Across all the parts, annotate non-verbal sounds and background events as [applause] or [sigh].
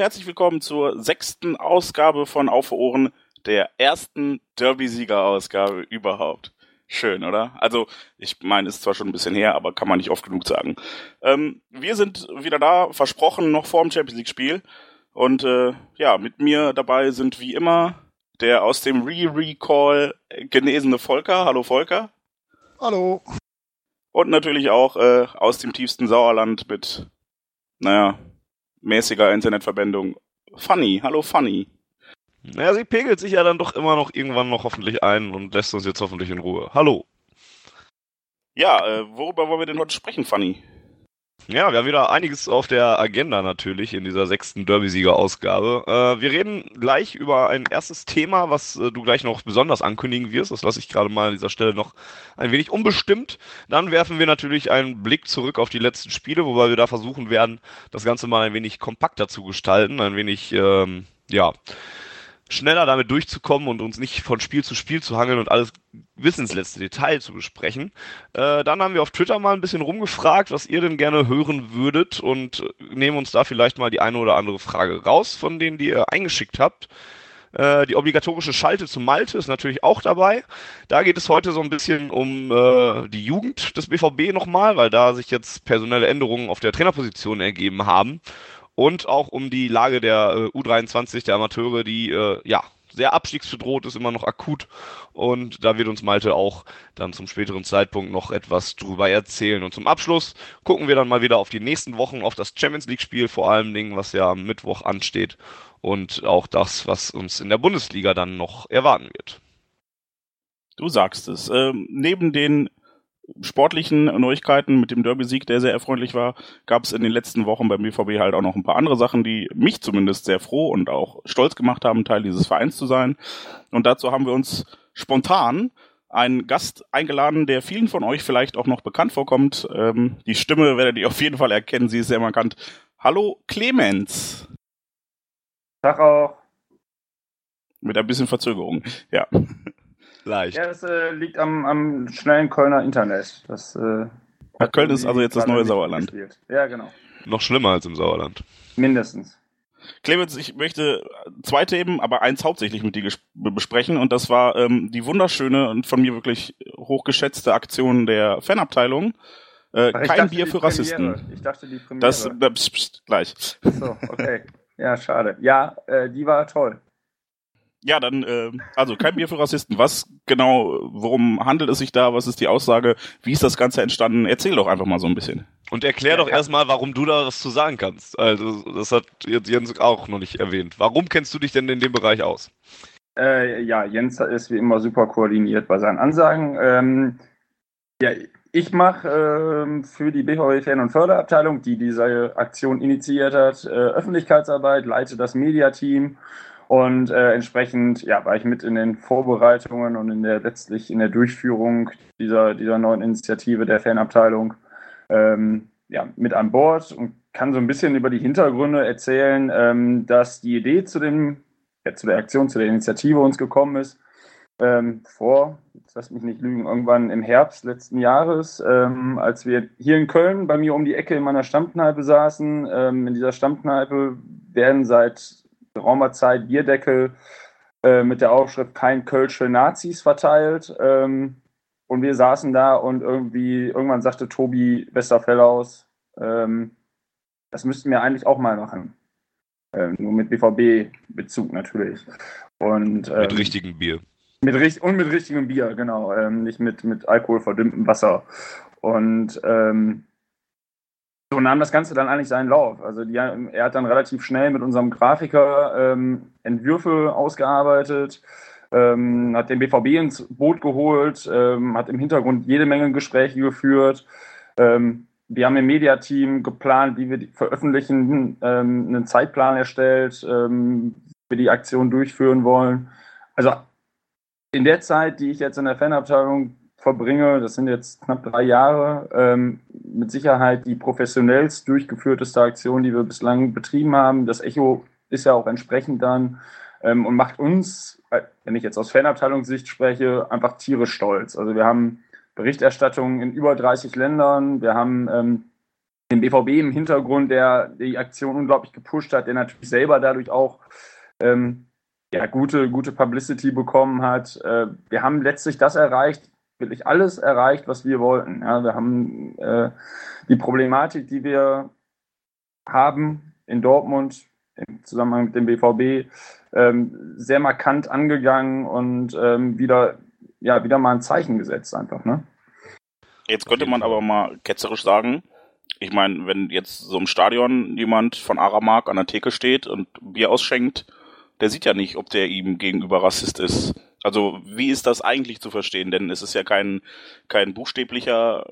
Herzlich willkommen zur sechsten Ausgabe von Auf Ohren, der ersten Derby-Sieger-Ausgabe überhaupt. Schön, oder? Also, ich meine, ist zwar schon ein bisschen her, aber kann man nicht oft genug sagen. Ähm, wir sind wieder da, versprochen, noch vor dem Champions League-Spiel. Und äh, ja, mit mir dabei sind wie immer der aus dem Re-Recall genesene Volker. Hallo Volker. Hallo. Und natürlich auch äh, aus dem tiefsten Sauerland mit, naja, mäßiger Internetverbindung. Funny. Hallo Funny. Naja, sie pegelt sich ja dann doch immer noch irgendwann noch hoffentlich ein und lässt uns jetzt hoffentlich in Ruhe. Hallo. Ja, äh, worüber wollen wir denn heute sprechen, Fanny? Ja, wir haben wieder einiges auf der Agenda natürlich in dieser sechsten Derby-Sieger-Ausgabe. Äh, wir reden gleich über ein erstes Thema, was äh, du gleich noch besonders ankündigen wirst. Das lasse ich gerade mal an dieser Stelle noch ein wenig unbestimmt. Dann werfen wir natürlich einen Blick zurück auf die letzten Spiele, wobei wir da versuchen werden, das Ganze mal ein wenig kompakter zu gestalten, ein wenig, ähm, ja, schneller damit durchzukommen und uns nicht von Spiel zu Spiel zu hangeln und alles bis ins letzte Detail zu besprechen. Äh, dann haben wir auf Twitter mal ein bisschen rumgefragt, was ihr denn gerne hören würdet und nehmen uns da vielleicht mal die eine oder andere Frage raus von denen, die ihr eingeschickt habt. Äh, die obligatorische Schalte zu Malte ist natürlich auch dabei. Da geht es heute so ein bisschen um äh, die Jugend des BVB nochmal, weil da sich jetzt personelle Änderungen auf der Trainerposition ergeben haben und auch um die Lage der äh, U23 der Amateure, die äh, ja sehr abstiegsbedroht ist, immer noch akut. Und da wird uns Malte auch dann zum späteren Zeitpunkt noch etwas drüber erzählen. Und zum Abschluss gucken wir dann mal wieder auf die nächsten Wochen, auf das Champions League-Spiel vor allen Dingen, was ja am Mittwoch ansteht. Und auch das, was uns in der Bundesliga dann noch erwarten wird. Du sagst es. Ähm, neben den sportlichen Neuigkeiten mit dem Derby-Sieg, der sehr erfreulich war, gab es in den letzten Wochen beim BVB halt auch noch ein paar andere Sachen, die mich zumindest sehr froh und auch stolz gemacht haben, Teil dieses Vereins zu sein. Und dazu haben wir uns spontan einen Gast eingeladen, der vielen von euch vielleicht auch noch bekannt vorkommt. Ähm, die Stimme werdet ihr auf jeden Fall erkennen, sie ist sehr markant. Hallo Clemens. Tag auch. Mit ein bisschen Verzögerung, ja. Leicht. Ja, das äh, liegt am, am, schnellen Kölner Internet. Das, äh, ja, Köln ist also jetzt das neue Sauerland. Gespielt. Ja, genau. Noch schlimmer als im Sauerland. Mindestens. Clemens, ich möchte zwei Themen, aber eins hauptsächlich mit dir besprechen und das war ähm, die wunderschöne und von mir wirklich hochgeschätzte Aktion der Fanabteilung. Äh, kein Bier für Rassisten. Ich dachte die Premiere. Das äh, pst, pst, gleich. So, okay. Ja, schade. Ja, äh, die war toll. Ja, dann, äh, also kein Bier für Rassisten. Was genau, worum handelt es sich da? Was ist die Aussage? Wie ist das Ganze entstanden? Erzähl doch einfach mal so ein bisschen. Und erklär doch erstmal, warum du da was zu sagen kannst. Also, das hat jetzt Jens auch noch nicht erwähnt. Warum kennst du dich denn in dem Bereich aus? Äh, ja, Jens ist wie immer super koordiniert bei seinen Ansagen. Ähm, ja, ich mache ähm, für die BVB Fan- und Förderabteilung, die diese Aktion initiiert hat, äh, Öffentlichkeitsarbeit, leite das Mediateam und äh, entsprechend ja, war ich mit in den Vorbereitungen und in der letztlich in der Durchführung dieser, dieser neuen Initiative der Fanabteilung ähm, ja, mit an Bord und kann so ein bisschen über die Hintergründe erzählen, ähm, dass die Idee zu, dem, ja, zu der Aktion, zu der Initiative uns gekommen ist. Ähm, vor, jetzt lass mich nicht lügen, irgendwann im Herbst letzten Jahres, ähm, als wir hier in Köln bei mir um die Ecke in meiner Stammkneipe saßen. Ähm, in dieser Stammkneipe werden seit geraumer Zeit Bierdeckel äh, mit der Aufschrift Kein Kölsch für Nazis verteilt. Ähm, und wir saßen da und irgendwie, irgendwann sagte Tobi Westerfellaus, ähm, das müssten wir eigentlich auch mal machen. Ähm, nur mit BVB-Bezug natürlich. Und, ähm, mit richtigem Bier. Mit, und mit richtigem Bier, genau. Ähm, nicht mit, mit Alkohol verdünntem Wasser. Und ähm, so nahm das Ganze dann eigentlich seinen Lauf. Also die, er hat dann relativ schnell mit unserem Grafiker ähm, Entwürfe ausgearbeitet, ähm, hat den BVB ins Boot geholt, ähm, hat im Hintergrund jede Menge Gespräche geführt. Ähm, wir haben im Mediateam geplant, wie wir die veröffentlichen, ähm, einen Zeitplan erstellt, ähm, wie wir die Aktion durchführen wollen. Also in der Zeit, die ich jetzt in der Fanabteilung verbringe, das sind jetzt knapp drei Jahre, ähm, mit Sicherheit die professionellst durchgeführteste Aktion, die wir bislang betrieben haben. Das Echo ist ja auch entsprechend dann ähm, und macht uns, wenn ich jetzt aus Fanabteilungssicht spreche, einfach tierisch stolz. Also wir haben Berichterstattung in über 30 Ländern, wir haben ähm, den BVB im Hintergrund, der die Aktion unglaublich gepusht hat, der natürlich selber dadurch auch ähm, ja, gute, gute Publicity bekommen hat. Äh, wir haben letztlich das erreicht, wirklich alles erreicht, was wir wollten. Ja, wir haben äh, die Problematik, die wir haben in Dortmund im Zusammenhang mit dem BVB, ähm, sehr markant angegangen und ähm, wieder, ja, wieder mal ein Zeichen gesetzt einfach. Ne? Jetzt könnte man aber mal ketzerisch sagen, ich meine, wenn jetzt so im Stadion jemand von Aramark an der Theke steht und Bier ausschenkt, der sieht ja nicht, ob der ihm gegenüber Rassist ist. Also wie ist das eigentlich zu verstehen? Denn es ist ja kein, kein buchstäblicher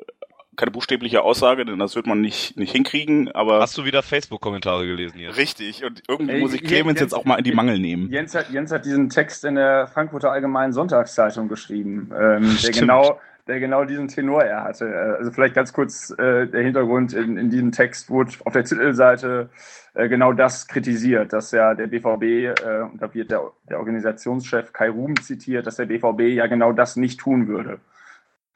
keine buchstäbliche Aussage, denn das wird man nicht, nicht hinkriegen, aber. Hast du wieder Facebook-Kommentare gelesen jetzt? Richtig, und irgendwie Ey, muss ich Clemens Jens, jetzt auch mal in die Mangel nehmen. Jens hat, Jens hat diesen Text in der Frankfurter Allgemeinen Sonntagszeitung geschrieben, ähm, der genau, der genau diesen Tenor er hatte. Also vielleicht ganz kurz äh, der Hintergrund, in, in diesem Text wurde auf der Titelseite äh, genau das kritisiert, dass ja der BVB, äh, und da wird der, der Organisationschef Kai Ruhm zitiert, dass der BVB ja genau das nicht tun würde.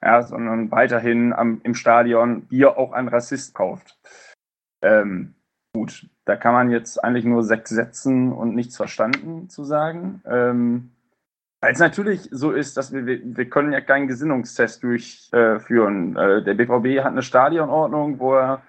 Ja, sondern weiterhin am, im Stadion Bier auch an Rassist kauft. Ähm, gut, da kann man jetzt eigentlich nur sechs Sätzen und nichts verstanden zu sagen. Ähm, weil es natürlich so ist, dass wir, wir können ja keinen Gesinnungstest durchführen. Äh, der BVB hat eine Stadionordnung, wo er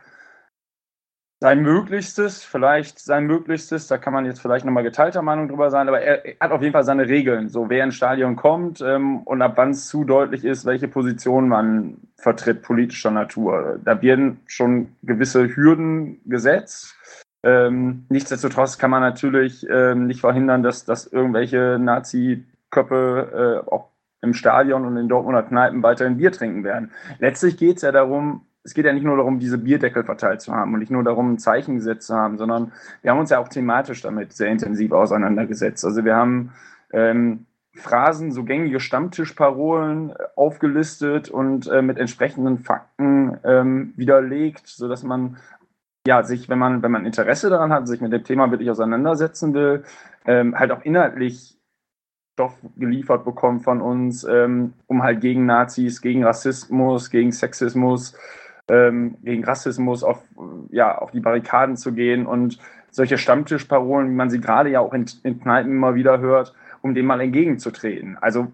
sein Möglichstes, vielleicht sein Möglichstes, da kann man jetzt vielleicht nochmal geteilter Meinung drüber sein, aber er, hat auf jeden Fall seine Regeln, so wer ins Stadion kommt ähm, und ab wann es zu deutlich ist, welche Position man vertritt, politischer Natur. Da werden schon gewisse Hürden gesetzt. Ähm, nichtsdestotrotz kann man natürlich ähm, nicht verhindern, dass, dass irgendwelche Nazi- Köpfe äh, auch im Stadion und in Dortmunder Kneipen weiterhin Bier trinken werden. Letztlich geht es ja darum, es geht ja nicht nur darum, diese Bierdeckel verteilt zu haben und nicht nur darum, ein Zeichen gesetzt zu haben, sondern wir haben uns ja auch thematisch damit sehr intensiv auseinandergesetzt. Also wir haben ähm, Phrasen, so gängige Stammtischparolen äh, aufgelistet und äh, mit entsprechenden Fakten ähm, widerlegt, sodass man ja sich, wenn man, wenn man Interesse daran hat, sich mit dem Thema wirklich auseinandersetzen will, ähm, halt auch inhaltlich Stoff geliefert bekommen von uns, ähm, um halt gegen Nazis, gegen Rassismus, gegen Sexismus, ähm, gegen Rassismus auf, ja, auf die Barrikaden zu gehen und solche Stammtischparolen, wie man sie gerade ja auch in, in Kneipen immer wieder hört, um dem mal entgegenzutreten. Also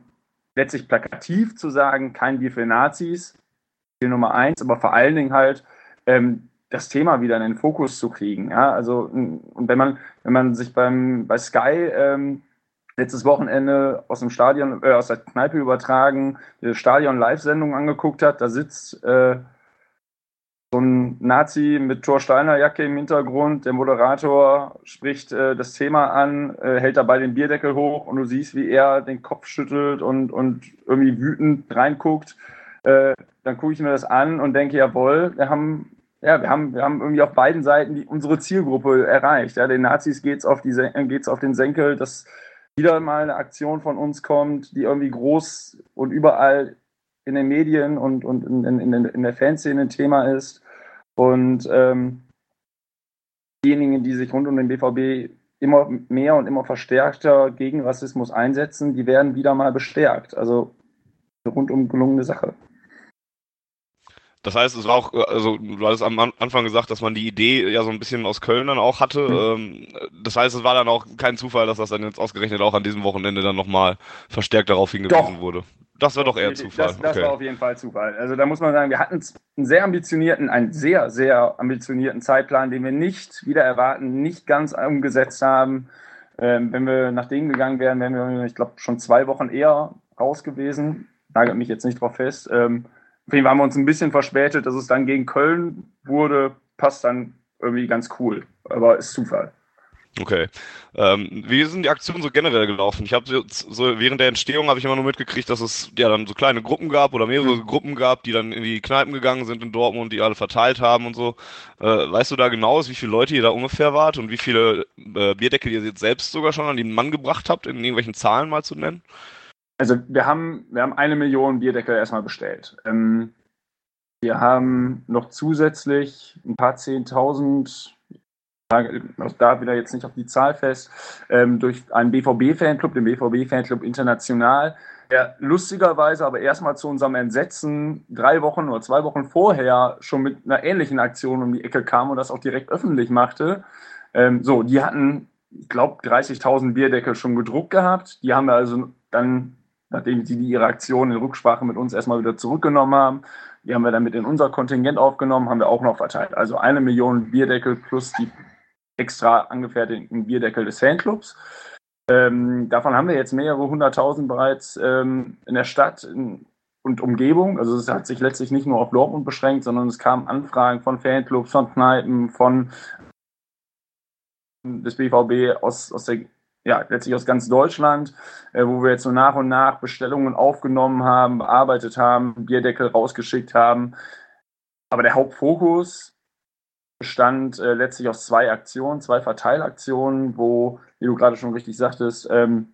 letztlich plakativ zu sagen, kein Bier für Nazis, Ziel Nummer eins, aber vor allen Dingen halt ähm, das Thema wieder in den Fokus zu kriegen. Ja? Also, und wenn man, wenn man sich beim, bei Sky ähm, letztes Wochenende aus dem Stadion, äh, aus der Kneipe übertragen, die Stadion-Live-Sendung angeguckt hat. Da sitzt äh, so ein Nazi mit Thor Steiner Jacke im Hintergrund. Der Moderator spricht äh, das Thema an, äh, hält dabei den Bierdeckel hoch und du siehst, wie er den Kopf schüttelt und, und irgendwie wütend reinguckt. Äh, dann gucke ich mir das an und denke, jawohl, wir haben ja, wir haben, wir haben irgendwie auf beiden Seiten die, unsere Zielgruppe erreicht. Ja, den Nazis geht's auf, auf den Senkel, dass wieder mal eine Aktion von uns kommt, die irgendwie groß und überall in den Medien und, und in, in, in der Fanszene ein Thema ist. Und ähm, diejenigen, die sich rund um den BVB immer mehr und immer verstärkter gegen Rassismus einsetzen, die werden wieder mal bestärkt. Also rundum gelungene Sache. Das heißt, es war auch, also du hattest am Anfang gesagt, dass man die Idee ja so ein bisschen aus Köln dann auch hatte. Mhm. Das heißt, es war dann auch kein Zufall, dass das dann jetzt ausgerechnet auch an diesem Wochenende dann nochmal verstärkt darauf hingewiesen doch. wurde. Das war doch eher Zufall. Das, das okay. war auf jeden Fall Zufall. Also da muss man sagen, wir hatten einen sehr ambitionierten, einen sehr, sehr ambitionierten Zeitplan, den wir nicht wieder erwarten, nicht ganz umgesetzt haben. Ähm, wenn wir nach dem gegangen wären, wären wir, ich glaube, schon zwei Wochen eher raus gewesen. Nagelt mich jetzt nicht drauf fest. Ähm, haben wir uns ein bisschen verspätet, dass es dann gegen Köln wurde, passt dann irgendwie ganz cool. Aber ist Zufall. Okay. Ähm, wie sind die Aktionen so generell gelaufen? Ich habe so während der Entstehung habe ich immer nur mitgekriegt, dass es ja dann so kleine Gruppen gab oder mehrere mhm. Gruppen gab, die dann in die Kneipen gegangen sind in Dortmund, die alle verteilt haben und so. Äh, weißt du da genau, wie viele Leute ihr da ungefähr wart und wie viele äh, Bierdeckel ihr jetzt selbst sogar schon an den Mann gebracht habt, in irgendwelchen Zahlen mal zu nennen? Also wir haben, wir haben eine Million Bierdeckel erstmal bestellt. Ähm, wir haben noch zusätzlich ein paar Zehntausend, da wieder jetzt nicht auf die Zahl fest, ähm, durch einen BVB-Fanclub, den BVB-Fanclub International, der lustigerweise aber erstmal zu unserem Entsetzen drei Wochen oder zwei Wochen vorher schon mit einer ähnlichen Aktion um die Ecke kam und das auch direkt öffentlich machte. Ähm, so, die hatten, ich glaube, 30.000 Bierdeckel schon gedruckt gehabt. Die haben wir also dann, nachdem sie ihre Aktion in Rücksprache mit uns erstmal wieder zurückgenommen haben, die haben wir dann mit in unser Kontingent aufgenommen, haben wir auch noch verteilt. Also eine Million Bierdeckel plus die extra angefertigten Bierdeckel des Fanclubs. Ähm, davon haben wir jetzt mehrere hunderttausend bereits ähm, in der Stadt in, und Umgebung. Also es hat sich letztlich nicht nur auf Dortmund beschränkt, sondern es kamen Anfragen von Fanclubs, von Kneipen, von des BVB aus, aus der, ja, letztlich aus ganz Deutschland, äh, wo wir jetzt so nach und nach Bestellungen aufgenommen haben, bearbeitet haben, Bierdeckel rausgeschickt haben. Aber der Hauptfokus bestand äh, letztlich aus zwei Aktionen, zwei Verteilaktionen, wo, wie du gerade schon richtig sagtest, ähm,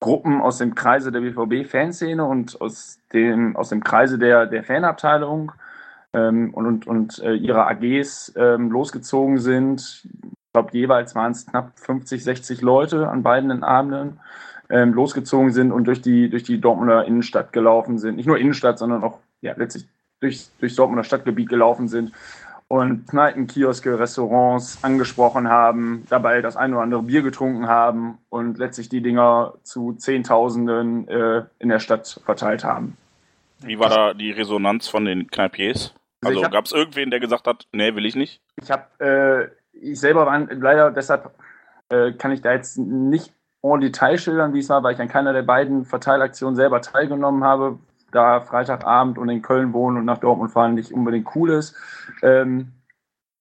Gruppen aus dem Kreise der BVB-Fanszene und aus dem, aus dem Kreise der, der Fanabteilung ähm, und, und, und äh, ihre AGs ähm, losgezogen sind. Ich glaube, jeweils waren es knapp 50, 60 Leute an beiden Abenden. Ähm, losgezogen sind und durch die, durch die Dortmunder Innenstadt gelaufen sind. Nicht nur Innenstadt, sondern auch ja, letztlich durch, durchs Dortmunder Stadtgebiet gelaufen sind und Kneipen, Kioske, Restaurants angesprochen haben, dabei das ein oder andere Bier getrunken haben und letztlich die Dinger zu Zehntausenden äh, in der Stadt verteilt haben. Wie war da die Resonanz von den Kneipiers? Also, also gab es irgendwen, der gesagt hat, nee, will ich nicht? Ich habe, äh, ich selber war leider, deshalb äh, kann ich da jetzt nicht en Detail schildern, wie es war, weil ich an keiner der beiden Verteilaktionen selber teilgenommen habe, da Freitagabend und in Köln wohnen und nach Dortmund fahren nicht unbedingt cool ist. Ähm,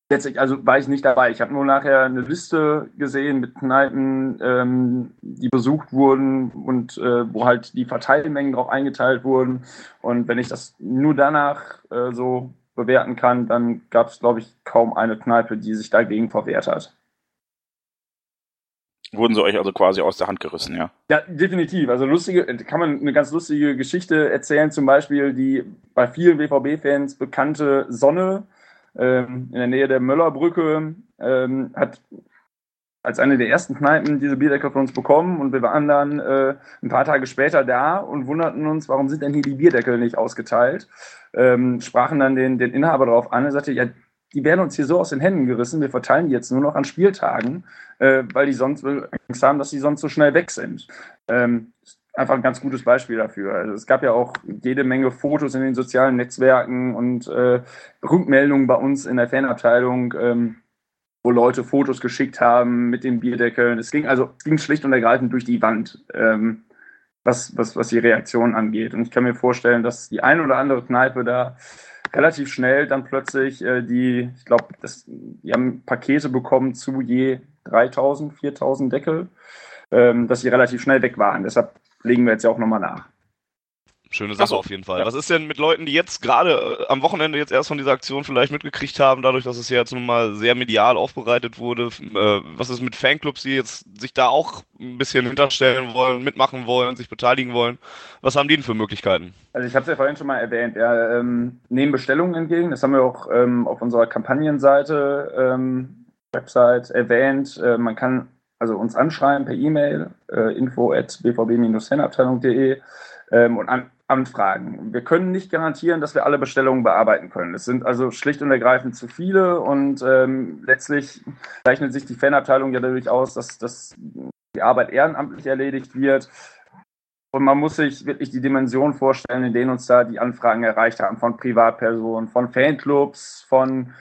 letztlich, also war ich nicht dabei. Ich habe nur nachher eine Liste gesehen mit Kneipen, ähm, die besucht wurden und äh, wo halt die Verteilmengen drauf eingeteilt wurden. Und wenn ich das nur danach äh, so bewerten kann, dann gab es, glaube ich, kaum eine Kneipe, die sich dagegen verwehrt hat. Wurden sie euch also quasi aus der Hand gerissen, ja? Ja, definitiv. Also lustige, kann man eine ganz lustige Geschichte erzählen, zum Beispiel die bei vielen BVB-Fans bekannte Sonne ähm, in der Nähe der Möllerbrücke ähm, hat als eine der ersten Kneipen diese Bierdeckel von uns bekommen und wir waren dann äh, ein paar Tage später da und wunderten uns, warum sind denn hier die Bierdeckel nicht ausgeteilt? Ähm, sprachen dann den, den Inhaber darauf an und sagte, ja, die werden uns hier so aus den Händen gerissen, wir verteilen die jetzt nur noch an Spieltagen, äh, weil die sonst Angst haben, dass die sonst so schnell weg sind. Ähm, einfach ein ganz gutes Beispiel dafür. Also es gab ja auch jede Menge Fotos in den sozialen Netzwerken und äh, Rückmeldungen bei uns in der Fanabteilung, ähm, wo Leute Fotos geschickt haben mit den Bierdeckeln. Es ging also es ging schlicht und ergreifend durch die Wand, ähm, was, was, was die Reaktion angeht. Und ich kann mir vorstellen, dass die ein oder andere Kneipe da relativ schnell dann plötzlich äh, die, ich glaube, die haben Pakete bekommen zu je 3000, 4000 Deckel, ähm, dass sie relativ schnell weg waren. Deshalb legen wir jetzt ja auch nochmal nach. Schöne Sache so. auf jeden Fall. Ja. Was ist denn mit Leuten, die jetzt gerade äh, am Wochenende jetzt erst von dieser Aktion vielleicht mitgekriegt haben, dadurch, dass es ja jetzt nun mal sehr medial aufbereitet wurde? Äh, was ist mit Fanclubs, die jetzt sich da auch ein bisschen hinterstellen wollen, mitmachen wollen, sich beteiligen wollen? Was haben die denn für Möglichkeiten? Also ich habe es ja vorhin schon mal erwähnt, ja, ähm, nehmen Bestellungen entgegen. Das haben wir auch ähm, auf unserer Kampagnenseite, ähm, Website erwähnt. Äh, man kann also uns anschreiben per E-Mail, äh, info at bvb-fanabteilung.de ähm, und an, anfragen. Wir können nicht garantieren, dass wir alle Bestellungen bearbeiten können. Es sind also schlicht und ergreifend zu viele und ähm, letztlich zeichnet sich die Fanabteilung ja dadurch aus, dass, dass die Arbeit ehrenamtlich erledigt wird. Und man muss sich wirklich die Dimension vorstellen, in denen uns da die Anfragen erreicht haben, von Privatpersonen, von Fanclubs, von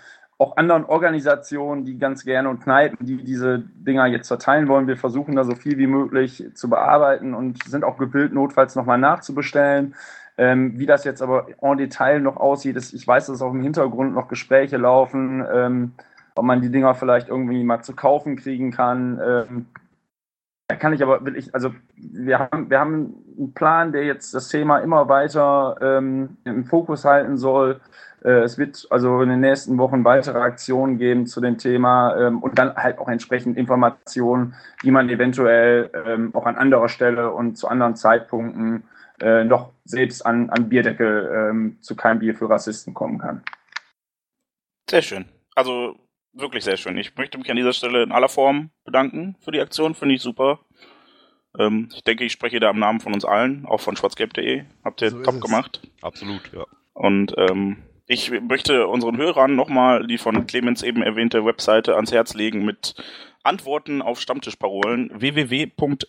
auch anderen Organisationen, die ganz gerne und Kneipen, die diese Dinger jetzt verteilen wollen. Wir versuchen da so viel wie möglich zu bearbeiten und sind auch gewillt, notfalls nochmal nachzubestellen. Ähm, wie das jetzt aber en Detail noch aussieht, ist, ich weiß, dass auch im Hintergrund noch Gespräche laufen, ähm, ob man die Dinger vielleicht irgendwie mal zu kaufen kriegen kann. Ähm, da kann ich aber wirklich, also wir haben, wir haben einen Plan, der jetzt das Thema immer weiter ähm, im Fokus halten soll. Äh, es wird also in den nächsten Wochen weitere Aktionen geben zu dem Thema ähm, und dann halt auch entsprechend Informationen, die man eventuell ähm, auch an anderer Stelle und zu anderen Zeitpunkten äh, noch selbst an, an Bierdeckel ähm, zu keinem Bier für Rassisten kommen kann. Sehr schön. Also wirklich sehr schön. Ich möchte mich an dieser Stelle in aller Form bedanken für die Aktion, finde ich super. Ähm, ich denke, ich spreche da im Namen von uns allen, auch von schwarzgelb.de. Habt ihr So top gemacht. Absolut, ja. Und ähm, ich möchte unseren Hörern nochmal die von Clemens eben erwähnte Webseite ans Herz legen mit Antworten auf Stammtischparolen www.bvb.de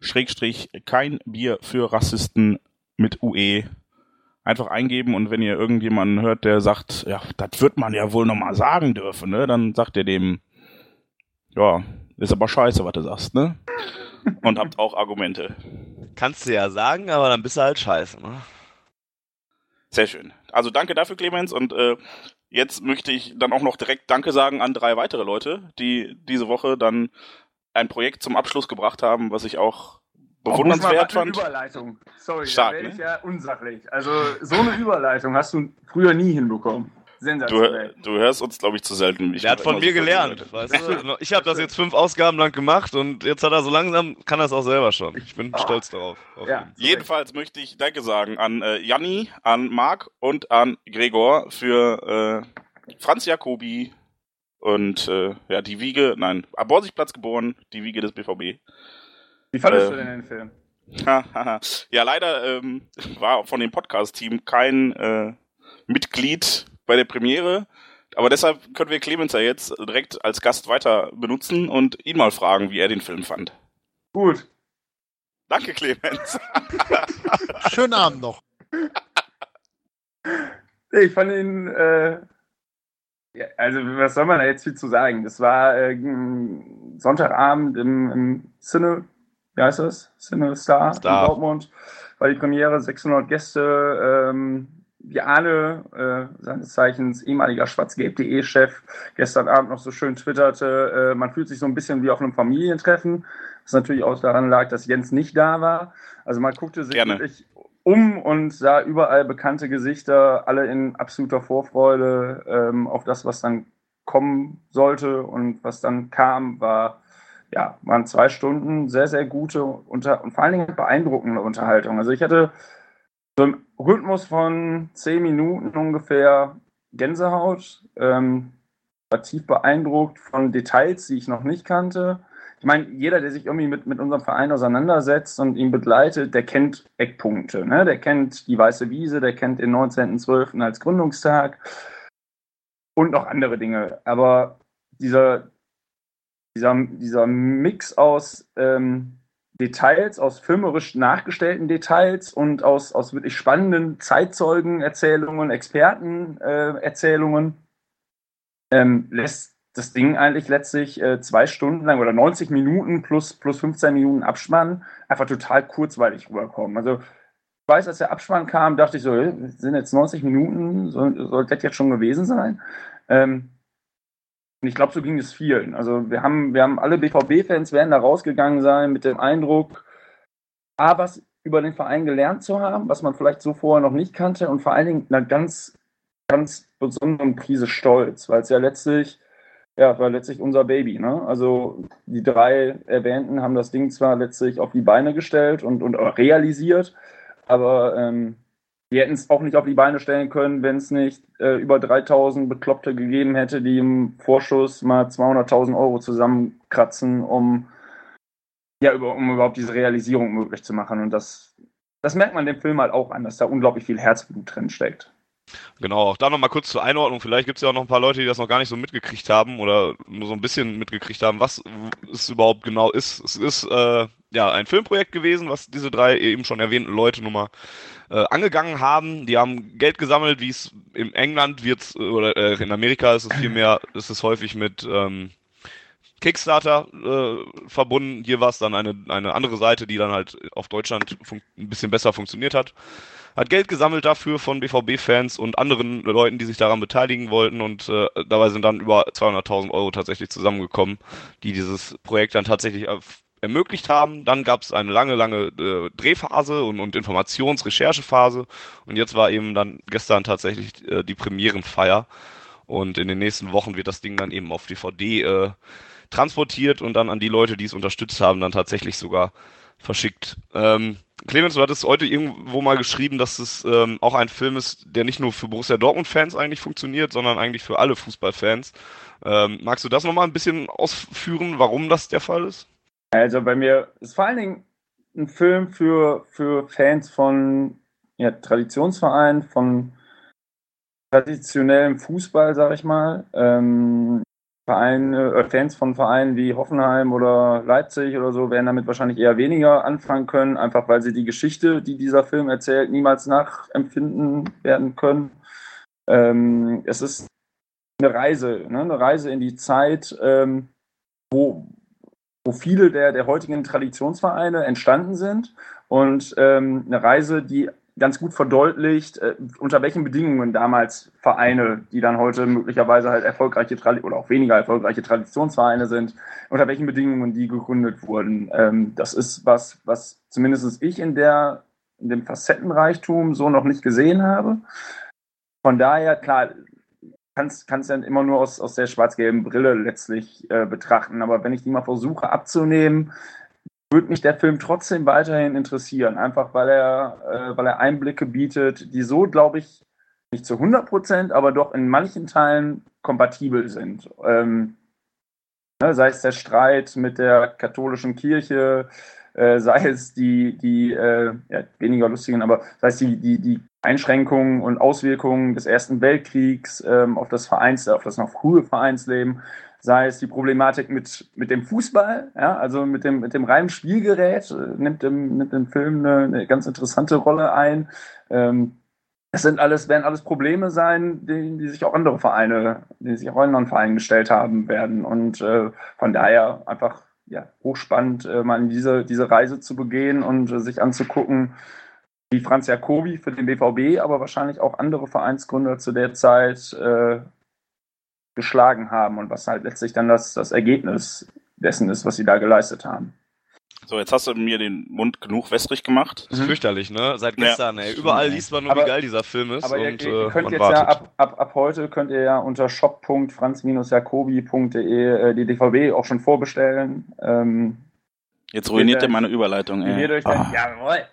Schrägstrich kein Bier für Rassisten mit UE einfach eingeben und wenn ihr irgendjemanden hört, der sagt, ja, das wird man ja wohl nochmal sagen dürfen, ne, dann sagt ihr dem, ja, ist aber scheiße, was du sagst, ne? Und habt auch Argumente. Kannst du ja sagen, aber dann bist du halt scheiße, ne? Sehr schön. Also danke dafür, Clemens. Und äh, jetzt möchte ich dann auch noch direkt Danke sagen an drei weitere Leute, die diese Woche dann ein Projekt zum Abschluss gebracht haben, was ich auch bewundernswert man fand. eine Überleitung. Sorry, Stark, da werde ne? ich ja unsachlich. Also so eine Überleitung hast du früher nie hinbekommen. Du, Sensationell. du hörst uns, glaube ich, zu selten. Ich Der hat von mir so gelernt, weißt du? Ich habe das jetzt fünf Ausgaben lang gemacht und jetzt hat er so langsam, kann er es auch selber schon. Ich bin Ah. stolz darauf. auf Ja. Jedenfalls möchte ich Danke sagen an äh, Janni, an Marc und an Gregor für äh, Franz Jacobi und äh, ja die Wiege, nein, am Borsigplatz geboren, die Wiege des BVB. Wie fandest äh, du denn den Film? [laughs] ja, leider ähm, war von dem Podcast-Team kein äh, Mitglied bei der Premiere. Aber deshalb können wir Clemens ja jetzt direkt als Gast weiter benutzen und ihn mal fragen, wie er den Film fand. Gut. Danke, Clemens. [laughs] Schönen Abend noch. Ich fand ihn, äh, ja, also was soll man da jetzt viel zu sagen? Das war äh, Sonntagabend im, im Cine, wie heißt das? Cine Star, Star. in Dortmund. War die Premiere, 600 Gäste. Ähm, wie Arne, äh, seines Zeichens ehemaliger schwarzgelb.de-Chef, gestern Abend noch so schön twitterte, äh, man fühlt sich so ein bisschen wie auf einem Familientreffen, was natürlich auch daran lag, dass Jens nicht da war. Also man guckte sich Gerne. wirklich um und sah überall bekannte Gesichter, alle in absoluter Vorfreude ähm, auf das, was dann kommen sollte und was dann kam, war ja, waren zwei Stunden sehr, sehr gute unter und vor allen Dingen beeindruckende Unterhaltung. Also ich hatte so im Rhythmus von zehn Minuten ungefähr Gänsehaut, ähm, war tief beeindruckt von Details, die ich noch nicht kannte. Ich meine, jeder, der sich irgendwie mit, mit unserem Verein auseinandersetzt und ihn begleitet, der kennt Eckpunkte. Ne? Der kennt die Weiße Wiese, der kennt den 19.12. als Gründungstag und noch andere Dinge. Aber dieser, dieser, dieser Mix aus ähm, Details, aus filmerisch nachgestellten Details und aus, aus wirklich spannenden Zeitzeugenerzählungen, Expertenerzählungen, ähm, lässt das Ding eigentlich letztlich äh, zwei Stunden lang oder 90 Minuten plus, plus 15 Minuten Abspann einfach total kurzweilig rüberkommen. Also ich weiß, als der Abspann kam, dachte ich so, äh, sind jetzt 90 Minuten, soll, soll das jetzt schon gewesen sein? Ähm, und ich glaube, so ging es vielen. Also wir haben, wir haben alle BVB-Fans werden da rausgegangen sein mit dem Eindruck, A, was über den Verein gelernt zu haben, was man vielleicht so vorher noch nicht kannte und vor allen Dingen einer ganz, ganz besonderen Prise Stolz, weil es ja letztlich, ja, war letztlich unser Baby. Ne? Also die drei Erwähnten haben das Ding zwar letztlich auf die Beine gestellt und, und realisiert, aber ähm, die hätten es auch nicht auf die Beine stellen können, wenn es nicht äh, über 3000 Bekloppte gegeben hätte, die im Vorschuss mal 200.000 Euro zusammenkratzen, um, ja, über, um überhaupt diese Realisierung möglich zu machen. Und das, das merkt man dem Film halt auch an, dass da unglaublich viel Herzblut drin steckt. Genau, auch da nochmal kurz zur Einordnung. Vielleicht gibt es ja auch noch ein paar Leute, die das noch gar nicht so mitgekriegt haben oder nur so ein bisschen mitgekriegt haben, was es überhaupt genau ist. Es ist äh, ja ein Filmprojekt gewesen, was diese drei eben schon erwähnten Leute nun mal äh, angegangen haben. Die haben Geld gesammelt, wie es in England wird oder äh, in Amerika ist es vielmehr, ist es häufig mit ähm, Kickstarter äh, verbunden. Hier war es dann eine, eine andere Seite, die dann halt auf Deutschland ein bisschen besser funktioniert hat. Hat Geld gesammelt dafür von BVB-Fans und anderen Leuten, die sich daran beteiligen wollten und äh, dabei sind dann über 200.000 Euro tatsächlich zusammengekommen, die dieses Projekt dann tatsächlich ermöglicht haben. Dann gab es eine lange, lange äh, Drehphase und, und Informations-Recherchephase und jetzt war eben dann gestern tatsächlich äh, die Premierenfeier und in den nächsten Wochen wird das Ding dann eben auf DVD äh, transportiert und dann an die Leute, die es unterstützt haben, dann tatsächlich sogar verschickt. Ähm, Clemens, du hattest heute irgendwo mal geschrieben, dass es ähm, auch ein Film ist, der nicht nur für Borussia Dortmund-Fans eigentlich funktioniert, sondern eigentlich für alle Fußballfans. Ähm, magst du das nochmal ein bisschen ausführen, warum das der Fall ist? Also bei mir ist vor allen Dingen ein Film für, für Fans von ja, Traditionsvereinen, von traditionellem Fußball, sag ich mal. Ähm, Vereine, äh, Fans von Vereinen wie Hoffenheim oder Leipzig oder so werden damit wahrscheinlich eher weniger anfangen können, einfach weil sie die Geschichte, die dieser Film erzählt, niemals nachempfinden werden können. Ähm, es ist eine Reise, ne? eine Reise in die Zeit, ähm, wo, wo viele der, der heutigen Traditionsvereine entstanden sind und ähm, eine Reise, die ganz gut verdeutlicht, äh, unter welchen Bedingungen damals Vereine, die dann heute möglicherweise halt erfolgreiche oder auch weniger erfolgreiche Traditionsvereine sind, unter welchen Bedingungen die gegründet wurden. Ähm, das ist was, was zumindest ich in der in dem Facettenreichtum so noch nicht gesehen habe. Von daher, klar, kannst kannst dann immer nur aus, aus der schwarz-gelben Brille letztlich äh, betrachten. Aber wenn ich die mal versuche abzunehmen, würde mich der Film trotzdem weiterhin interessieren, einfach weil er, äh, weil er Einblicke bietet, die so, glaube ich, nicht zu 100 Prozent, aber doch in manchen Teilen kompatibel sind. Ähm, ne, sei es der Streit mit der katholischen Kirche, äh, sei es die, die äh, ja, weniger lustigen, aber sei es die, die, die Einschränkungen und Auswirkungen des Ersten Weltkriegs ähm, auf das Vereins, auf das noch frühe Vereinsleben, sei es die Problematik mit, mit dem Fußball, ja, also mit dem, mit dem reinen Spielgerät, äh, nimmt im, nimmt im Film eine, eine ganz interessante Rolle ein. Ähm, es sind alles, werden alles Probleme sein, die, die sich auch andere Vereine, die sich auch anderen Vereinen gestellt haben werden. Und äh, von daher einfach ja, hochspannend, äh, mal diese, diese Reise zu begehen und äh, sich anzugucken, wie Franz Jacobi für den BVB, aber wahrscheinlich auch andere Vereinsgründer zu der Zeit äh, geschlagen haben und was halt letztlich dann das, das Ergebnis dessen ist, was sie da geleistet haben. So, jetzt hast du mir den Mund genug wässrig gemacht. Das ist mhm. fürchterlich, ne? Seit gestern, ja. ey. Überall liest man nur, aber, wie geil dieser Film ist. Aber und, ihr, ihr äh, könnt jetzt wartet. ja ab, ab, ab heute könnt ihr ja unter shop.franz-jacobi.de äh, die DVB auch schon vorbestellen. Ähm, jetzt ruiniert ihr meine Überleitung, ey. Ihr euch ah. jawohl.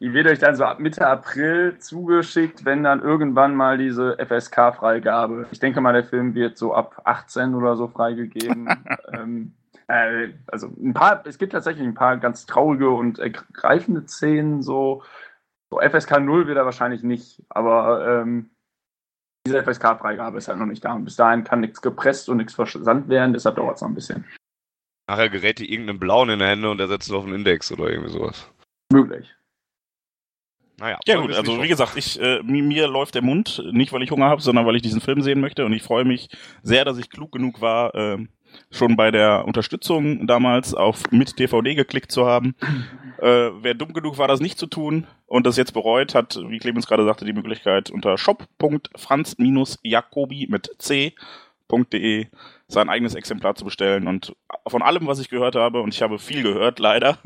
Die wird euch dann so ab Mitte April zugeschickt, wenn dann irgendwann mal diese FSK-Freigabe. Ich denke mal, der Film wird so ab 18 oder so freigegeben. [laughs] ähm, äh, also ein paar, es gibt tatsächlich ein paar ganz traurige und ergreifende Szenen. So, so FSK 0 wird er wahrscheinlich nicht, aber ähm, diese FSK-Freigabe ist halt noch nicht da. Und bis dahin kann nichts gepresst und nichts versandt werden, deshalb dauert es noch ein bisschen. Nachher gerät die irgendeinem Blauen in der Hände und er setzt es auf den Index oder irgendwie sowas. Möglich. Naja, ja gut, also wie gesagt, ich äh, mir läuft der Mund, nicht weil ich Hunger habe, sondern weil ich diesen Film sehen möchte und ich freue mich sehr, dass ich klug genug war, äh, schon bei der Unterstützung damals auf mit DVD geklickt zu haben. Äh, wer dumm genug war, das nicht zu tun und das jetzt bereut, hat, wie Clemens gerade sagte, die Möglichkeit unter shop.franz-jacobi mit c.de sein eigenes Exemplar zu bestellen. Und von allem, was ich gehört habe, und ich habe viel gehört, leider,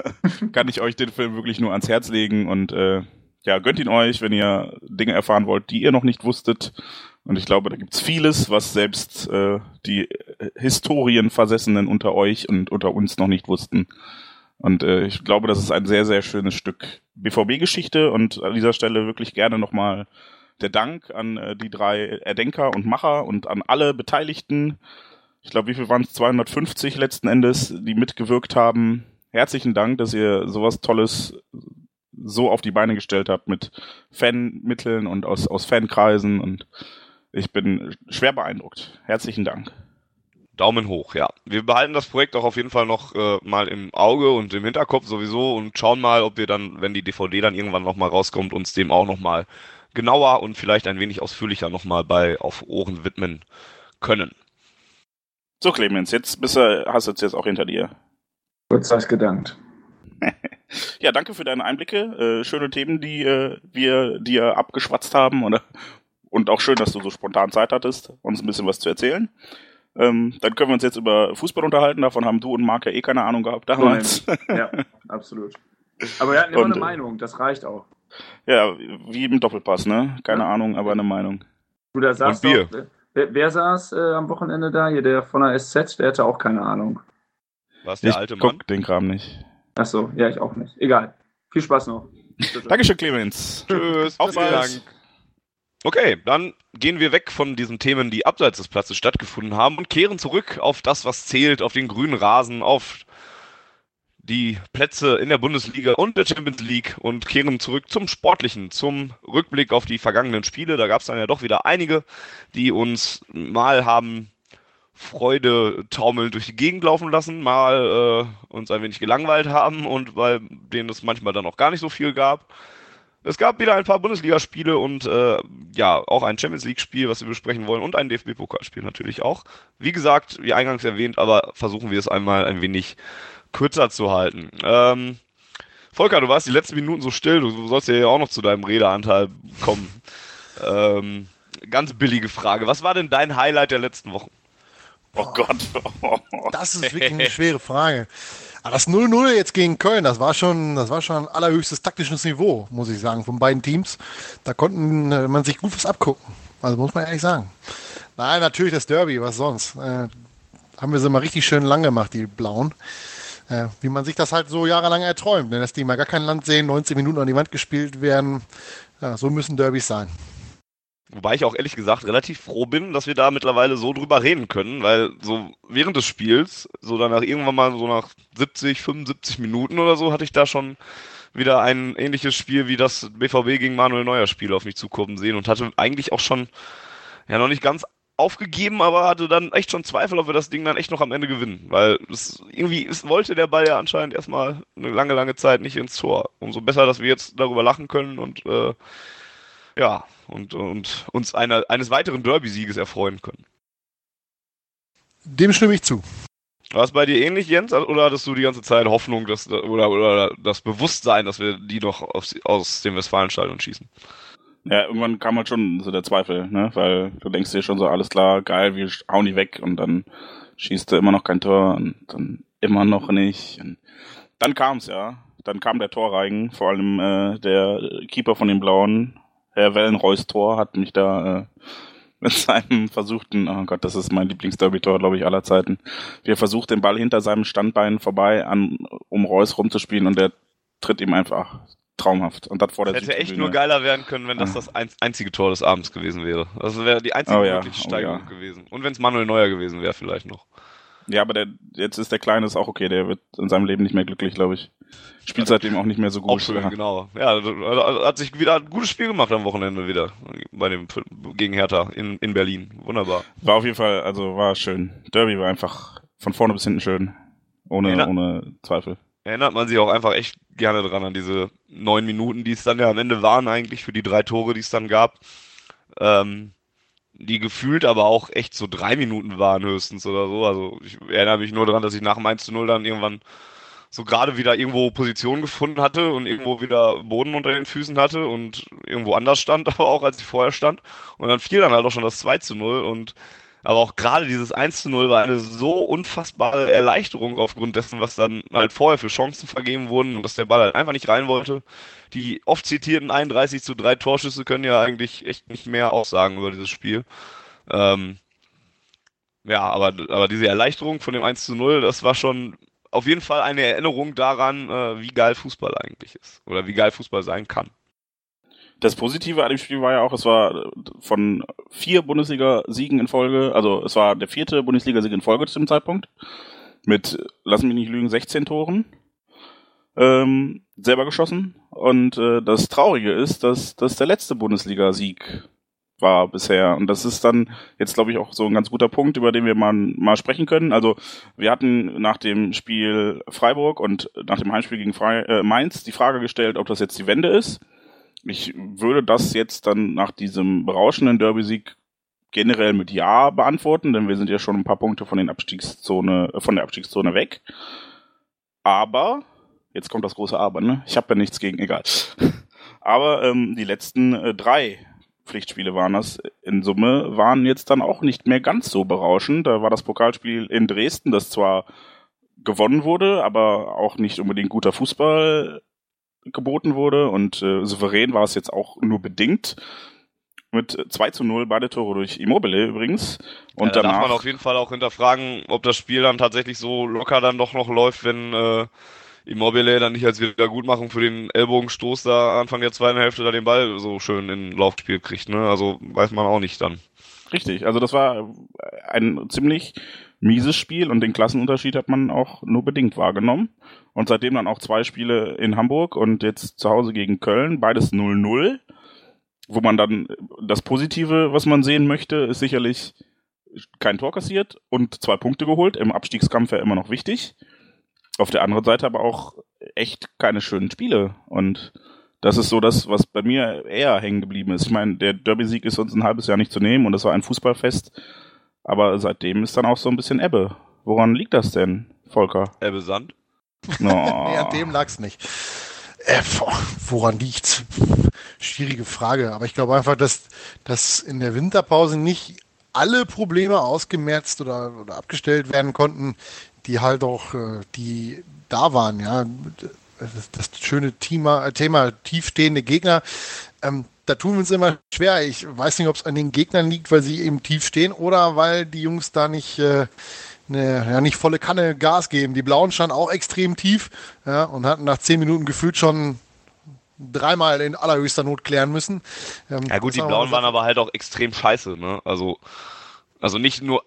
[laughs] kann ich euch den Film wirklich nur ans Herz legen und äh, ja, gönnt ihn euch, wenn ihr Dinge erfahren wollt, die ihr noch nicht wusstet. Und ich glaube, da gibt's vieles, was selbst äh, die Historienversessenen unter euch und unter uns noch nicht wussten. Und äh, ich glaube, das ist ein sehr, sehr schönes Stück BVB-Geschichte und an dieser Stelle wirklich gerne nochmal der Dank an äh, die drei Erdenker und Macher und an alle Beteiligten. Ich glaube, wie viel waren es? 250 letzten Endes, die mitgewirkt haben. Herzlichen Dank, dass ihr sowas Tolles so auf die Beine gestellt habt mit Fanmitteln und aus, aus Fankreisen und ich bin schwer beeindruckt. Herzlichen Dank. Daumen hoch, ja. Wir behalten das Projekt auch auf jeden Fall noch äh, mal im Auge und im Hinterkopf sowieso und schauen mal, ob wir dann, wenn die DVD dann irgendwann noch mal rauskommt, uns dem auch noch mal genauer und vielleicht ein wenig ausführlicher nochmal bei auf Ohren widmen können. So, Clemens, jetzt bist du, hast du es jetzt auch hinter dir. Kurz was gedankt. [laughs] ja, danke für deine Einblicke. Äh, schöne Themen, die äh, wir dir abgeschwatzt haben. Oder, und auch schön, dass du so spontan Zeit hattest, uns ein bisschen was zu erzählen. Ähm, dann können wir uns jetzt über Fußball unterhalten. Davon haben du und Marc ja eh keine Ahnung gehabt damals. ja, absolut. Aber wir hatten immer und, eine Meinung, das reicht auch. Ja, wie im Doppelpass, ne? Keine ja. Ahnung, aber eine Meinung. Du, da saß doch, wer, wer, saß äh, am Wochenende da? Hier, der von der SZ, der hatte auch keine Ahnung. Was, der ich alte Mann? guck den Kram nicht. Ach so, ja, ich auch nicht. Egal. Viel Spaß noch. [laughs] Dankeschön, Clemens. Tschüss. Auf. Dank. Okay, dann gehen wir weg von diesen Themen, die abseits des Platzes stattgefunden haben und kehren zurück auf das, was zählt, auf den grünen Rasen, auf die Plätze in der Bundesliga und der Champions League und kehren zurück zum Sportlichen, zum Rückblick auf die vergangenen Spiele. Da gab es dann ja doch wieder einige, die uns mal haben Freude taumelnd durch die Gegend laufen lassen, mal äh, uns ein wenig gelangweilt haben und bei denen es manchmal dann auch gar nicht so viel gab. Es gab wieder ein paar Bundesligaspiele und äh, ja, auch ein Champions League-Spiel, was wir besprechen wollen, und ein DFB-Pokalspiel natürlich auch. Wie gesagt, wie eingangs erwähnt, aber versuchen wir es einmal ein wenig kürzer zu halten. Ähm, Volker, du warst die letzten Minuten so still, du sollst ja auch noch zu deinem Redeanteil kommen. Ähm, ganz billige Frage. Was war denn dein Highlight der letzten Wochen? Oh Gott. [laughs] Das ist wirklich eine schwere Frage. Aber das 0-0 jetzt gegen Köln, das war schon, das war schon allerhöchstes taktisches Niveau, muss ich sagen, von beiden Teams. Da konnten äh, man sich gut was abgucken. Also muss man ehrlich sagen. Nein, natürlich das Derby, was sonst. Äh, haben wir sie mal richtig schön lang gemacht, die Blauen. Äh, wie man sich das halt so jahrelang erträumt. Denn dass die mal gar kein Land sehen, 90 Minuten an die Wand gespielt werden. Ja, so müssen Derbys sein. Wobei ich auch ehrlich gesagt relativ froh bin, dass wir da mittlerweile so drüber reden können, weil so während des Spiels, so danach irgendwann mal so nach 70, 75 Minuten oder so, hatte ich da schon wieder ein ähnliches Spiel wie das BVB gegen Manuel Neuer Spiel auf mich zukommen sehen und hatte eigentlich auch schon, ja noch nicht ganz aufgegeben, aber hatte dann echt schon Zweifel, ob wir das Ding dann echt noch am Ende gewinnen, weil es irgendwie es wollte der Ball ja anscheinend erstmal eine lange, lange Zeit nicht ins Tor. Umso besser, dass wir jetzt darüber lachen können und äh, ja, und, und uns einer, eines weiteren Derby-Sieges erfreuen können. Dem stimme ich zu. War es bei dir ähnlich, Jens, oder hattest du die ganze Zeit Hoffnung, dass, oder, oder das Bewusstsein, dass wir die noch aus, aus dem Westfalenstadion schießen? Ja, irgendwann kam halt schon so der Zweifel, ne? Weil du denkst dir schon so, alles klar, geil, wir hauen die weg und dann schießt du immer noch kein Tor und dann immer noch nicht. Und dann kam's ja. Dann kam der Torreigen, vor allem äh, der Keeper von den Blauen, Herr Wellenreus Tor, hat mich da äh, [laughs] mit seinem versuchten, oh Gott, das ist mein Lieblingsderby-Tor, glaube ich, aller Zeiten. Wie er versucht, den Ball hinter seinem Standbein vorbei an, um Reus rumzuspielen und der tritt ihm einfach traumhaft. Und das vor der Hätte echt nur geiler werden können, wenn das das ein, einzige Tor des Abends gewesen wäre. Das wäre die einzige Oh ja, Möglichkeitssteigerung oh ja. gewesen. Und wenn es Manuel Neuer gewesen wäre, vielleicht noch. Ja, aber der, jetzt ist der Kleine ist auch okay, der wird in seinem Leben nicht mehr glücklich, glaube ich. Spielt seitdem auch nicht mehr so gut. Auch schön, Ja. genau. Ja, also hat sich wieder ein gutes Spiel gemacht am Wochenende wieder bei dem gegen Hertha in, in Berlin. Wunderbar. War auf jeden Fall, also war schön. Derby war einfach von vorne bis hinten schön. Ohne, Ja. ohne Zweifel. Erinnert man sich auch einfach echt gerne dran an diese neun Minuten, die es dann ja am Ende waren eigentlich für die drei Tore, die es dann gab. Ähm, die gefühlt aber auch echt so drei Minuten waren höchstens oder so. Also ich erinnere mich nur daran, dass ich nach dem 1 zu 0 dann irgendwann so gerade wieder irgendwo Position gefunden hatte und irgendwo wieder Boden unter den Füßen hatte und irgendwo anders stand, [laughs] aber auch als ich vorher stand. Und dann fiel dann halt auch schon das 2 zu 0 und aber auch gerade dieses 1 zu 0 war eine so unfassbare Erleichterung aufgrund dessen, was dann halt vorher für Chancen vergeben wurden und dass der Ball halt einfach nicht rein wollte. Die oft zitierten 31 zu 3 Torschüsse können ja eigentlich echt nicht mehr aussagen über dieses Spiel. Ähm, ja, aber, aber diese Erleichterung von dem 1 zu 0, das war schon auf jeden Fall eine Erinnerung daran, äh, wie geil Fußball eigentlich ist. Oder wie geil Fußball sein kann. Das Positive an dem Spiel war ja auch, es war von vier Bundesliga-Siegen in Folge, also es war der vierte Bundesliga-Sieg in Folge zu dem Zeitpunkt. Mit, lass mich nicht lügen, 16 Toren. Ähm, selber geschossen. Und äh, das Traurige ist, dass das der letzte Bundesliga-Sieg war bisher. Und das ist dann jetzt, glaube ich, auch so ein ganz guter Punkt, über den wir mal, mal sprechen können. Also wir hatten nach dem Spiel Freiburg und nach dem Heimspiel gegen Fre äh, Mainz die Frage gestellt, ob das jetzt die Wende ist. Ich würde das jetzt dann nach diesem berauschenden Derby-Sieg generell mit Ja beantworten, denn wir sind ja schon ein paar Punkte von den Abstiegszone, äh, von der Abstiegszone weg. Aber, jetzt kommt das große Aber, ne? Ich habe ja nichts gegen, egal. [laughs] Aber ähm, die letzten äh, drei Pflichtspiele waren das in Summe, waren jetzt dann auch nicht mehr ganz so berauschend. Da war das Pokalspiel in Dresden, das zwar gewonnen wurde, aber auch nicht unbedingt guter Fußball geboten wurde und äh, souverän war es jetzt auch nur bedingt. Mit 2 zu 0 beide Tore durch Immobile übrigens. Und ja, da darf danach. man auf jeden Fall auch hinterfragen, ob das Spiel dann tatsächlich so locker dann doch noch läuft, wenn äh, Immobile dann nicht als Wiedergutmachung für den Ellbogenstoß da Anfang der zweiten Hälfte da den Ball so schön in Laufspiel kriegt, ne? Also weiß man auch nicht dann. Richtig, also das war ein ziemlich mieses Spiel und den Klassenunterschied hat man auch nur bedingt wahrgenommen. Und seitdem dann auch zwei Spiele in Hamburg und jetzt zu Hause gegen Köln, beides 0-0, wo man dann das Positive, was man sehen möchte, ist sicherlich kein Tor kassiert und zwei Punkte geholt. Im Abstiegskampf ja immer noch wichtig. Auf der anderen Seite aber auch echt keine schönen Spiele. Und das ist so das, was bei mir eher hängen geblieben ist. Ich meine, der Derby-Sieg ist uns ein halbes Jahr nicht zu nehmen und das war ein Fußballfest. Aber seitdem ist dann auch so ein bisschen Ebbe. Woran liegt das denn, Volker? Ebbe Sand? No. [laughs] nee, an dem lag's nicht. Äh, woran liegt's? Schwierige Frage. Aber ich glaube einfach, dass, dass in der Winterpause nicht alle Probleme ausgemerzt oder, oder abgestellt werden konnten, die halt auch, äh, die da waren, ja. Das, das schöne Thema, Thema tiefstehende Gegner. Ähm, da tun wir uns immer schwer. Ich weiß nicht, ob es an den Gegnern liegt, weil sie eben tief stehen oder weil die Jungs da nicht, äh, ne, ja, nicht volle Kanne Gas geben. Die Blauen standen auch extrem tief ja, und hatten nach zehn Minuten gefühlt schon dreimal in allerhöchster Not klären müssen. Ähm, ja gut, die Blauen waren aber halt auch extrem scheiße, ne? Also also nicht nur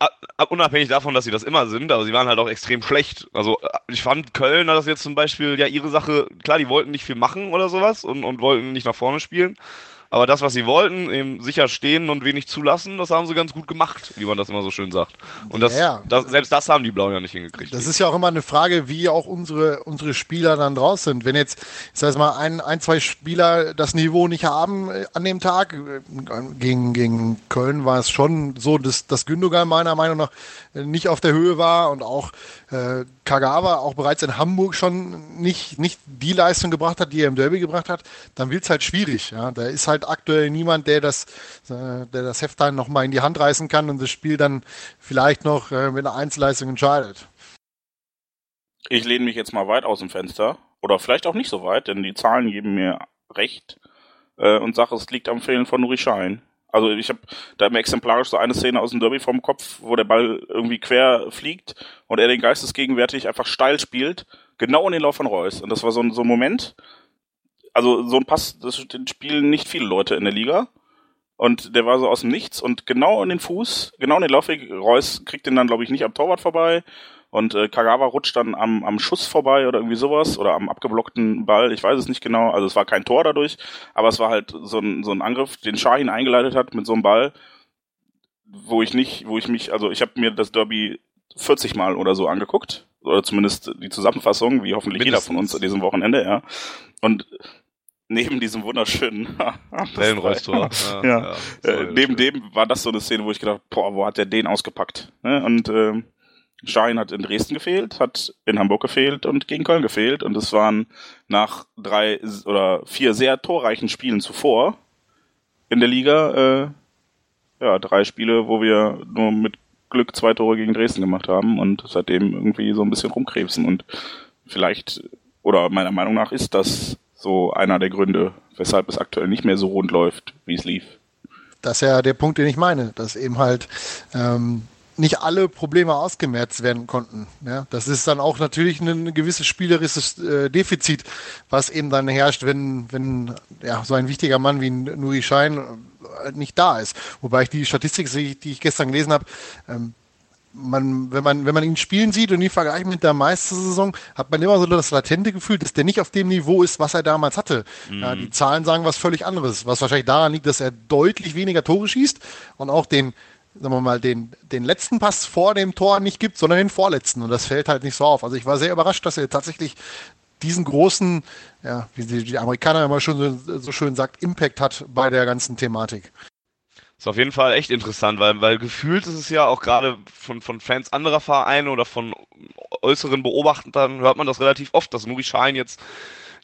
unabhängig davon, dass sie das immer sind, aber sie waren halt auch extrem schlecht. Also ich fand Köln hat das jetzt zum Beispiel ja ihre Sache, klar, die wollten nicht viel machen oder sowas und, und wollten nicht nach vorne spielen. Aber das, was sie wollten, eben sicher stehen und wenig zulassen, das haben sie ganz gut gemacht, wie man das immer so schön sagt. Und das, ja. das selbst das haben die Blauen ja nicht hingekriegt. Das ist ja auch immer eine Frage, wie auch unsere, unsere Spieler dann draus sind. Wenn jetzt, ich sag mal, ein, ein, zwei Spieler das Niveau nicht haben äh, an dem Tag, äh, gegen, gegen Köln war es schon so, dass, dass Gündogan meiner Meinung nach nicht auf der Höhe war und auch äh, Kagawa auch bereits in Hamburg schon nicht, nicht die Leistung gebracht hat, die er im Derby gebracht hat, dann wird es halt schwierig. Ja? Da ist halt aktuell niemand, der das, äh, der das Heft dann nochmal in die Hand reißen kann und das Spiel dann vielleicht noch äh, mit einer Einzelleistung entscheidet. Ich lehne mich jetzt mal weit aus dem Fenster. Oder vielleicht auch nicht so weit, denn die Zahlen geben mir recht äh, und sage, es liegt am Fehlen von Nuri Schein. Also ich habe da immer exemplarisch so eine Szene aus dem Derby vom Kopf, wo der Ball irgendwie quer fliegt und er den geistesgegenwärtig einfach steil spielt, genau in den Lauf von Reus. Und das war so ein, so ein Moment, also so ein Pass, das spielen nicht viele Leute in der Liga. Und der war so aus dem Nichts und genau in den Fuß, genau in den Laufweg. Reus kriegt den dann, glaube ich, nicht am Torwart vorbei. Und äh, Kagawa rutscht dann am, am Schuss vorbei oder irgendwie sowas oder am abgeblockten Ball, ich weiß es nicht genau. Also es war kein Tor dadurch, aber es war halt so ein, so ein Angriff, den Shahin eingeleitet hat mit so einem Ball, wo ich nicht, wo ich mich, also ich habe mir das Derby 40 Mal oder so angeguckt, oder zumindest die Zusammenfassung, wie hoffentlich Mindestens. jeder von uns an diesem Wochenende, ja. Und neben diesem wunderschönen [laughs] Wellenrollstor. [laughs] ja, ja, ja äh, neben dem war das so eine Szene, wo ich gedacht, boah, wo hat der den ausgepackt? Ne? Und äh, Schein hat in Dresden gefehlt, hat in Hamburg gefehlt und gegen Köln gefehlt. Und es waren nach drei oder vier sehr torreichen Spielen zuvor in der Liga äh, ja drei Spiele, wo wir nur mit Glück zwei Tore gegen Dresden gemacht haben und seitdem irgendwie so ein bisschen rumkrebsen. Und vielleicht, oder meiner Meinung nach ist das so einer der Gründe, weshalb es aktuell nicht mehr so rund läuft, wie es lief. Das ist ja der Punkt, den ich meine, dass eben halt ähm, nicht alle Probleme ausgemerzt werden konnten. Ja, das ist dann auch natürlich ein gewisses spielerisches äh, Defizit, was eben dann herrscht, wenn, wenn ja, so ein wichtiger Mann wie Nuri Schein äh, nicht da ist. Wobei ich die Statistik, die ich gestern gelesen habe, ähm, man, wenn man, wenn man ihn spielen sieht und ihn vergleicht mit der Meistersaison, hat man immer so das latente Gefühl, dass der nicht auf dem Niveau ist, was er damals hatte. Mhm. Ja, die Zahlen sagen was völlig anderes, was wahrscheinlich daran liegt, dass er deutlich weniger Tore schießt und auch den, sagen wir mal, den, den letzten Pass vor dem Tor nicht gibt, sondern den vorletzten. Und das fällt halt nicht so auf. Also ich war sehr überrascht, dass er tatsächlich diesen großen, ja, wie die, die Amerikaner immer schon so, so schön sagt, Impact hat bei der ganzen Thematik. Ist auf jeden Fall echt interessant, weil, weil gefühlt ist es ja auch gerade von, von Fans anderer Vereine oder von äußeren Beobachtern hört man das relativ oft, dass Nuri Schein jetzt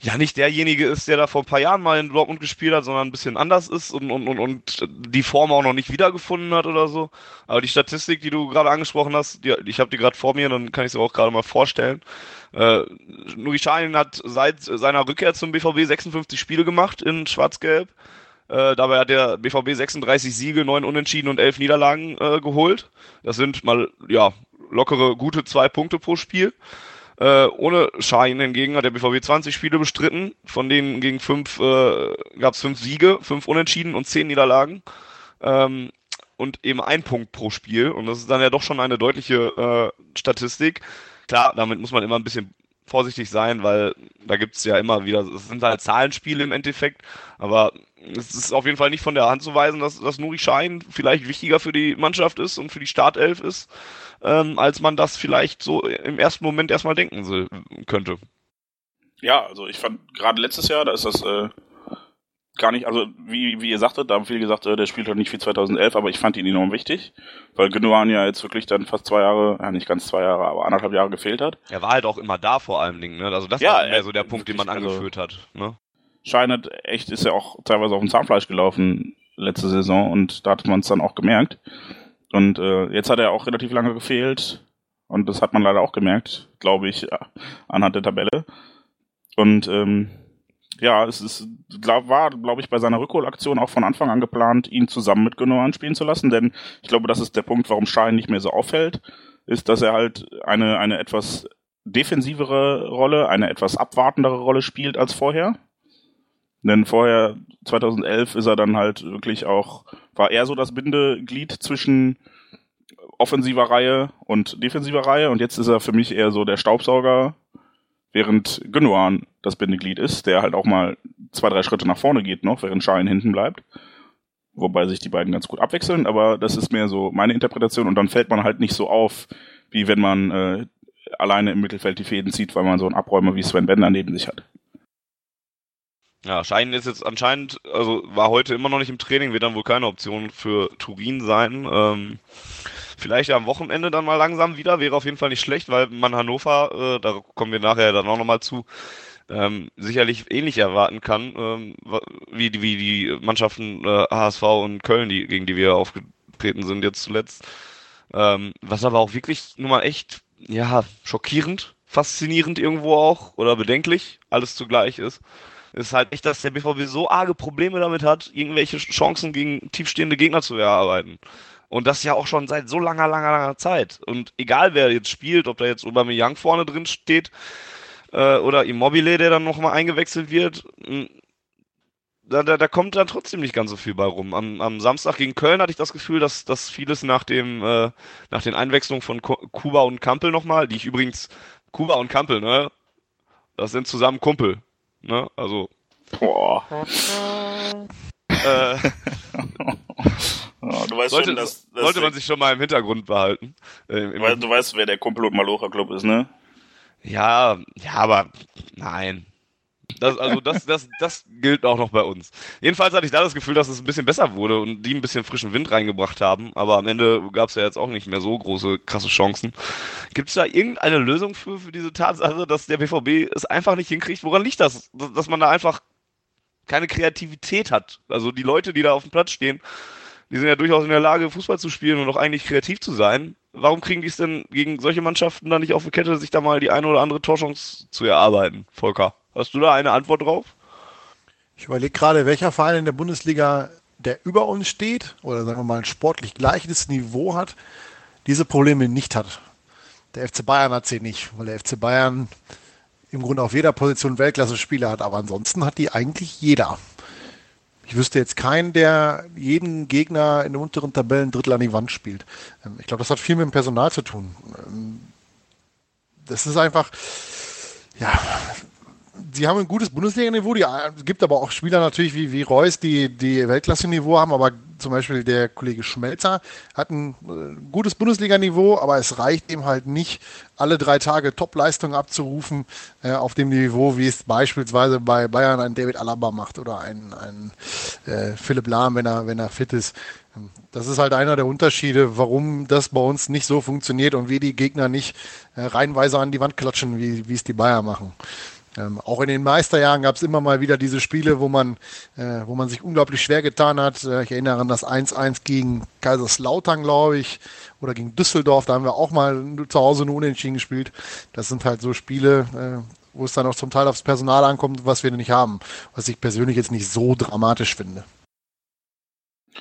ja nicht derjenige ist, der da vor ein paar Jahren mal in Dortmund gespielt hat, sondern ein bisschen anders ist und, und, und, und die Form auch noch nicht wiedergefunden hat oder so. Aber die Statistik, die du gerade angesprochen hast, die, ich habe die gerade vor mir, dann kann ich sie auch gerade mal vorstellen. Äh, Nuri Sahin hat seit seiner Rückkehr zum BVB 56 Spiele gemacht in Schwarz-Gelb. Äh, dabei hat der BVB 36 Siege, 9 Unentschieden und 11 Niederlagen äh, geholt. Das sind mal, ja, lockere, gute zwei Punkte pro Spiel. Äh, ohne Schein hingegen hat der BVB 20 Spiele bestritten, von denen gegen fünf äh, gab es fünf Siege, fünf Unentschieden und zehn Niederlagen. Ähm, und eben ein Punkt pro Spiel. Und das ist dann ja doch schon eine deutliche äh, Statistik. Klar, damit muss man immer ein bisschen vorsichtig sein, weil da gibt's ja immer wieder, es sind halt Zahlenspiele im Endeffekt, aber es ist auf jeden Fall nicht von der Hand zu weisen, dass, dass Nuri Schein vielleicht wichtiger für die Mannschaft ist und für die Startelf ist, ähm, als man das vielleicht so im ersten Moment erstmal denken könnte. Ja, also ich fand gerade letztes Jahr, da ist das äh, gar nicht, also wie, wie ihr sagtet, da haben viele gesagt, äh, der spielt halt nicht wie 2011, aber ich fand ihn enorm wichtig, weil Gündogan ja jetzt wirklich dann fast zwei Jahre, ja nicht ganz zwei Jahre, aber anderthalb Jahre gefehlt hat. Er war halt auch immer da vor allem Dingen, ne? Also das ja, war mehr so der Punkt, den man also angeführt also, hat. Ne? Schein hat echt, ist ja auch teilweise auf dem Zahnfleisch gelaufen letzte Saison und da hat man es dann auch gemerkt. Und äh, jetzt hat er auch relativ lange gefehlt und das hat man leider auch gemerkt, glaube ich, anhand der Tabelle. Und ähm, ja, es ist, war, glaube ich, bei seiner Rückholaktion auch von Anfang an geplant, ihn zusammen mit Gündogan spielen zu lassen, denn ich glaube, das ist der Punkt, warum Schein nicht mehr so auffällt, ist, dass er halt eine, eine etwas defensivere Rolle, eine etwas abwartendere Rolle spielt als vorher. Denn vorher, 2011, ist er dann halt wirklich auch, war er so das Bindeglied zwischen offensiver Reihe und defensiver Reihe und jetzt ist er für mich eher so der Staubsauger während Gündogan das Bindeglied ist, der halt auch mal zwei, drei Schritte nach vorne geht noch, während Schein hinten bleibt. Wobei sich die beiden ganz gut abwechseln, aber das ist mehr so meine Interpretation und dann fällt man halt nicht so auf, wie wenn man äh, alleine im Mittelfeld die Fäden zieht, weil man so einen Abräumer wie Sven Bender neben sich hat. Ja, Schein ist jetzt anscheinend, also war heute immer noch nicht im Training, wird dann wohl keine Option für Turin sein. Ähm, Vielleicht am Wochenende dann mal langsam wieder, wäre auf jeden Fall nicht schlecht, weil man Hannover, äh, da kommen wir nachher dann auch nochmal zu, ähm, sicherlich ähnlich erwarten kann, ähm, wie, die, wie die Mannschaften äh, HSV und Köln, die, gegen die wir aufgetreten sind jetzt zuletzt. Ähm, was aber auch wirklich nun mal echt, ja, schockierend, faszinierend irgendwo auch oder bedenklich, alles zugleich ist ist halt echt, dass der BVB so arge Probleme damit hat, irgendwelche Chancen gegen tiefstehende Gegner zu erarbeiten. Und das ja auch schon seit so langer, langer, langer Zeit. Und egal wer jetzt spielt, ob da jetzt Aubameyang vorne drin steht äh, oder Immobile, der dann nochmal eingewechselt wird, da, da, da kommt dann trotzdem nicht ganz so viel bei rum. Am, am Samstag gegen Köln hatte ich das Gefühl, dass, dass vieles nach dem äh, nach den Einwechslungen von Kuba und Kampel nochmal, die ich übrigens Kuba und Kampel, ne, das sind zusammen Kumpel, ne, also. Boah. äh, [laughs] Ja, du weißt sollte, schon, dass, dass sollte man sich schon mal im Hintergrund behalten. Äh, im du weißt, wer der Kumpel und Malocha Club ist, ne? Ja, ja, aber nein. Das, also das, das, das gilt auch noch bei uns. Jedenfalls hatte ich da das Gefühl, dass es ein bisschen besser wurde und die ein bisschen frischen Wind reingebracht haben. Aber am Ende gab es ja jetzt auch nicht mehr so große, krasse Chancen. Gibt es da irgendeine Lösung für, für diese Tatsache, dass der BVB es einfach nicht hinkriegt? Woran liegt das? Dass man da einfach keine Kreativität hat. Also die Leute, die da auf dem Platz stehen, die sind ja durchaus in der Lage, Fußball zu spielen und auch eigentlich kreativ zu sein. Warum kriegen die es denn gegen solche Mannschaften dann nicht auf die Kette, sich da mal die eine oder andere Torchance zu erarbeiten? Volker, hast du da eine Antwort drauf? Ich überlege gerade, welcher Verein in der Bundesliga, der über uns steht oder sagen wir mal ein sportlich gleiches Niveau hat, diese Probleme nicht hat. Der FC Bayern hat sie nicht, weil der FC Bayern im Grunde auf jeder Position Weltklasse-Spieler hat, aber ansonsten hat die eigentlich jeder. Ich wüsste jetzt keinen, der jeden Gegner in den unteren Tabellen Drittel an die Wand spielt. Ähm, ich glaube, das hat viel mit dem Personal zu tun. Ähm, das ist einfach, ja, sie haben ein gutes Bundesliga-Niveau. Es gibt aber auch Spieler natürlich wie, wie Reus, die, die Weltklasse-Niveau haben, aber zum Beispiel der Kollege Schmelzer hat ein äh, gutes Bundesliga-Niveau, aber es reicht ihm halt nicht, alle drei Tage Top-Leistung abzurufen äh, auf dem Niveau, wie es beispielsweise bei Bayern ein David Alaba macht oder ein, ein äh, Philipp Lahm, wenn er, wenn er fit ist. Das ist halt einer der Unterschiede, warum das bei uns nicht so funktioniert und wie die Gegner nicht äh, reihenweise an die Wand klatschen, wie es die Bayern machen. Ähm, auch in den Meisterjahren gab es immer mal wieder diese Spiele, wo man, äh, wo man sich unglaublich schwer getan hat. Äh, ich erinnere an das 1-1 gegen Kaiserslautern, glaube ich, oder gegen Düsseldorf. Da haben wir auch mal zu Hause nur unentschieden gespielt. Das sind halt so Spiele, äh, wo es dann auch zum Teil aufs Personal ankommt, was wir nicht haben. Was ich persönlich jetzt nicht so dramatisch finde.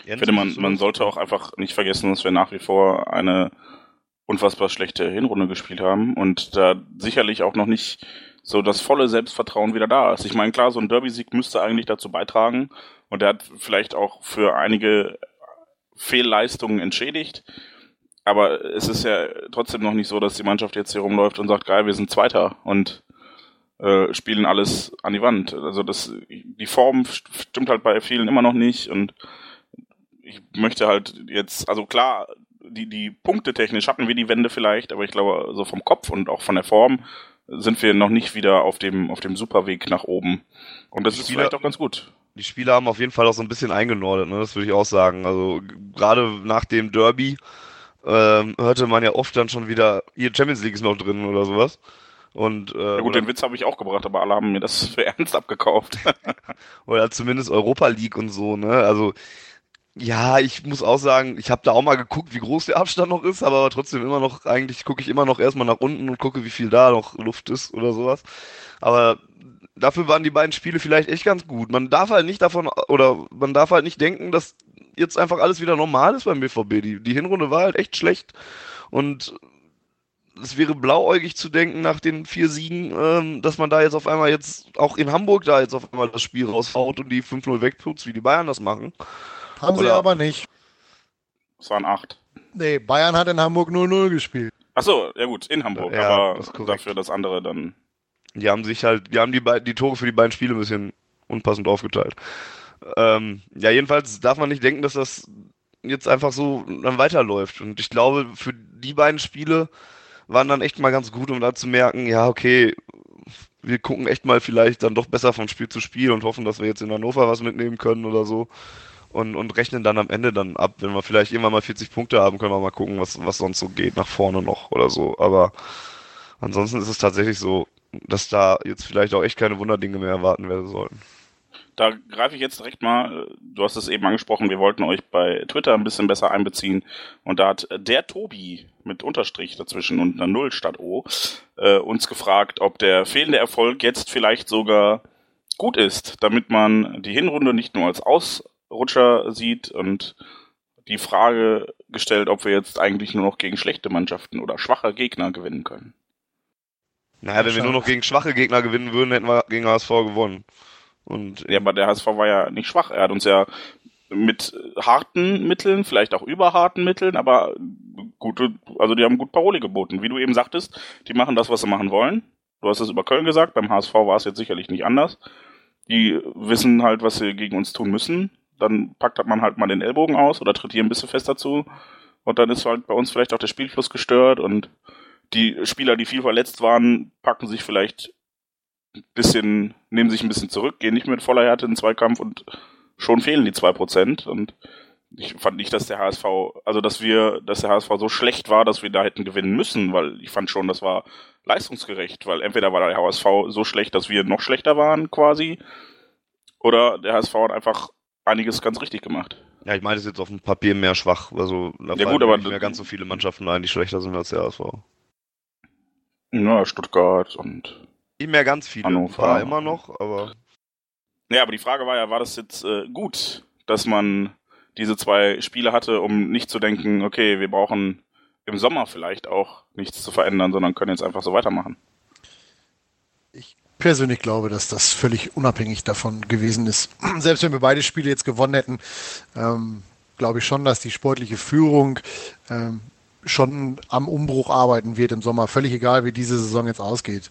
Ich finde, man, man sollte auch einfach nicht vergessen, dass wir nach wie vor eine unfassbar schlechte Hinrunde gespielt haben und da sicherlich auch noch nicht so das volle Selbstvertrauen wieder da ist. Ich meine, klar, so ein Derby-Sieg müsste eigentlich dazu beitragen und er hat vielleicht auch für einige Fehlleistungen entschädigt. Aber es ist ja trotzdem noch nicht so, dass die Mannschaft jetzt hier rumläuft und sagt, geil, wir sind Zweiter und äh, spielen alles an die Wand. Also das, die Form stimmt halt bei vielen immer noch nicht und ich möchte halt jetzt, also klar, die, die Punkte technisch hatten wir die Wende vielleicht, aber ich glaube, so vom Kopf und auch von der Form sind wir noch nicht wieder auf dem, auf dem Superweg nach oben. Und das die ist Spieler, vielleicht auch ganz gut. Die Spieler haben auf jeden Fall auch so ein bisschen eingenordet, ne? das würde ich auch sagen. Also gerade nach dem Derby ähm, hörte man ja oft dann schon wieder, hier Champions League ist noch drin oder sowas. Und, äh, ja gut, den Witz habe ich auch gebracht, aber alle haben mir das [laughs] für ernst abgekauft. [laughs] oder zumindest Europa League und so, ne? Also ja, ich muss auch sagen, ich habe da auch mal geguckt, wie groß der Abstand noch ist, aber trotzdem immer noch, eigentlich gucke ich immer noch erstmal nach unten und gucke, wie viel da noch Luft ist oder sowas. Aber dafür waren die beiden Spiele vielleicht echt ganz gut. Man darf halt nicht davon, oder man darf halt nicht denken, dass jetzt einfach alles wieder normal ist beim BVB. Die, die Hinrunde war halt echt schlecht und es wäre blauäugig zu denken nach den vier Siegen, ähm, dass man da jetzt auf einmal jetzt auch in Hamburg da jetzt auf einmal das Spiel raushaut und die 5-0 wegputzt, wie die Bayern das machen. Haben Oder? sie aber nicht. Es waren acht. Nee, Bayern hat in Hamburg 0-0 gespielt. Ach so, ja gut, in Hamburg, ja, aber das dafür das andere dann. Die haben sich halt, die haben die, die Tore für die beiden Spiele ein bisschen unpassend aufgeteilt. Ähm, ja, jedenfalls darf man nicht denken, dass das jetzt einfach so dann weiterläuft. Und ich glaube, für die beiden Spiele waren dann echt mal ganz gut, um da zu merken, ja, okay, wir gucken echt mal vielleicht dann doch besser von Spiel zu Spiel und hoffen, dass wir jetzt in Hannover was mitnehmen können oder so. Und, und rechnen dann am Ende dann ab. Wenn wir vielleicht irgendwann mal 40 Punkte haben, können wir mal gucken, was, was sonst so geht nach vorne noch oder so. Aber ansonsten ist es tatsächlich so, dass da jetzt vielleicht auch echt keine Wunderdinge mehr erwarten werden sollten. Da greife ich jetzt direkt mal, du hast es eben angesprochen, wir wollten euch bei Twitter ein bisschen besser einbeziehen und da hat der Tobi mit Unterstrich dazwischen und einer Null statt O äh, uns gefragt, ob der fehlende Erfolg jetzt vielleicht sogar gut ist, damit man die Hinrunde nicht nur als Ausrutscher sieht und die Frage gestellt, ob wir jetzt eigentlich nur noch gegen schlechte Mannschaften oder schwache Gegner gewinnen können. Naja, wenn wir nur noch gegen schwache Gegner gewinnen würden, hätten wir gegen HSV gewonnen. Und ja, aber der HSV war ja nicht schwach. Er hat uns ja mit harten Mitteln, vielleicht auch überharten Mitteln, aber gute, also die haben gut Paroli geboten. Wie du eben sagtest, die machen das, was sie machen wollen. Du hast es über Köln gesagt, beim HSV war es jetzt sicherlich nicht anders. Die wissen halt, was sie gegen uns tun müssen. Dann packt man halt mal den Ellbogen aus oder tritt hier ein bisschen fest dazu. Und dann ist halt bei uns vielleicht auch der Spielfluss gestört und die Spieler, die viel verletzt waren, packen sich vielleicht ein bisschen, nehmen sich ein bisschen zurück, gehen nicht mit voller Härte in den Zweikampf und schon fehlen die zwei Prozent. Und ich fand nicht, dass der HSV, also dass wir, dass der HSV so schlecht war, dass wir da hätten gewinnen müssen, weil ich fand schon, das war leistungsgerecht, weil entweder war der HSV so schlecht, dass wir noch schlechter waren quasi, oder der HSV hat einfach einiges ganz richtig gemacht. Ja, ich meine, es ist jetzt auf dem Papier mehr schwach. Also da ja, gut, aber nicht mehr ganz so viele Mannschaften ein, die schlechter sind als der HSV. Ja, Stuttgart und. Nicht mehr ganz viele. Hannover. Immer noch, aber. Ja, aber die Frage war ja, war das jetzt äh, gut, dass man diese zwei Spiele hatte, um nicht zu denken, okay, wir brauchen im Sommer vielleicht auch nichts zu verändern, sondern können jetzt einfach so weitermachen? Ich persönlich glaube, dass das völlig unabhängig davon gewesen ist. [clears throat] Selbst wenn wir beide Spiele jetzt gewonnen hätten, ähm, glaube ich schon, dass die sportliche Führung ähm, schon am Umbruch arbeiten wird im Sommer. Völlig egal, wie diese Saison jetzt ausgeht.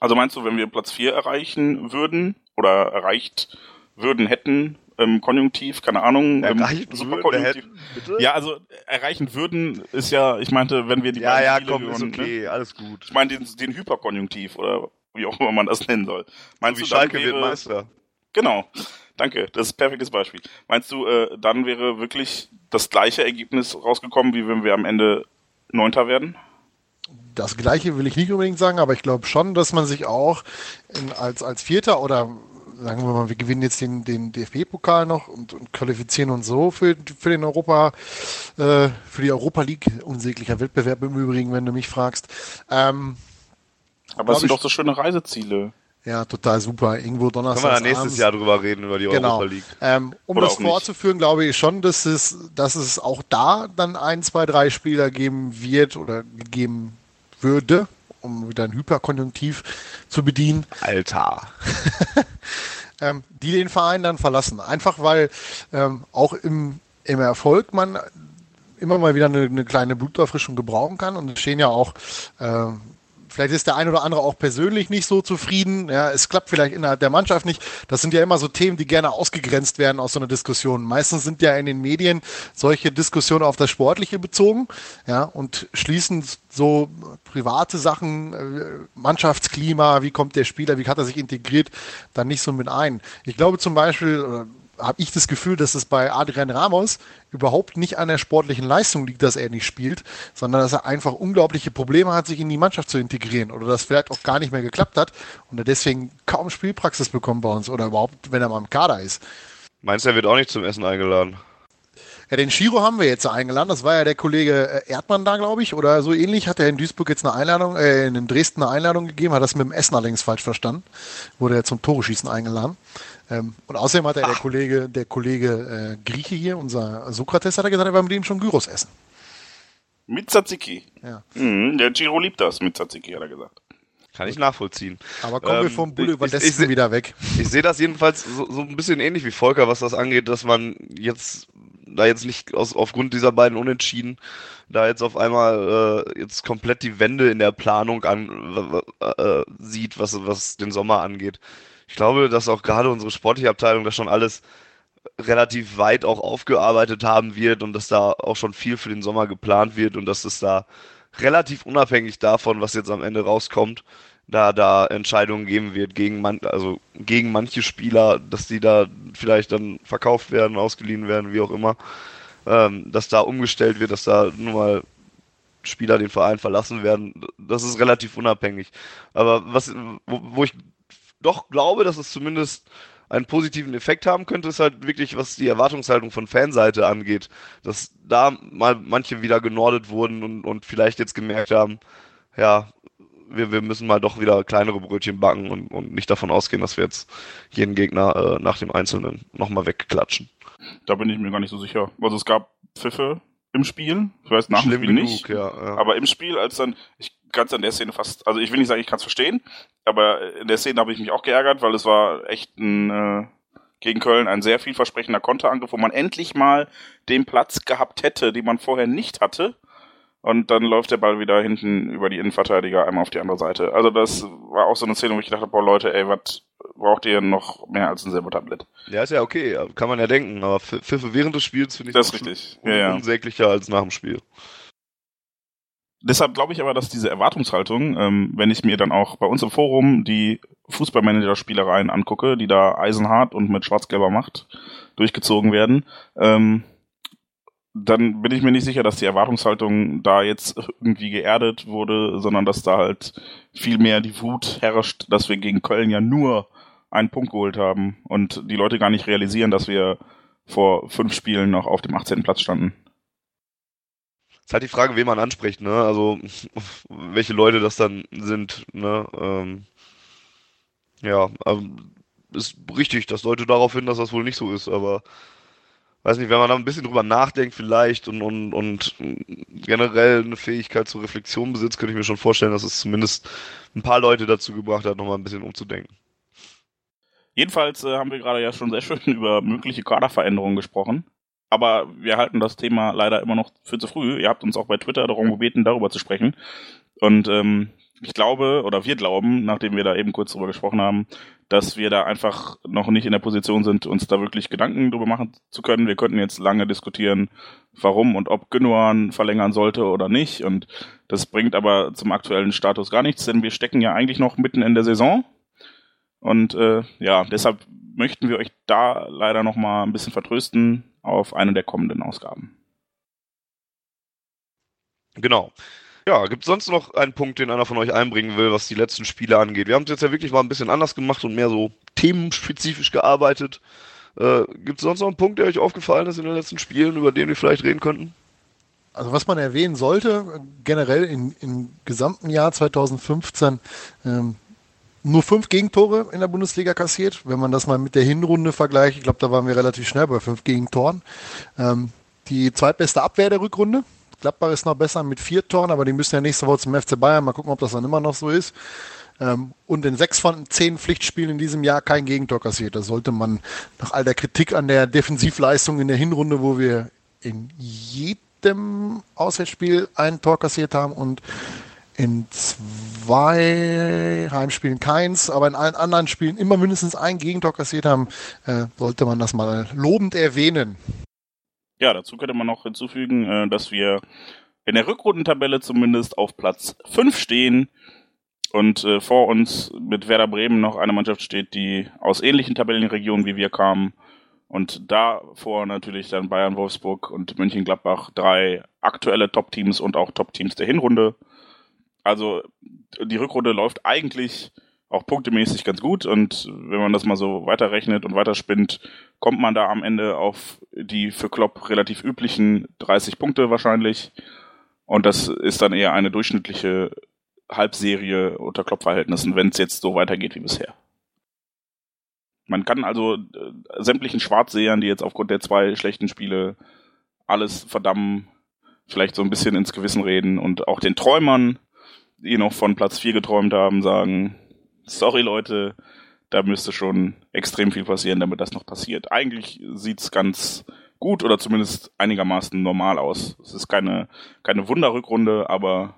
Also meinst du, wenn wir Platz 4 erreichen würden oder erreicht würden, hätten, im Konjunktiv, keine Ahnung, im Superkonjunktiv. Hätten, ja, also erreichen würden ist ja, ich meinte, wenn wir die Ja, ja, komm, ist okay, ne? alles gut. Ich meine den, den Hyperkonjunktiv oder wie auch immer man das nennen soll. Meinst so wie du, Schalke wäre, wird Meister. Genau. Danke, das ist ein perfektes Beispiel. Meinst du, äh, dann wäre wirklich das gleiche Ergebnis rausgekommen, wie wenn wir am Ende Neunter werden? Das gleiche will ich nicht unbedingt sagen, aber ich glaube schon, dass man sich auch in, als, als Vierter oder sagen wir mal, wir gewinnen jetzt den, den DFB-Pokal noch und, und, qualifizieren uns so für, für den Europa, äh, für die Europa League, unsäglicher Wettbewerb im Übrigen, wenn du mich fragst. Ähm, aber es sind doch so schöne Reiseziele. Ja, total super. Irgendwo Donnerstag. Können wir dann nächstes Jahr drüber reden, über die genau. Europa League. Ähm, um Oder das fortzuführen, glaube ich schon, dass es, dass es auch da dann ein, zwei, drei Spieler geben wird oder geben würde, um wieder ein Hyperkonjunktiv zu bedienen, Alter. [laughs] ähm, die den Verein dann verlassen. Einfach weil ähm, auch im, im Erfolg man immer mal wieder eine, eine kleine Blutauffrischung gebrauchen kann. Und es stehen ja auch, ähm, vielleicht ist der ein oder andere auch persönlich nicht so zufrieden. Ja, es klappt vielleicht innerhalb der Mannschaft nicht. Das sind ja immer so Themen, die gerne ausgegrenzt werden aus so einer Diskussion. Meistens sind ja in den Medien solche Diskussionen auf das Sportliche bezogen, ja, und schließen so private Sachen, äh, Mannschaftsklima, wie kommt der Spieler, wie hat er sich integriert, dann nicht so mit ein. Ich glaube zum Beispiel, habe ich das Gefühl, dass es bei Adrian Ramos überhaupt nicht an der sportlichen Leistung liegt, dass er nicht spielt, sondern dass er einfach unglaubliche Probleme hat, sich in die Mannschaft zu integrieren oder das vielleicht auch gar nicht mehr geklappt hat und er deswegen kaum Spielpraxis bekommt bei uns oder überhaupt, wenn er mal im Kader ist. Meinst du, er wird auch nicht zum Essen eingeladen? Ja, den Shiro haben wir jetzt eingeladen. Das war ja der Kollege äh, Erdmann da, glaube ich, oder so ähnlich. Hat er in Duisburg jetzt eine Einladung, äh, in Dresden eine Einladung gegeben, hat das mit dem Essen allerdings falsch verstanden. Wurde er zum Tore-Schießen eingeladen. Ähm, und außerdem hat er der Kollege, der Kollege äh, Grieche hier, unser Sokrates, hat er gesagt, er war mit ihm schon Gyros essen. Mit Tzatziki. Ja. Mhm, der Giro liebt das mit Tzatziki, hat er gesagt. Kann ich nachvollziehen. Aber kommen wir Ähm, vom Bulle ich- über ich- ich Westen seh- wieder weg. Ich sehe das jedenfalls so, so ein bisschen ähnlich wie Volker, was das angeht, dass man jetzt da jetzt nicht aus, aufgrund dieser beiden Unentschieden da jetzt auf einmal äh, jetzt komplett die Wende in der Planung an äh, sieht, was, was den Sommer angeht. Ich glaube, dass auch gerade unsere sportliche Abteilung das schon alles relativ weit auch aufgearbeitet haben wird und dass da auch schon viel für den Sommer geplant wird und dass es da relativ unabhängig davon, was jetzt am Ende rauskommt, da da Entscheidungen geben wird gegen man, also gegen manche Spieler, dass die da vielleicht dann verkauft werden, ausgeliehen werden, wie auch immer, ähm, dass da umgestellt wird, dass da nur mal Spieler den Verein verlassen werden. Das ist relativ unabhängig. Aber was, wo, wo ich doch glaube, dass es zumindest einen positiven Effekt haben könnte, ist halt wirklich, was die Erwartungshaltung von Fanseite angeht, dass da mal manche wieder genordet wurden und, und vielleicht jetzt gemerkt haben, ja, wir, wir müssen mal doch wieder kleinere Brötchen backen und, und nicht davon ausgehen, dass wir jetzt jeden Gegner äh, nach dem Einzelnen nochmal wegklatschen. Da bin ich mir gar nicht so sicher. Also es gab Pfiffe im Spiel. Ich weiß nach dem Spiel genug, nicht. ja. ja. Aber im Spiel, als dann, ich kann es an der Szene fast, also ich will nicht sagen, ich kann es verstehen, aber in der Szene habe ich mich auch geärgert, weil es war echt ein, äh, gegen Köln ein sehr vielversprechender Konterangriff, wo man endlich mal den Platz gehabt hätte, den man vorher nicht hatte. Und dann läuft der Ball wieder hinten über die Innenverteidiger einmal auf die andere Seite. Also das war auch so eine Szene, wo ich gedacht habe, boah Leute, ey, was braucht ihr noch mehr als ein Silbertablett? ja, ist ja okay, kann man ja denken, aber Pf- Pfiffe während des Spiels finde ich Das richtig. un Ja, ja. unsäglicher als nach dem Spiel. Deshalb glaube ich aber, dass diese Erwartungshaltung, ähm, wenn ich mir dann auch bei uns im Forum die Fußballmanager-Spielereien angucke, die da eisenhart und mit schwarz-gelber Macht durchgezogen werden, ähm, dann bin ich mir nicht sicher, dass die Erwartungshaltung da jetzt irgendwie geerdet wurde, sondern dass da halt viel mehr die Wut herrscht, dass wir gegen Köln ja nur einen Punkt geholt haben und die Leute gar nicht realisieren, dass wir vor fünf Spielen noch auf dem 18. Platz standen. Ist halt die Frage, wen man anspricht, ne? Also [laughs] welche Leute das dann sind, ne? Ähm, ja, ähm, ist richtig, das deutet darauf hin, dass das wohl nicht so ist, aber weiß nicht, wenn man da ein bisschen drüber nachdenkt vielleicht und, und, und generell eine Fähigkeit zur Reflexion besitzt, könnte ich mir schon vorstellen, dass es zumindest ein paar Leute dazu gebracht hat, nochmal ein bisschen umzudenken. Jedenfalls äh, haben wir gerade ja schon sehr schön [laughs] über mögliche Kaderveränderungen gesprochen. Aber wir halten das Thema leider immer noch für zu früh. Ihr habt uns auch bei Twitter darum gebeten, darüber zu sprechen. Und ähm, ich glaube, oder wir glauben, nachdem wir da eben kurz drüber gesprochen haben, dass wir da einfach noch nicht in der Position sind, uns da wirklich Gedanken drüber machen zu können. Wir könnten jetzt lange diskutieren, warum und ob Gündogan verlängern sollte oder nicht. Und das bringt aber zum aktuellen Status gar nichts, denn wir stecken ja eigentlich noch mitten in der Saison. Und äh, ja, deshalb möchten wir euch da leider noch mal ein bisschen vertrösten auf eine der kommenden Ausgaben. Genau. Ja, gibt es sonst noch einen Punkt, den einer von euch einbringen will, was die letzten Spiele angeht? Wir haben es jetzt ja wirklich mal ein bisschen anders gemacht und mehr so themenspezifisch gearbeitet. Äh, gibt es sonst noch einen Punkt, der euch aufgefallen ist in den letzten Spielen, über den wir vielleicht reden könnten? Also was man erwähnen sollte, generell in, im gesamten Jahr 2015, ähm, nur fünf Gegentore in der Bundesliga kassiert. Wenn man das mal mit der Hinrunde vergleicht, ich glaube, da waren wir relativ schnell bei fünf Gegentoren. Ähm, die zweitbeste Abwehr der Rückrunde. Gladbach ist noch besser mit vier Toren, aber die müssen ja nächste Woche zum FC Bayern. Mal gucken, ob das dann immer noch so ist. Ähm, und in sechs von zehn Pflichtspielen in diesem Jahr kein Gegentor kassiert. Da sollte man nach all der Kritik an der Defensivleistung in der Hinrunde, wo wir in jedem Auswärtsspiel ein Tor kassiert haben und in zwei Heimspielen keins, aber in allen anderen Spielen immer mindestens ein Gegentor kassiert haben, äh, sollte man das mal lobend erwähnen. Ja, dazu könnte man noch hinzufügen, äh, dass wir in der Rückrundentabelle zumindest auf Platz 5 stehen und äh, vor uns mit Werder Bremen noch eine Mannschaft steht, die aus ähnlichen Tabellenregionen wie wir kam. Und davor natürlich dann Bayern, Wolfsburg und München-Gladbach, drei aktuelle Top-Teams und auch Top-Teams der Hinrunde. Also die Rückrunde läuft eigentlich auch punktemäßig ganz gut und wenn man das mal so weiterrechnet und weiterspinnt, kommt man da am Ende auf die für Klopp relativ üblichen 30 Punkte wahrscheinlich. Und das ist dann eher eine durchschnittliche Halbserie unter Klopp-Verhältnissen, wenn es jetzt so weitergeht wie bisher. Man kann also äh, sämtlichen Schwarzsehern, die jetzt aufgrund der zwei schlechten Spiele alles verdammen, vielleicht so ein bisschen ins Gewissen reden und auch den Träumern, die noch von Platz 4 geträumt haben, sagen, sorry Leute, da müsste schon extrem viel passieren, damit das noch passiert. Eigentlich sieht's ganz gut oder zumindest einigermaßen normal aus. Es ist keine, keine Wunderrückrunde, aber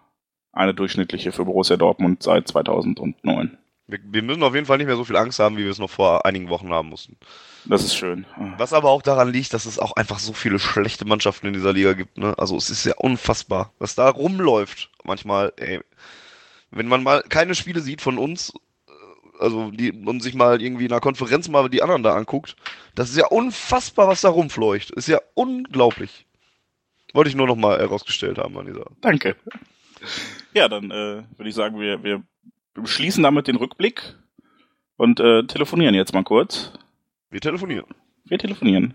eine durchschnittliche für Borussia Dortmund seit 2009. Wir, wir, müssen auf jeden Fall nicht mehr so viel Angst haben, wie wir es noch vor einigen Wochen haben mussten. Das ist schön. Was aber auch daran liegt, dass es auch einfach so viele schlechte Mannschaften in dieser Liga gibt. Ne? Also es ist ja unfassbar, was da rumläuft. Manchmal, ey, wenn man mal keine Spiele sieht von uns, äh, also die, und sich mal irgendwie in einer Konferenz mal die anderen da anguckt, das ist ja unfassbar, was da rumfleucht. Ist ja unglaublich. Wollte ich nur noch mal herausgestellt haben an dieser. Danke. Ja, dann äh, würde ich sagen, wir, wir schließen damit den Rückblick und äh, telefonieren jetzt mal kurz. Wir telefonieren. Wir telefonieren.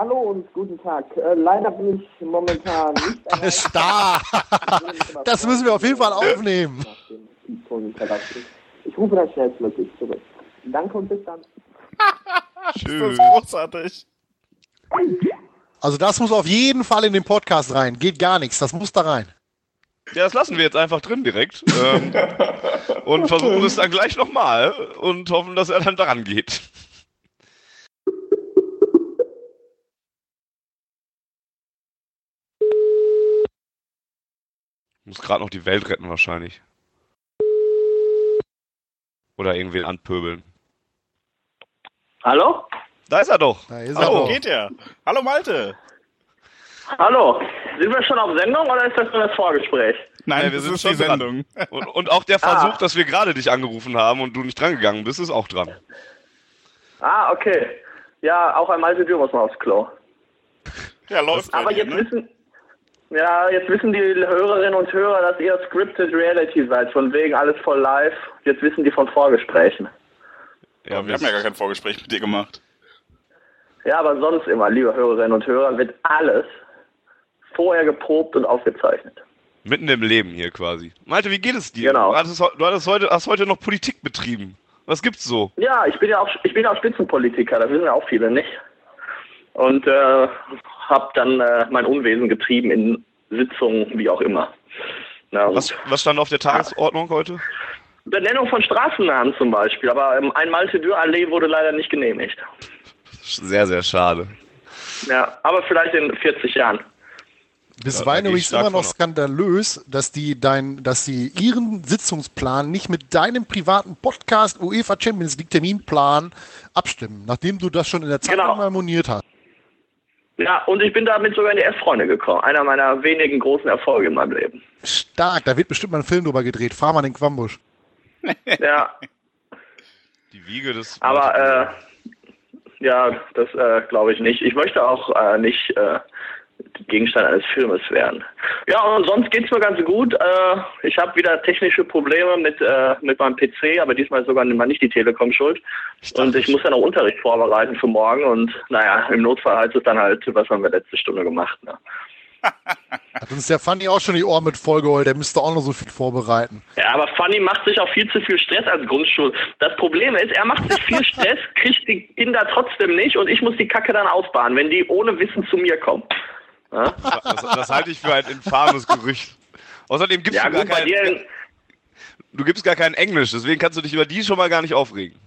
Hallo und guten Tag. Äh, leider bin ich momentan nicht. [laughs] Alles da! [laughs] das müssen wir auf jeden Fall aufnehmen. Ich rufe dann schnellstmöglich zurück. Danke und bis dann. [laughs] Schön. Das ist großartig. Also das muss auf jeden Fall in den Podcast rein. Geht gar nichts. Das muss da rein. Ja, das lassen wir jetzt einfach drin direkt. Ähm, und versuchen es dann gleich nochmal und hoffen, dass er dann daran geht. Muss gerade noch die Welt retten wahrscheinlich. Oder irgendwie anpöbeln. Hallo? Da ist er doch. Da ist Hallo, er doch. geht er. Hallo Malte. Hallo. Sind wir schon auf Sendung oder ist das nur das Vorgespräch? Nein, Ja, wir sind schon die dran. Sendung. Und, und auch der Versuch, Ah. dass wir gerade dich angerufen haben und du nicht drangegangen bist, ist auch dran. Ah, okay. Ja, auch einmal sind wir muss man aufs Klo. Ja, läuft. Aber jetzt ne? wissen, ja, jetzt wissen die Hörerinnen und Hörer, dass ihr Scripted Reality seid, von wegen alles voll live. Jetzt wissen die von Vorgesprächen. Ja, wir haben ja gar kein Vorgespräch mit dir gemacht. Ja, aber sonst immer, liebe Hörerinnen und Hörer, wird alles vorher geprobt und aufgezeichnet. Mitten im Leben hier quasi. Malte, wie geht es dir? Genau. Du, hattest, heu- du hattest heute, hast heute noch Politik betrieben. Was gibt's so? Ja, ich bin ja auch, ich bin ja auch Spitzenpolitiker, das wissen ja auch viele nicht. Und äh, habe dann äh, mein Unwesen getrieben in Sitzungen, wie auch immer. Na, Was, was stand auf der Tagesordnung heute? Benennung von Straßennamen zum Beispiel, aber ähm, ein Malte-Dürr-Allee wurde leider nicht genehmigt. Sehr, sehr schade. Ja, aber vielleicht in 40 Jahren. Ich übrigens stark immer noch skandalös, dass die dein, dass sie ihren Sitzungsplan nicht mit deinem privaten Podcast UEFA Champions League Terminplan abstimmen, nachdem du das schon in der Zeit Genau. mal moniert hast. Ja, und ich bin damit sogar in die F-Freunde gekommen. Einer meiner wenigen großen Erfolge in meinem Leben. Stark, da wird bestimmt mal ein Film drüber gedreht. Fahr mal den Quambusch. [laughs] Ja, Die Wiege des. aber äh, ja, das äh, glaube ich nicht. Ich möchte auch äh, nicht äh, Gegenstand eines Filmes werden. Ja, und sonst geht's mir ganz gut. Äh, ich habe wieder technische Probleme mit, äh, mit meinem PC, aber diesmal ist sogar nicht die Telekom schuld. Und ich muss ja noch Unterricht vorbereiten für morgen und naja, im Notfall heißt es dann halt, was haben wir letzte Stunde gemacht. Ne? Hat uns der Funny auch schon die Ohren mit vollgeholt, der müsste auch noch so viel vorbereiten. Ja, aber Funny macht sich auch viel zu viel Stress als Grundschul. Das Problem ist, er macht sich viel [laughs] Stress, kriegt die Kinder trotzdem nicht und ich muss die Kacke dann ausbaden, wenn die ohne Wissen zu mir kommen. Ja? Das, das, halte ich für ein infames Gerücht. Außerdem gibst ja, du gar kein, du gibst gar kein Englisch, deswegen kannst du dich über die schon mal gar nicht aufregen.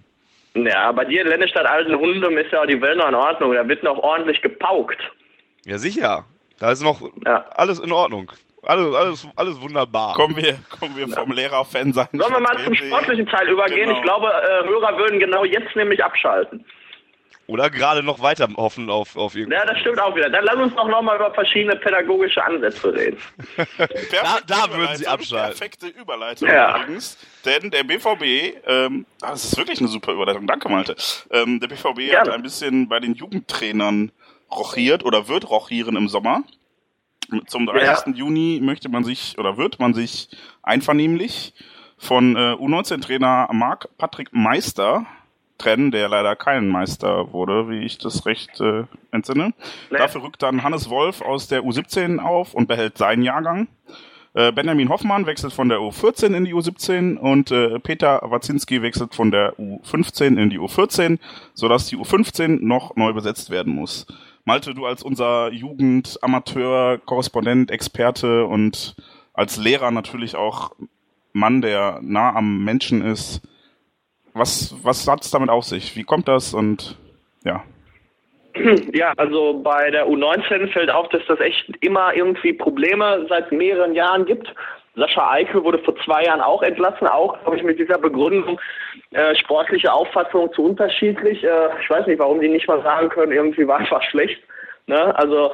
Ja, bei dir in Lennestadt Alten Hundem ist ja die Welt noch in Ordnung, da wird noch ordentlich gepaukt. Ja, sicher. Da ist noch ja. alles in Ordnung. Alles, alles, alles wunderbar. Kommen wir, kommen wir vom Lehrer-Fan sein. Sollen wir mal zum sportlichen Teil übergehen? Genau. Ich glaube, äh, Hörer würden genau jetzt nämlich abschalten. Oder gerade noch weiter hoffen auf, auf irgendwas. Ja, das stimmt auch wieder. Dann lass uns doch nochmal über verschiedene pädagogische Ansätze reden. da, da würden sie abschalten. Perfekte Überleitung ja. übrigens. Denn der BVB, ähm, ah, das ist wirklich eine super Überleitung. Danke, Malte. Ähm, der BVB Gerne. hat ein bisschen bei den Jugendtrainern rochiert oder wird rochieren im Sommer. Zum 30. Ja. Juni möchte man sich oder wird man sich einvernehmlich von äh, U19-Trainer Marc Patrick Meister trennen, der leider kein Meister wurde, wie ich das recht äh, entsinne. Nee. Dafür rückt dann Hannes Wolf aus der U17 auf und behält seinen Jahrgang. Äh, Benjamin Hoffmann wechselt von der U14 in die U17 und äh, Peter Wazinski wechselt von der U15 in die U14, sodass die U15 noch neu besetzt werden muss. Malte, du als unser Jugendamateur, Korrespondent, Experte und als Lehrer natürlich auch Mann, der nah am Menschen ist. Was, was hat es damit auf sich? Wie kommt das und ja? [clears throat] Ja, also bei der U19 fällt auf, dass das echt immer irgendwie Probleme seit mehreren Jahren gibt. Sascha Eike wurde vor zwei Jahren auch entlassen, auch, glaube ich, mit dieser Begründung, äh, sportliche Auffassung zu unterschiedlich. Äh, ich weiß nicht, warum die nicht mal sagen können, irgendwie war einfach schlecht. Ne? Also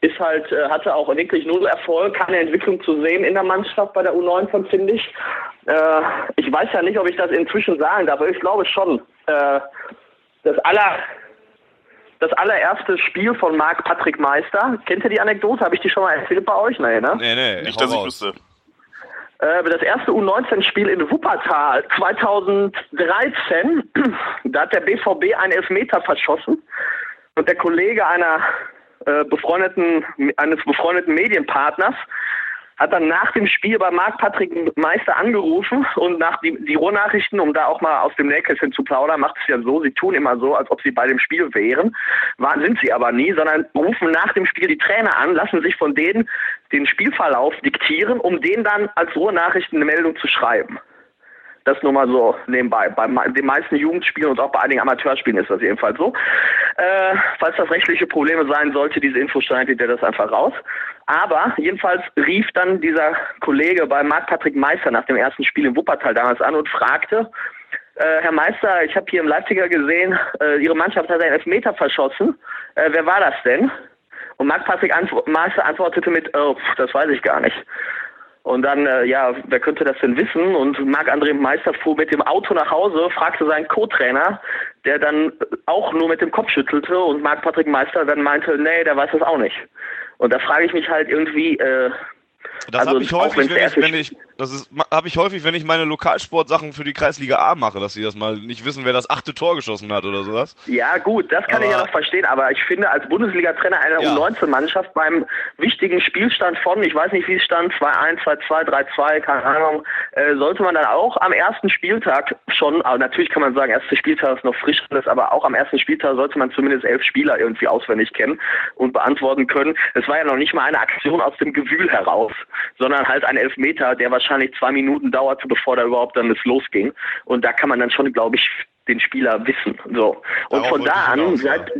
ist halt, äh, hatte auch wirklich null Erfolg, keine Entwicklung zu sehen in der Mannschaft bei der U19, finde ich. Äh, ich weiß ja nicht, ob ich das inzwischen sagen darf, aber ich glaube schon. Äh, das aller das allererste Spiel von Marc Patrick Meister. Kennt ihr die Anekdote? Habe ich die schon mal erzählt bei euch? Nee, ne? Nee, nee, nicht, dass ich wüsste. Äh, das erste U19-Spiel in Wuppertal 2013, [clears throat] da hat der BVB einen Elfmeter verschossen und der Kollege einer äh, befreundeten, eines befreundeten Medienpartners hat dann nach dem Spiel bei Marc Patrick Meister angerufen und nach die, die Ruhrnachrichten, um da auch mal aus dem Nähkästchen zu plaudern, macht es ja so, sie tun immer so, als ob sie bei dem Spiel wären, war, sind sie aber nie, sondern rufen nach dem Spiel die Trainer an, lassen sich von denen den Spielverlauf diktieren, um denen dann als Ruhrnachrichten eine Meldung zu schreiben. Das nur mal so nebenbei. Bei den meisten Jugendspielen und auch bei einigen Amateurspielen ist das jedenfalls so. Äh, falls das rechtliche Probleme sein sollte, diese Info schneidet ihr das einfach raus. Aber jedenfalls rief dann dieser Kollege bei Marc-Patrick Meister nach dem ersten Spiel in Wuppertal damals an und fragte, äh, Herr Meister, ich habe hier im Leipziger gesehen, äh, Ihre Mannschaft hat einen Elfmeter verschossen. Äh, wer war das denn? Und Marc-Patrick antw Meister antwortete mit, oh, das weiß ich gar nicht. Und dann, äh, ja, wer könnte das denn wissen? Und Marc-André Meister fuhr mit dem Auto nach Hause, fragte seinen Co-Trainer, der dann auch nur mit dem Kopf schüttelte und Marc-Patrick Meister dann meinte, nee, der weiß das auch nicht. Und da frage ich mich halt irgendwie, äh, das also, habe ich häufig, wenn ich, wenn ich, das ist, habe ich häufig, wenn ich meine Lokalsportsachen für die Kreisliga A mache, dass sie das mal nicht wissen, wer das achte Tor geschossen hat oder sowas. Ja, gut, das kann aber, ich ja noch verstehen, aber ich finde, als Bundesliga-Trainer einer ja. U19-Mannschaft beim wichtigen Spielstand von, ich weiß nicht, wie es stand, 2-1, 2-2, 3-2, keine Ahnung, äh, sollte man dann auch am ersten Spieltag schon, aber natürlich kann man sagen, erster Spieltag ist noch frisch, aber auch am ersten Spieltag sollte man zumindest elf Spieler irgendwie auswendig kennen und beantworten können. Es war ja noch nicht mal eine Aktion aus dem Gewühl heraus sondern halt ein Elfmeter, der wahrscheinlich zwei Minuten dauerte, bevor da überhaupt dann es losging. Und da kann man dann schon, glaube ich, den Spieler wissen. So. Und Darauf von da an, seit,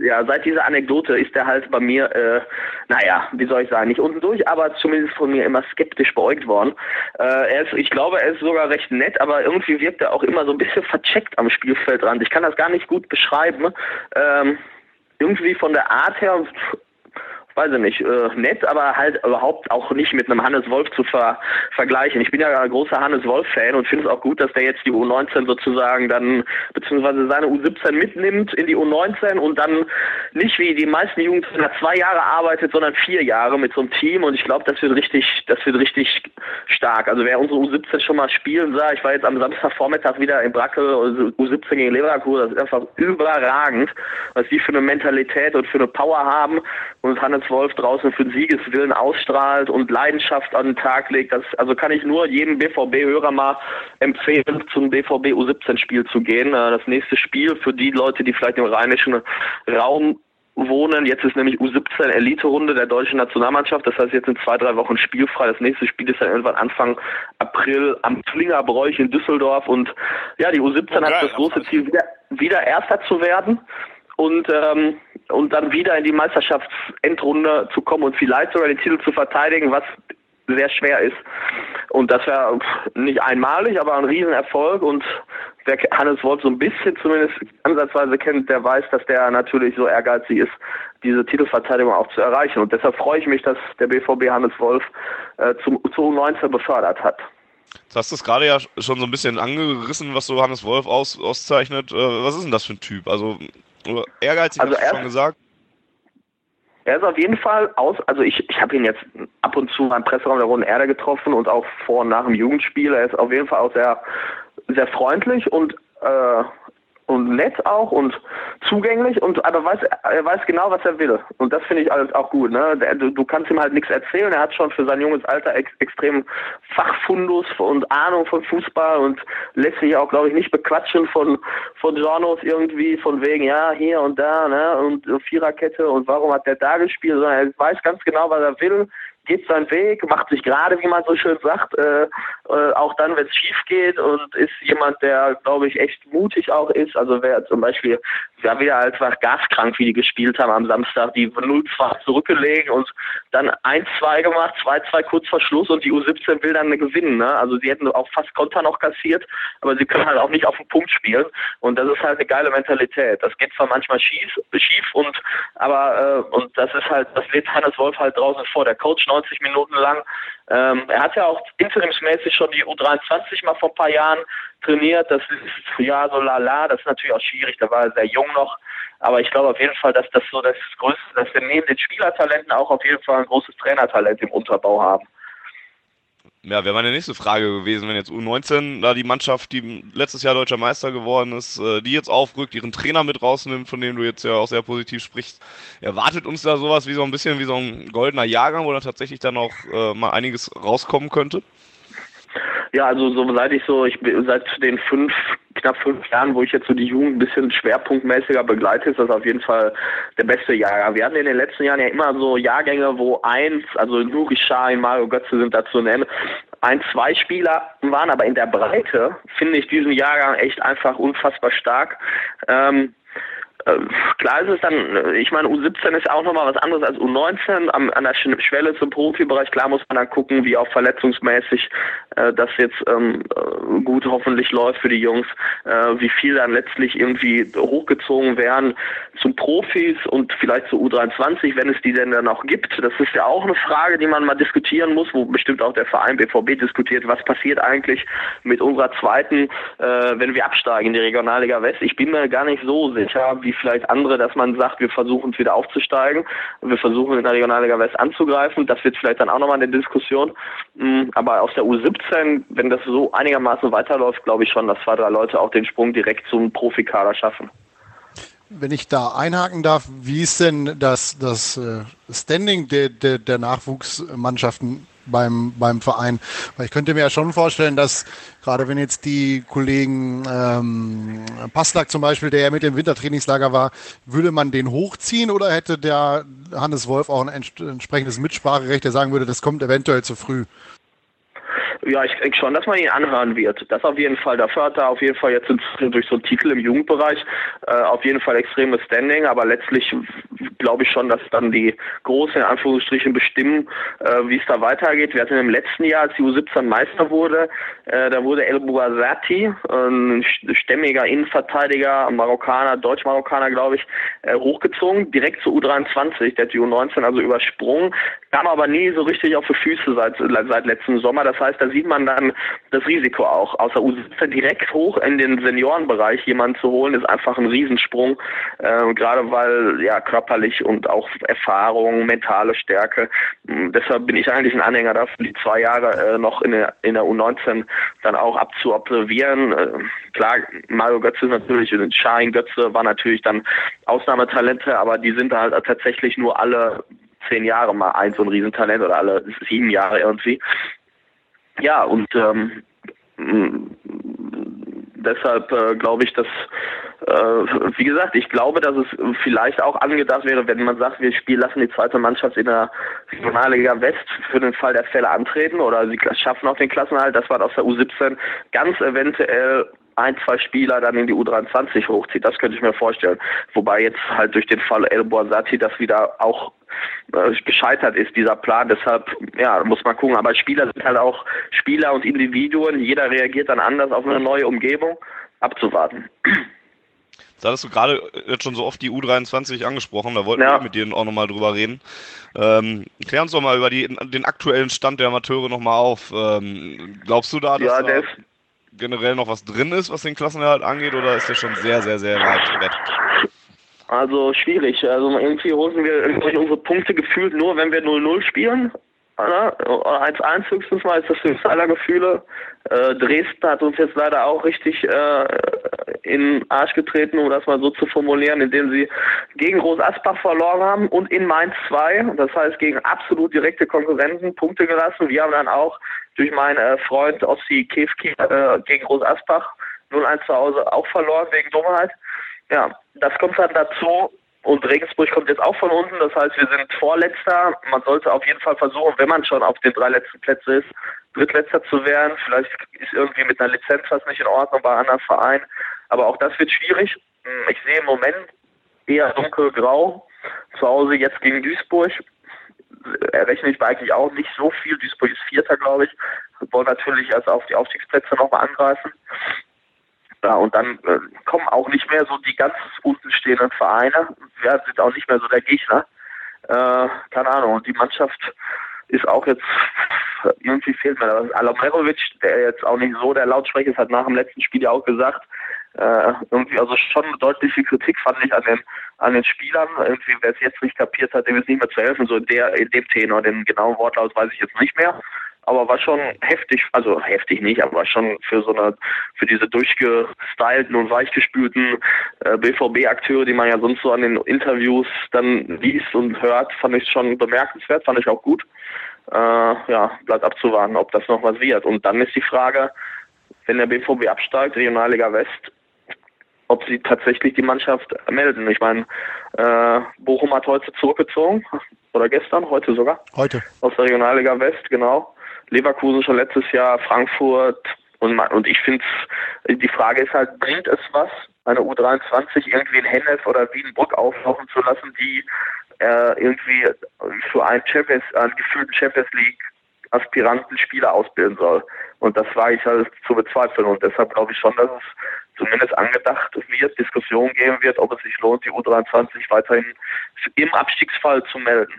ja, seit dieser Anekdote ist er halt bei mir, äh, naja, wie soll ich sagen, nicht unten durch, aber zumindest von mir immer skeptisch beäugt worden. Äh, er ist, ich glaube, er ist sogar recht nett, aber irgendwie wirkt er auch immer so ein bisschen [laughs] vercheckt am Spielfeldrand. Ich kann das gar nicht gut beschreiben. Ähm, irgendwie von der Art her weiß ich nicht, äh, nett, aber halt überhaupt auch nicht mit einem Hannes Wolf zu ver vergleichen. Ich bin ja ein großer Hannes Wolf-Fan und finde es auch gut, dass der jetzt die U19 sozusagen dann, beziehungsweise seine U17 mitnimmt in die U19 und dann nicht wie die meisten Jugendtrainer zwei Jahre arbeitet, sondern vier Jahre mit so einem Team und ich glaube, das wird richtig, das wird richtig stark. Also wer unsere U17 schon mal spielen sah, ich war jetzt am Samstagvormittag wieder in Brackel, also U17 gegen Leverkusen, das ist einfach überragend, was die für eine Mentalität und für eine Power haben und Hannes Wolf draußen für den Siegeswillen ausstrahlt und Leidenschaft an den Tag legt. Das, also kann ich nur jedem BVB-Hörer mal empfehlen, zum BVB U17-Spiel zu gehen. Äh, das nächste Spiel für die Leute, die vielleicht im rheinischen Raum wohnen. Jetzt ist nämlich U17 Elite-Runde der deutschen Nationalmannschaft. Das heißt, jetzt sind zwei, drei Wochen spielfrei. Das nächste Spiel ist dann irgendwann Anfang April am Flingerbräuch in Düsseldorf. Und ja, die U17 okay, hat das große Ziel, wieder, wieder Erster zu werden und ähm, und dann wieder in die Meisterschaftsendrunde zu kommen und vielleicht sogar den Titel zu verteidigen, was sehr schwer ist. Und das wäre nicht einmalig, aber ein Riesenerfolg. Und wer Hannes Wolf so ein bisschen zumindest ansatzweise kennt, der weiß, dass der natürlich so ehrgeizig ist, diese Titelverteidigung auch zu erreichen. Und deshalb freue ich mich, dass der BVB Hannes Wolf äh, zum, zu U19 befördert hat. Du hast es gerade ja schon so ein bisschen angerissen, was so Hannes Wolf aus, auszeichnet. Äh, was ist denn das für ein Typ? Also ehrgeizig, also hast du schon gesagt. Er ist auf jeden Fall aus, also ich, ich habe ihn jetzt ab und zu beim Presseraum der Roten Erde getroffen und auch vor und nach dem Jugendspiel. Er ist auf jeden Fall auch sehr, sehr freundlich und äh, und nett auch und zugänglich und aber weiß er weiß genau, was er will und das finde ich alles auch gut. Ne? Du, du, kannst ihm halt nichts erzählen. Er hat schon für sein junges Alter ex, extrem Fachfundus und Ahnung von Fußball und lässt sich auch, glaube ich, nicht bequatschen von von Journos irgendwie von wegen ja hier und da ne und Viererkette und warum hat der da gespielt, sondern er weiß ganz genau, was er will geht seinen Weg, macht sich gerade, wie man so schön sagt, äh, äh, auch dann, wenn es schief geht und ist jemand, der, glaube ich, echt mutig auch ist. Also wer zum Beispiel, ja wieder einfach gaskrank, wie die gespielt haben am Samstag, die 0-2 zurückgelegen und dann 1-2 gemacht, 2-2 kurz vor Schluss und die U17 will dann gewinnen. Ne? Also sie hätten auch fast Konter noch kassiert, aber sie können halt auch nicht auf den Punkt spielen und das ist halt eine geile Mentalität. Das geht zwar manchmal schief, schief und aber äh, und das ist halt, das lädt Hannes Wolf halt draußen vor. Der Coach 90 Minuten lang. Ähm, er hat ja auch interimsmäßig schon die U23 mal vor ein paar Jahren trainiert. Das ist ja so lala, das ist natürlich auch schwierig, da war er sehr jung noch. Aber ich glaube auf jeden Fall, dass das so das Größte, dass wir neben den Spielertalenten auch auf jeden Fall ein großes Trainertalent im Unterbau haben. Ja, wäre meine nächste Frage gewesen, wenn jetzt U19 da die Mannschaft, die letztes Jahr deutscher Meister geworden ist, äh, die jetzt aufrückt, ihren Trainer mit rausnimmt, von dem du jetzt ja auch sehr positiv sprichst. Erwartet uns da sowas wie so ein bisschen wie so ein goldener Jahrgang, wo da tatsächlich dann auch äh, mal einiges rauskommen könnte? Ja, also so seit ich so, ich bin seit den fünf, knapp fünf Jahren, wo ich jetzt so die Jugend ein bisschen schwerpunktmäßiger begleite, ist das auf jeden Fall der beste Jahrgang. Wir hatten in den letzten Jahren ja immer so Jahrgänge, wo eins, also Nuri Sahin, Mario Götze sind dazu nennen, ein, zwei Spieler waren, aber in der Breite finde ich diesen Jahrgang echt einfach unfassbar stark. Ähm, äh, klar ist es dann, ich meine, U17 ist auch nochmal was anderes als U19 am, an der Schwelle zum Profibereich. Klar muss man dann gucken, wie auch verletzungsmäßig äh, das jetzt ähm, äh, gut hoffentlich läuft für die Jungs, äh, wie viel dann letztlich irgendwie hochgezogen werden zum Profis und vielleicht zu U23, wenn es die denn dann auch gibt. Das ist ja auch eine Frage, die man mal diskutieren muss, wo bestimmt auch der Verein BVB diskutiert, was passiert eigentlich mit unserer zweiten, äh, wenn wir absteigen in die Regionalliga West. Ich bin mir gar nicht so sicher, wie vielleicht andere, dass man sagt, wir versuchen es wieder aufzusteigen wir versuchen in der Regionalliga West anzugreifen. Das wird vielleicht dann auch nochmal eine Diskussion. Mm, aber aus der U17, wenn das so einigermaßen weiterläuft, glaube ich schon, dass zwei, drei Leute auch den Sprung direkt zum Profikader schaffen. Wenn ich da einhaken darf, wie ist denn das, das äh, Standing der, der, der Nachwuchsmannschaften beim, beim Verein. Weil ich könnte mir ja schon vorstellen, dass gerade wenn jetzt die Kollegen ähm, Passlack zum Beispiel, der ja mit dem Wintertrainingslager war, würde man den hochziehen oder hätte der Hannes Wolf auch ein entsprechendes Mitspracherecht, der sagen würde, das kommt eventuell zu früh? Ja, ich denke schon, dass man ihn anhören wird. Das auf jeden Fall. Der Förder auf jeden Fall jetzt durch so einen Titel im Jugendbereich äh, auf jeden Fall extremes Standing, aber letztlich glaube ich schon, dass dann die Großen in Anführungsstrichen bestimmen, äh, wie es da weitergeht. Wir hatten im letzten Jahr, als die U17 Meister wurde, äh, da wurde El Bouazati, ein stämmiger Innenverteidiger, Marokkaner, Deutsch-Marokkaner, glaube ich, äh, hochgezogen, direkt zu U23, der hat die U19 also übersprungen, kam aber nie so richtig auf die Füße seit, seit letztem Sommer. Das heißt, da sieht man dann das Risiko auch. Außer U17 direkt hoch in den Seniorenbereich jemanden zu holen, ist einfach ein Riesensprung, äh, gerade weil ja körperlich und auch Erfahrung, mentale Stärke. Hm, deshalb bin ich eigentlich ein Anhänger dafür, die zwei Jahre äh, noch in der, in der U19 dann auch abzuobservieren. Äh, klar, Mario Götze natürlich, Schein Götze war natürlich dann Ausnahmetalente, aber die sind halt tatsächlich nur alle zehn Jahre mal ein so ein Riesentalent oder alle sieben Jahre irgendwie. Ja, und ähm, deshalb äh, glaube ich, dass, äh, wie gesagt, ich glaube, dass es vielleicht auch angedacht wäre, wenn man sagt, wir spielen lassen die zweite Mannschaft in der Regionalliga West für den Fall der Fälle antreten oder sie schaffen auch den Klassenhalt, dass man aus der U17 ganz eventuell ein, zwei Spieler dann in die U23 hochzieht. Das könnte ich mir vorstellen. Wobei jetzt halt durch den Fall El Boazati das wieder auch äh, gescheitert ist, dieser Plan. Deshalb, ja, muss man gucken. Aber Spieler sind halt auch Spieler und Individuen. Jeder reagiert dann anders auf eine neue Umgebung. Abzuwarten. Da hattest du gerade jetzt schon so oft die U23 angesprochen, da wollten ja. wir mit denen auch nochmal drüber reden. Ähm, klär uns doch mal über die, den aktuellen Stand der Amateure nochmal auf. Ähm, glaubst du da, dass ja, da generell noch was drin ist, was den Klassenerhalt angeht, oder ist der schon sehr, sehr, sehr weit weg? Also schwierig. Also irgendwie holen wir unsere Punkte gefühlt nur, wenn wir 0-0 spielen. 1-1 höchstens mal ist das höchste aller Gefühle. Äh, Dresden hat uns jetzt leider auch richtig äh, in den Arsch getreten, um das mal so zu formulieren, indem sie gegen Groß Asbach verloren haben und in Mainz 2, das heißt gegen absolut direkte Konkurrenten Punkte gelassen. Wir haben dann auch durch meinen äh, Freund Ossi Kefki äh, gegen Groß Asbach 0-1 zu Hause auch verloren wegen Dummheit. Ja, das kommt dann dazu. Und Regensburg kommt jetzt auch von unten, das heißt, wir sind Vorletzter. Man sollte auf jeden Fall versuchen, wenn man schon auf den drei letzten Plätzen ist, Drittletzter zu werden. Vielleicht ist irgendwie mit einer Lizenz was nicht in Ordnung bei anderen Vereinen. Aber auch das wird schwierig. Hm, ich sehe im Moment eher dunkelgrau. Zu Hause jetzt gegen Duisburg errechne ich eigentlich auch nicht so viel. Duisburg ist Vierter, glaube ich. Wir wollen natürlich erst auf die Aufstiegsplätze nochmal angreifen. Ja, und dann äh, kommen auch nicht mehr so die ganz unten stehenden Vereine. Wir sind auch nicht mehr so der Gegner. Äh, keine Ahnung. Und die Mannschaft ist auch jetzt, irgendwie fehlt mir das. Der jetzt auch nicht so der Lautsprecher ist, hat nach dem letzten Spiel ja auch gesagt, äh, irgendwie, also schon eine deutliche Kritik fand ich an den, an den Spielern. Irgendwie, wer es jetzt nicht kapiert hat, dem ist nicht mehr zu helfen. So in der, in dem Tenor, den genauen Wortlaut weiß ich jetzt nicht mehr aber war schon heftig, also heftig nicht, aber schon für so eine, für diese durchgestylten und weichgespülten äh, BVB-Akteure, die man ja sonst so an den Interviews dann liest und hört, fand ich schon bemerkenswert, fand ich auch gut. Äh, ja, bleibt abzuwarten, ob das noch was wird. Und dann ist die Frage, wenn der BVB absteigt, Regionalliga West, ob sie tatsächlich die Mannschaft melden. Ich meine, äh, Bochum hat heute zurückgezogen, oder gestern, heute sogar. Heute. Aus der Regionalliga West, genau. Leverkusen schon letztes Jahr, Frankfurt und, und ich finde die Frage ist halt, bringt es was, eine U23 irgendwie in Hennef oder Wiedenbrück auflaufen zu lassen, die äh, irgendwie für einen Champions, einen gefühlten Champions League Aspiranten Spieler ausbilden soll. Und das war ich halt zu bezweifeln. Und deshalb glaube ich schon, dass es zumindest angedacht wird, Diskussion geben wird, ob es sich lohnt, die U23 weiterhin im Abstiegsfall zu melden.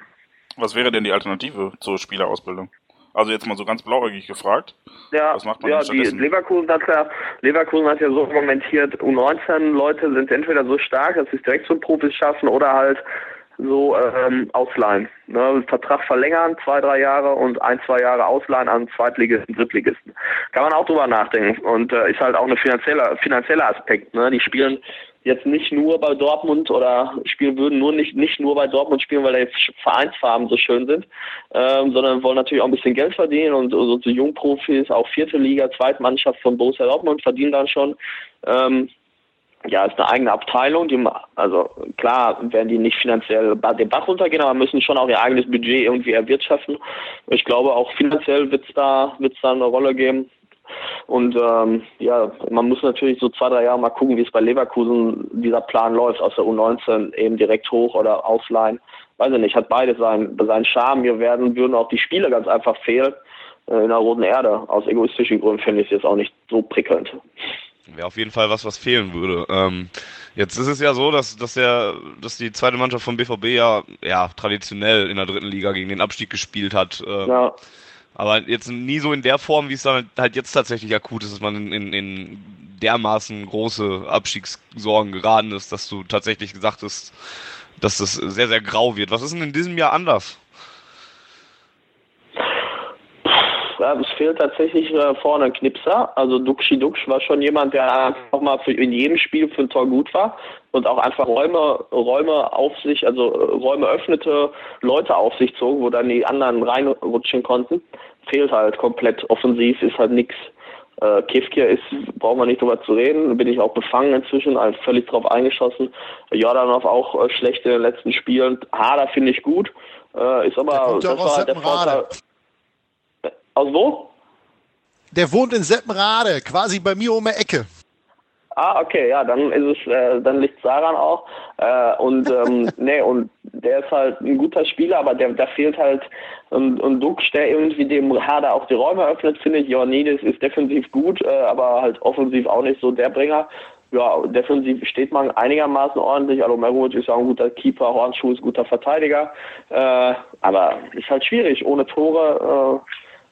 Was wäre denn die Alternative zur Spielerausbildung? Also jetzt mal so ganz blauäugig gefragt. Ja, was macht man ja die Leverkusen hat ja, Leverkusen hat ja so kommentiert, U19-Leute sind entweder so stark, dass sie es direkt zum Profis schaffen oder halt so ähm, ausleihen. Ne? Vertrag verlängern, zwei, drei Jahre und ein, zwei Jahre ausleihen an Zweitligisten, Drittligisten. Kann man auch drüber nachdenken. Und äh, ist halt auch ein finanzieller, finanzieller Aspekt. Ne? Die spielen jetzt nicht nur bei Dortmund oder spielen würden nur nicht, nicht nur bei Dortmund spielen, weil die Vereinsfarben so schön sind, ähm, sondern wollen natürlich auch ein bisschen Geld verdienen und so also Jungprofis, auch vierte Liga, Zweitmannschaft von Borussia Dortmund verdienen dann schon. Ähm, ja, ist eine eigene Abteilung, die, also klar werden die nicht finanziell den Bach runtergehen, aber müssen schon auch ihr eigenes Budget irgendwie erwirtschaften. Ich glaube, auch finanziell wird es da, wird's da eine Rolle geben. Und ähm, ja, man muss natürlich so zwei, drei Jahre mal gucken, wie es bei Leverkusen dieser Plan läuft, aus der U19 eben direkt hoch oder ausleihen. Weiß ich nicht, hat beides seinen, seinen Charme. Mir werden, würden auch die Spiele ganz einfach fehlen äh, in der roten Erde. Aus egoistischen Gründen finde ich es jetzt auch nicht so prickelnd. Wäre auf jeden Fall was, was fehlen würde. Ähm, jetzt ist es ja so, dass, dass, der, dass die zweite Mannschaft vom BVB ja, ja traditionell in der dritten Liga gegen den Abstieg gespielt hat. Ähm, ja. Aber jetzt nie so in der Form, wie es dann halt jetzt tatsächlich akut ist, dass man in, in, dermaßen große Abstiegssorgen geraten ist, dass du tatsächlich gesagt hast, dass das sehr, sehr grau wird. Was ist denn in diesem Jahr anders? Es fehlt tatsächlich äh, vorne ein Knipser. Also Duxi Dux war schon jemand, der einfach mal für, in jedem Spiel für ein Tor gut war und auch einfach Räume, Räume auf sich, also äh, Räume öffnete, Leute auf sich zog, wo dann die anderen reinrutschen konnten. Fehlt halt komplett. Offensiv ist halt nichts. Äh, Kefkir ist, braucht man nicht drüber zu reden, bin ich auch befangen inzwischen, also völlig drauf eingeschossen. Jordanov auch äh, schlecht in den letzten Spielen. Hader finde ich gut, äh, ist aber, das war halt der Vorteil. Aus wo? Der wohnt in Seppenrade, quasi bei mir um die Ecke. Ah, okay, ja, dann ist es, äh, dann liegt daran auch. Äh, und ähm, [laughs] nee, und der ist halt ein guter Spieler, aber der, da fehlt halt und, und Dux, der irgendwie dem Herder auch die Räume öffnet, finde ich. Ioannidis ist defensiv gut, äh, aber halt offensiv auch nicht so der Bringer. Ja, defensiv steht man einigermaßen ordentlich. Alomerovic ist ja auch ein guter Keeper, Hornschuh ist ein guter Verteidiger. Äh, aber ist halt schwierig, ohne Tore.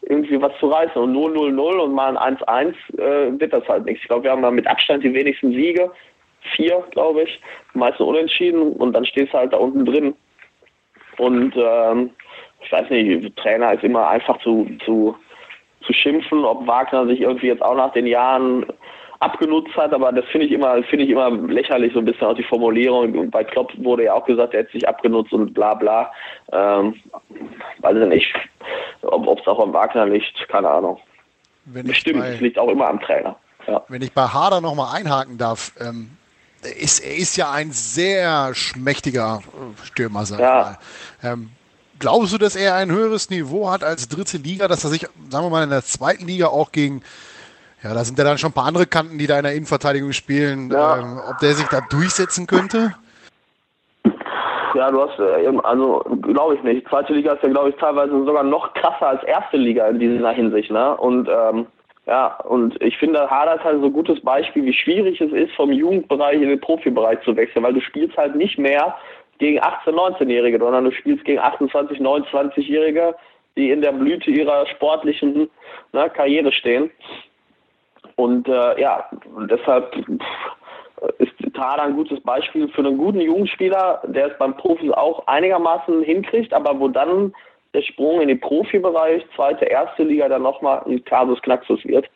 Irgendwie was zu reißen. Und 0-0-0 und mal ein 1-1 äh, wird das halt nichts. Ich glaube, wir haben da mit Abstand die wenigsten Siege. Vier, glaube ich. Die meisten unentschieden. Und dann stehst du halt da unten drin. Und ähm, ich weiß nicht, Trainer ist immer einfach zu, zu, zu schimpfen, ob Wagner sich irgendwie jetzt auch nach den Jahren abgenutzt hat, aber das finde ich immer, finde ich immer lächerlich, so ein bisschen auch die Formulierung. Und bei Klopp wurde ja auch gesagt, er hätte sich abgenutzt und bla bla. Ähm, weiß ich nicht, ob es auch am Wagner liegt, keine Ahnung. Bestimmt, es liegt auch immer am Trainer. Ja. Wenn ich bei Harder nochmal einhaken darf, ähm, ist, er ist ja ein sehr schmächtiger Stürmer, sag ja. mal. Ähm, glaubst du, dass er ein höheres Niveau hat als dritte Liga, dass er sich, sagen wir mal, in der zweiten Liga auch gegen ja, da sind ja dann schon ein paar andere Kanten, die da in der Innenverteidigung spielen. Ja. Ähm, ob der sich da durchsetzen könnte? Ja, du hast, äh, also glaube ich nicht. Zweite Liga ist ja, glaube ich, teilweise sogar noch krasser als erste Liga in dieser Hinsicht. Ne? Und ähm, ja, und ich finde, Hader ist halt so ein gutes Beispiel, wie schwierig es ist, vom Jugendbereich in den Profibereich zu wechseln, weil du spielst halt nicht mehr gegen 18-, 19-Jährige, sondern du spielst gegen 28-, 29-Jährige, die in der Blüte ihrer sportlichen ne, Karriere stehen. Und äh, ja, deshalb ist Tada ein gutes Beispiel für einen guten Jugendspieler, der es beim Profis auch einigermaßen hinkriegt, aber wo dann der Sprung in den Profibereich, zweite, erste Liga, dann nochmal ein Kasus Knaxus wird.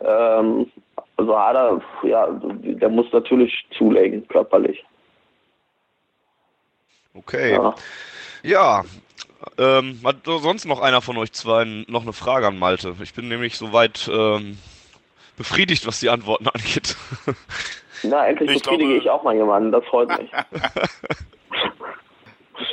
Ähm, also Ada, ja, der muss natürlich zulegen, körperlich. Okay. Ja, ja ähm, hat sonst noch einer von euch zwei noch eine Frage an Malte? Ich bin nämlich soweit ähm, befriedigt, was die Antworten angeht. [laughs] Na, endlich ich befriedige glaube... ich auch mal jemanden, das freut mich. [laughs]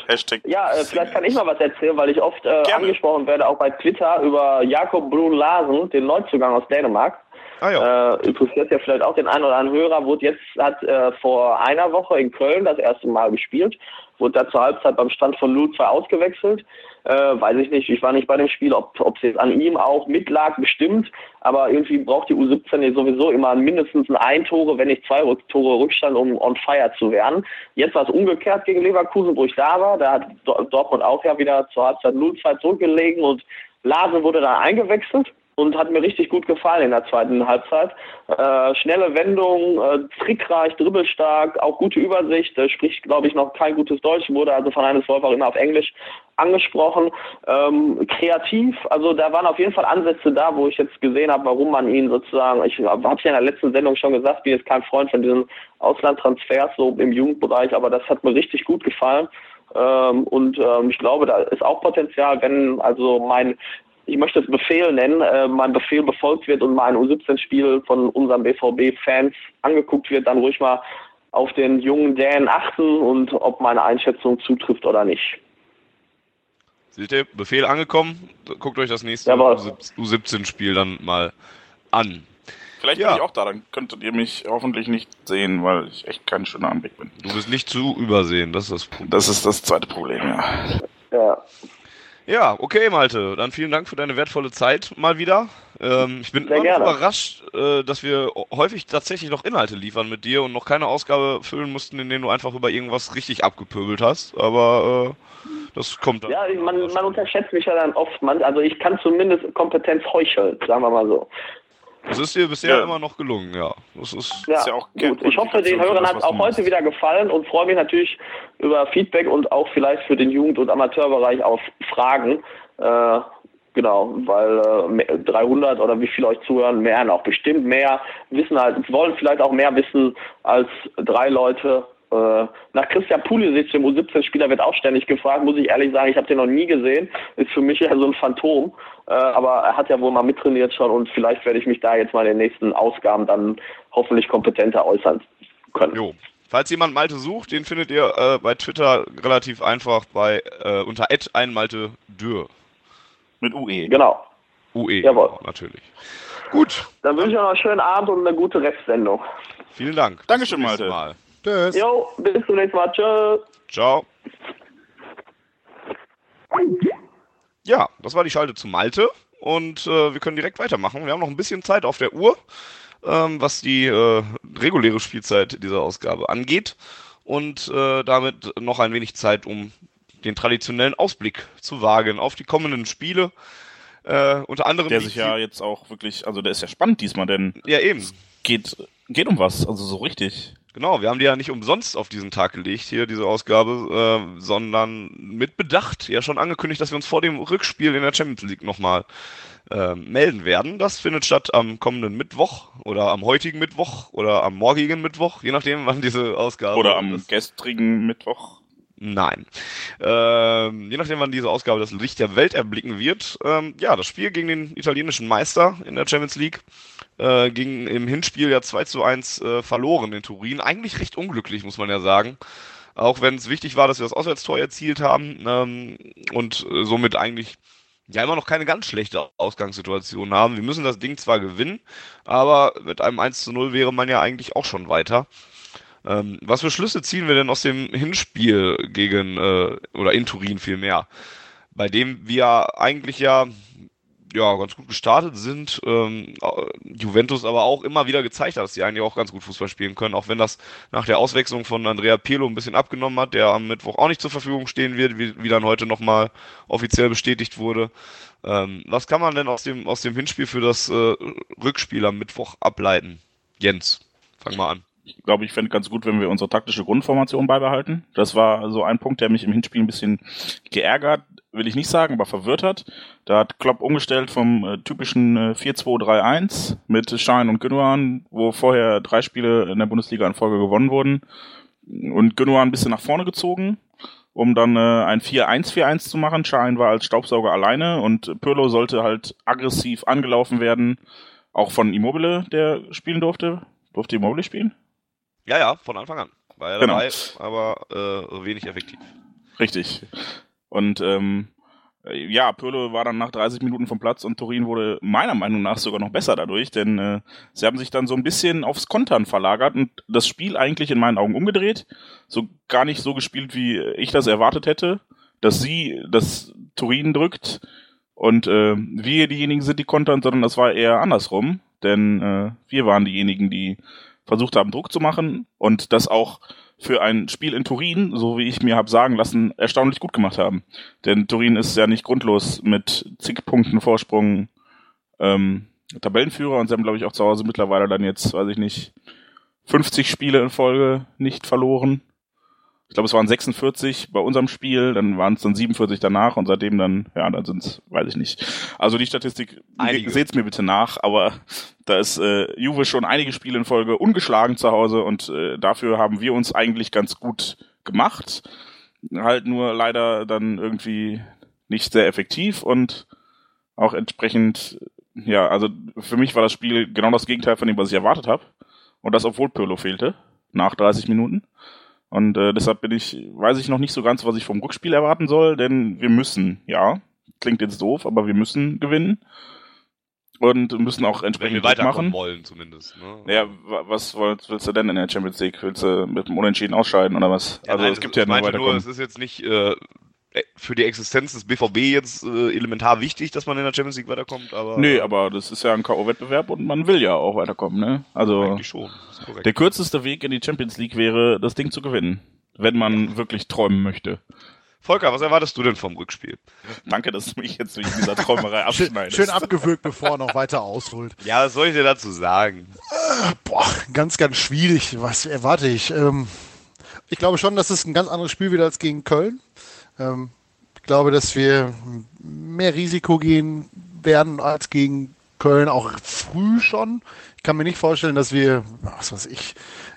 Hashtag. Ja, äh, vielleicht kann ich mal was erzählen, weil ich oft äh, angesprochen werde, auch bei Twitter, über Jakob Brun Larsen, den Neuzugang aus Dänemark. Ah, ja. äh, interessiert ja vielleicht auch den einen oder anderen Hörer, wurde jetzt, hat äh, vor einer Woche in Köln das erste Mal gespielt, wurde da zur Halbzeit beim Stand von 0-2 ausgewechselt. Äh, weiß ich nicht, ich war nicht bei dem Spiel, ob es jetzt an ihm auch mitlag, bestimmt, aber irgendwie braucht die U17 ja sowieso immer mindestens ein Tore, wenn nicht zwei Tore Rückstand, um on fire zu werden. Jetzt war es umgekehrt gegen Leverkusen, wo ich da war, da hat Dortmund auch ja wieder zur Halbzeit 0-2 zurückgelegen und Larsen wurde da eingewechselt und hat mir richtig gut gefallen in der zweiten Halbzeit. Äh, schnelle Wendung, äh, trickreich, dribbelstark, auch gute Übersicht, äh, spricht, glaube ich, noch kein gutes Deutsch, wurde also von Hannes Wolf auch immer auf Englisch angesprochen. Ähm, kreativ, also da waren auf jeden Fall Ansätze da, wo ich jetzt gesehen habe, warum man ihn sozusagen, ich habe ja in der letzten Sendung schon gesagt, bin jetzt kein Freund von diesen Auslandtransfers so im Jugendbereich, aber das hat mir richtig gut gefallen. Ähm, und ähm, ich glaube, da ist auch Potenzial, wenn also mein ich möchte es Befehl nennen, äh, mein Befehl befolgt wird und mal ein U17-Spiel von unseren BVB-Fans angeguckt wird, dann ruhig mal auf den jungen Dan achten und ob meine Einschätzung zutrifft oder nicht. Seht ihr, Befehl angekommen. Guckt euch das nächste Jawohl. U17-Spiel dann mal an. Vielleicht Ja. bin ich auch da, dann könntet ihr mich hoffentlich nicht sehen, weil ich echt kein schöner Anblick bin. Du bist nicht zu übersehen, das ist das Problem. Das ist das zweite Problem, ja. Ja. Ja, okay, Malte. Dann vielen Dank für deine wertvolle Zeit mal wieder. Ähm, ich bin Sehr immer gerne. überrascht, äh, dass wir häufig tatsächlich noch Inhalte liefern mit dir und noch keine Ausgabe füllen mussten, in denen du einfach über irgendwas richtig abgepöbelt hast. Aber äh, das kommt dann. Ja, man, man unterschätzt mich ja dann oft. Man, also ich kann zumindest Kompetenz heucheln, sagen wir mal so. Das ist dir bisher Ja. immer noch gelungen, ja. Das ist, Ja, Ist ja auch gut. Ich hoffe, den für Hörern hat was auch heute wieder gefallen und freue mich natürlich über Feedback und auch vielleicht für den Jugend- und Amateurbereich auf Fragen. Äh, genau, weil äh, mehr- 300 oder wie viele euch zuhören, mehr noch bestimmt mehr wissen halt, wollen vielleicht auch mehr wissen als drei Leute. Äh, nach Christian Pulisic, dem U17-Spieler, wird auch ständig gefragt, muss ich ehrlich sagen, ich habe den noch nie gesehen, ist für mich ja so ein Phantom, äh, aber er hat ja wohl mal mittrainiert schon und vielleicht werde ich mich da jetzt mal in den nächsten Ausgaben dann hoffentlich kompetenter äußern können. jo. Falls jemand Malte sucht, den findet ihr äh, bei Twitter relativ einfach bei äh, unter einmalte Dürr. Mit UE. Genau. UE, Jawohl. natürlich. Gut, Dann wünsche ich euch noch einen schönen Abend und eine gute Restsendung. vielen Dank. Dankeschön, Malte. Mal. Tschüss. Jo, bis zum nächsten Mal. Tschüss. Ciao. Ja, das war die Schalte zu Malte und äh, wir können direkt weitermachen. Wir haben noch ein bisschen Zeit auf der Uhr, ähm, was die äh, reguläre Spielzeit dieser Ausgabe angeht und äh, damit noch ein wenig Zeit, um den traditionellen Ausblick zu wagen auf die kommenden Spiele. Äh, unter anderem Der sich ja jetzt auch wirklich, also der ist ja spannend diesmal, denn ja eben geht, geht um was, also so richtig. Genau, wir haben die ja nicht umsonst auf diesen Tag gelegt, hier, diese Ausgabe, äh, sondern mit Bedacht ja schon angekündigt, dass wir uns vor dem Rückspiel in der Champions League nochmal äh, melden werden. Das findet statt am kommenden Mittwoch oder am heutigen Mittwoch oder am morgigen Mittwoch, je nachdem, wann diese Ausgabe Oder am gestrigen Mittwoch. Nein. Ähm, je nachdem, wann diese Ausgabe das Licht der Welt erblicken wird. Ähm, ja, das Spiel gegen den italienischen Meister in der Champions League äh, ging im Hinspiel ja 2 zu 1 äh, verloren in Turin. Eigentlich recht unglücklich, muss man ja sagen. Auch wenn es wichtig war, dass wir das Auswärtstor erzielt haben ähm, und äh, somit eigentlich ja immer noch keine ganz schlechte Ausgangssituation haben. Wir müssen das Ding zwar gewinnen, aber mit einem 1 zu 0 wäre man ja eigentlich auch schon weiter. Ähm, was für Schlüsse ziehen wir denn aus dem Hinspiel gegen, äh, oder in Turin vielmehr, bei dem wir eigentlich ja, ja ganz gut gestartet sind, ähm, äh, Juventus aber auch immer wieder gezeigt hat, dass sie eigentlich auch ganz gut Fußball spielen können, auch wenn das nach der Auswechslung von Andrea Pirlo ein bisschen abgenommen hat, der am Mittwoch auch nicht zur Verfügung stehen wird, wie, wie dann heute nochmal offiziell bestätigt wurde. Ähm, was kann man denn aus dem, aus dem Hinspiel für das äh, Rückspiel am Mittwoch ableiten? Jens, fang mal an. Ich glaube, ich fände ganz gut, wenn wir unsere taktische Grundformation beibehalten. Das war so ein Punkt, der mich im Hinspiel ein bisschen geärgert, will ich nicht sagen, aber verwirrt hat. Da hat Klopp umgestellt vom äh, typischen äh, 4-2-3-1 mit Schein und Gündogan, wo vorher drei Spiele in der Bundesliga in Folge gewonnen wurden. Und Gündogan ein bisschen nach vorne gezogen, um dann äh, ein 4-1-4-1 zu machen. Schein war als Staubsauger alleine und Pirlo sollte halt aggressiv angelaufen werden, auch von Immobile, der spielen durfte. Durfte Immobile spielen? Ja, ja, von Anfang an. War ja Genau. dabei, aber äh, wenig effektiv. Richtig. Und ähm, äh, ja, Pirlo war dann nach 30 Minuten vom Platz und Turin wurde meiner Meinung nach sogar noch besser dadurch, denn äh, sie haben sich dann so ein bisschen aufs Kontern verlagert und das Spiel eigentlich in meinen Augen umgedreht. So gar nicht so gespielt, wie ich das erwartet hätte, dass sie das Turin drückt und äh, wir diejenigen sind, die kontern, sondern das war eher andersrum, denn äh, wir waren diejenigen, die versucht haben, Druck zu machen und das auch für ein Spiel in Turin, so wie ich mir habe sagen lassen, erstaunlich gut gemacht haben. Denn Turin ist ja nicht grundlos mit zig Punkten Vorsprung ähm, Tabellenführer und sie haben, glaube ich, auch zu Hause mittlerweile dann jetzt, weiß ich nicht, 50 Spiele in Folge nicht verloren. Ich glaube, es waren 46 bei unserem Spiel, dann waren es dann 47 danach und seitdem dann, ja, dann sind es, weiß ich nicht. Also die Statistik, seht's mir bitte nach, aber da ist äh, Juve schon einige Spiele in Folge ungeschlagen zu Hause und äh, dafür haben wir uns eigentlich ganz gut gemacht. Halt nur leider dann irgendwie nicht sehr effektiv und auch entsprechend, ja, also für mich war das Spiel genau das Gegenteil von dem, was ich erwartet habe. Und das, obwohl Pirlo fehlte, nach 30 Minuten. Und äh, deshalb bin ich, weiß ich noch nicht so ganz, was ich vom Rückspiel erwarten soll, denn wir müssen, ja, klingt jetzt doof, aber wir müssen gewinnen und müssen auch entsprechend Wenn wir weiterkommen machen. wollen zumindest. Ne? Ja, wa- was willst, du denn in der Champions League? Willst du mit dem Unentschieden ausscheiden oder was? Ja, also nein, es gibt ja nur meinte nur, weiterkommen. es ist jetzt nicht äh, für die Existenz des BVB jetzt äh, elementar wichtig, dass man in der Champions League weiterkommt, aber Nee, aber das ist ja ein K.O.-Wettbewerb und man will ja auch weiterkommen, ne? Also eigentlich schon. Der kürzeste Weg in die Champions League wäre, das Ding zu gewinnen. Wenn man wirklich träumen möchte. Volker, was erwartest du denn vom Rückspiel? Danke, dass du mich jetzt wegen dieser Träumerei [laughs] abschneidest. schön abgewürgt, bevor er noch weiter ausholt. Ja, was soll ich dir dazu sagen? Boah, ganz, ganz schwierig. Was erwarte ich? Ähm, ich glaube schon, dass es ein ganz anderes Spiel wird als gegen Köln. Ähm, ich glaube, dass wir mehr Risiko gehen werden als gegen Köln, auch früh schon. Ich kann mir nicht vorstellen, dass wir, was weiß ich,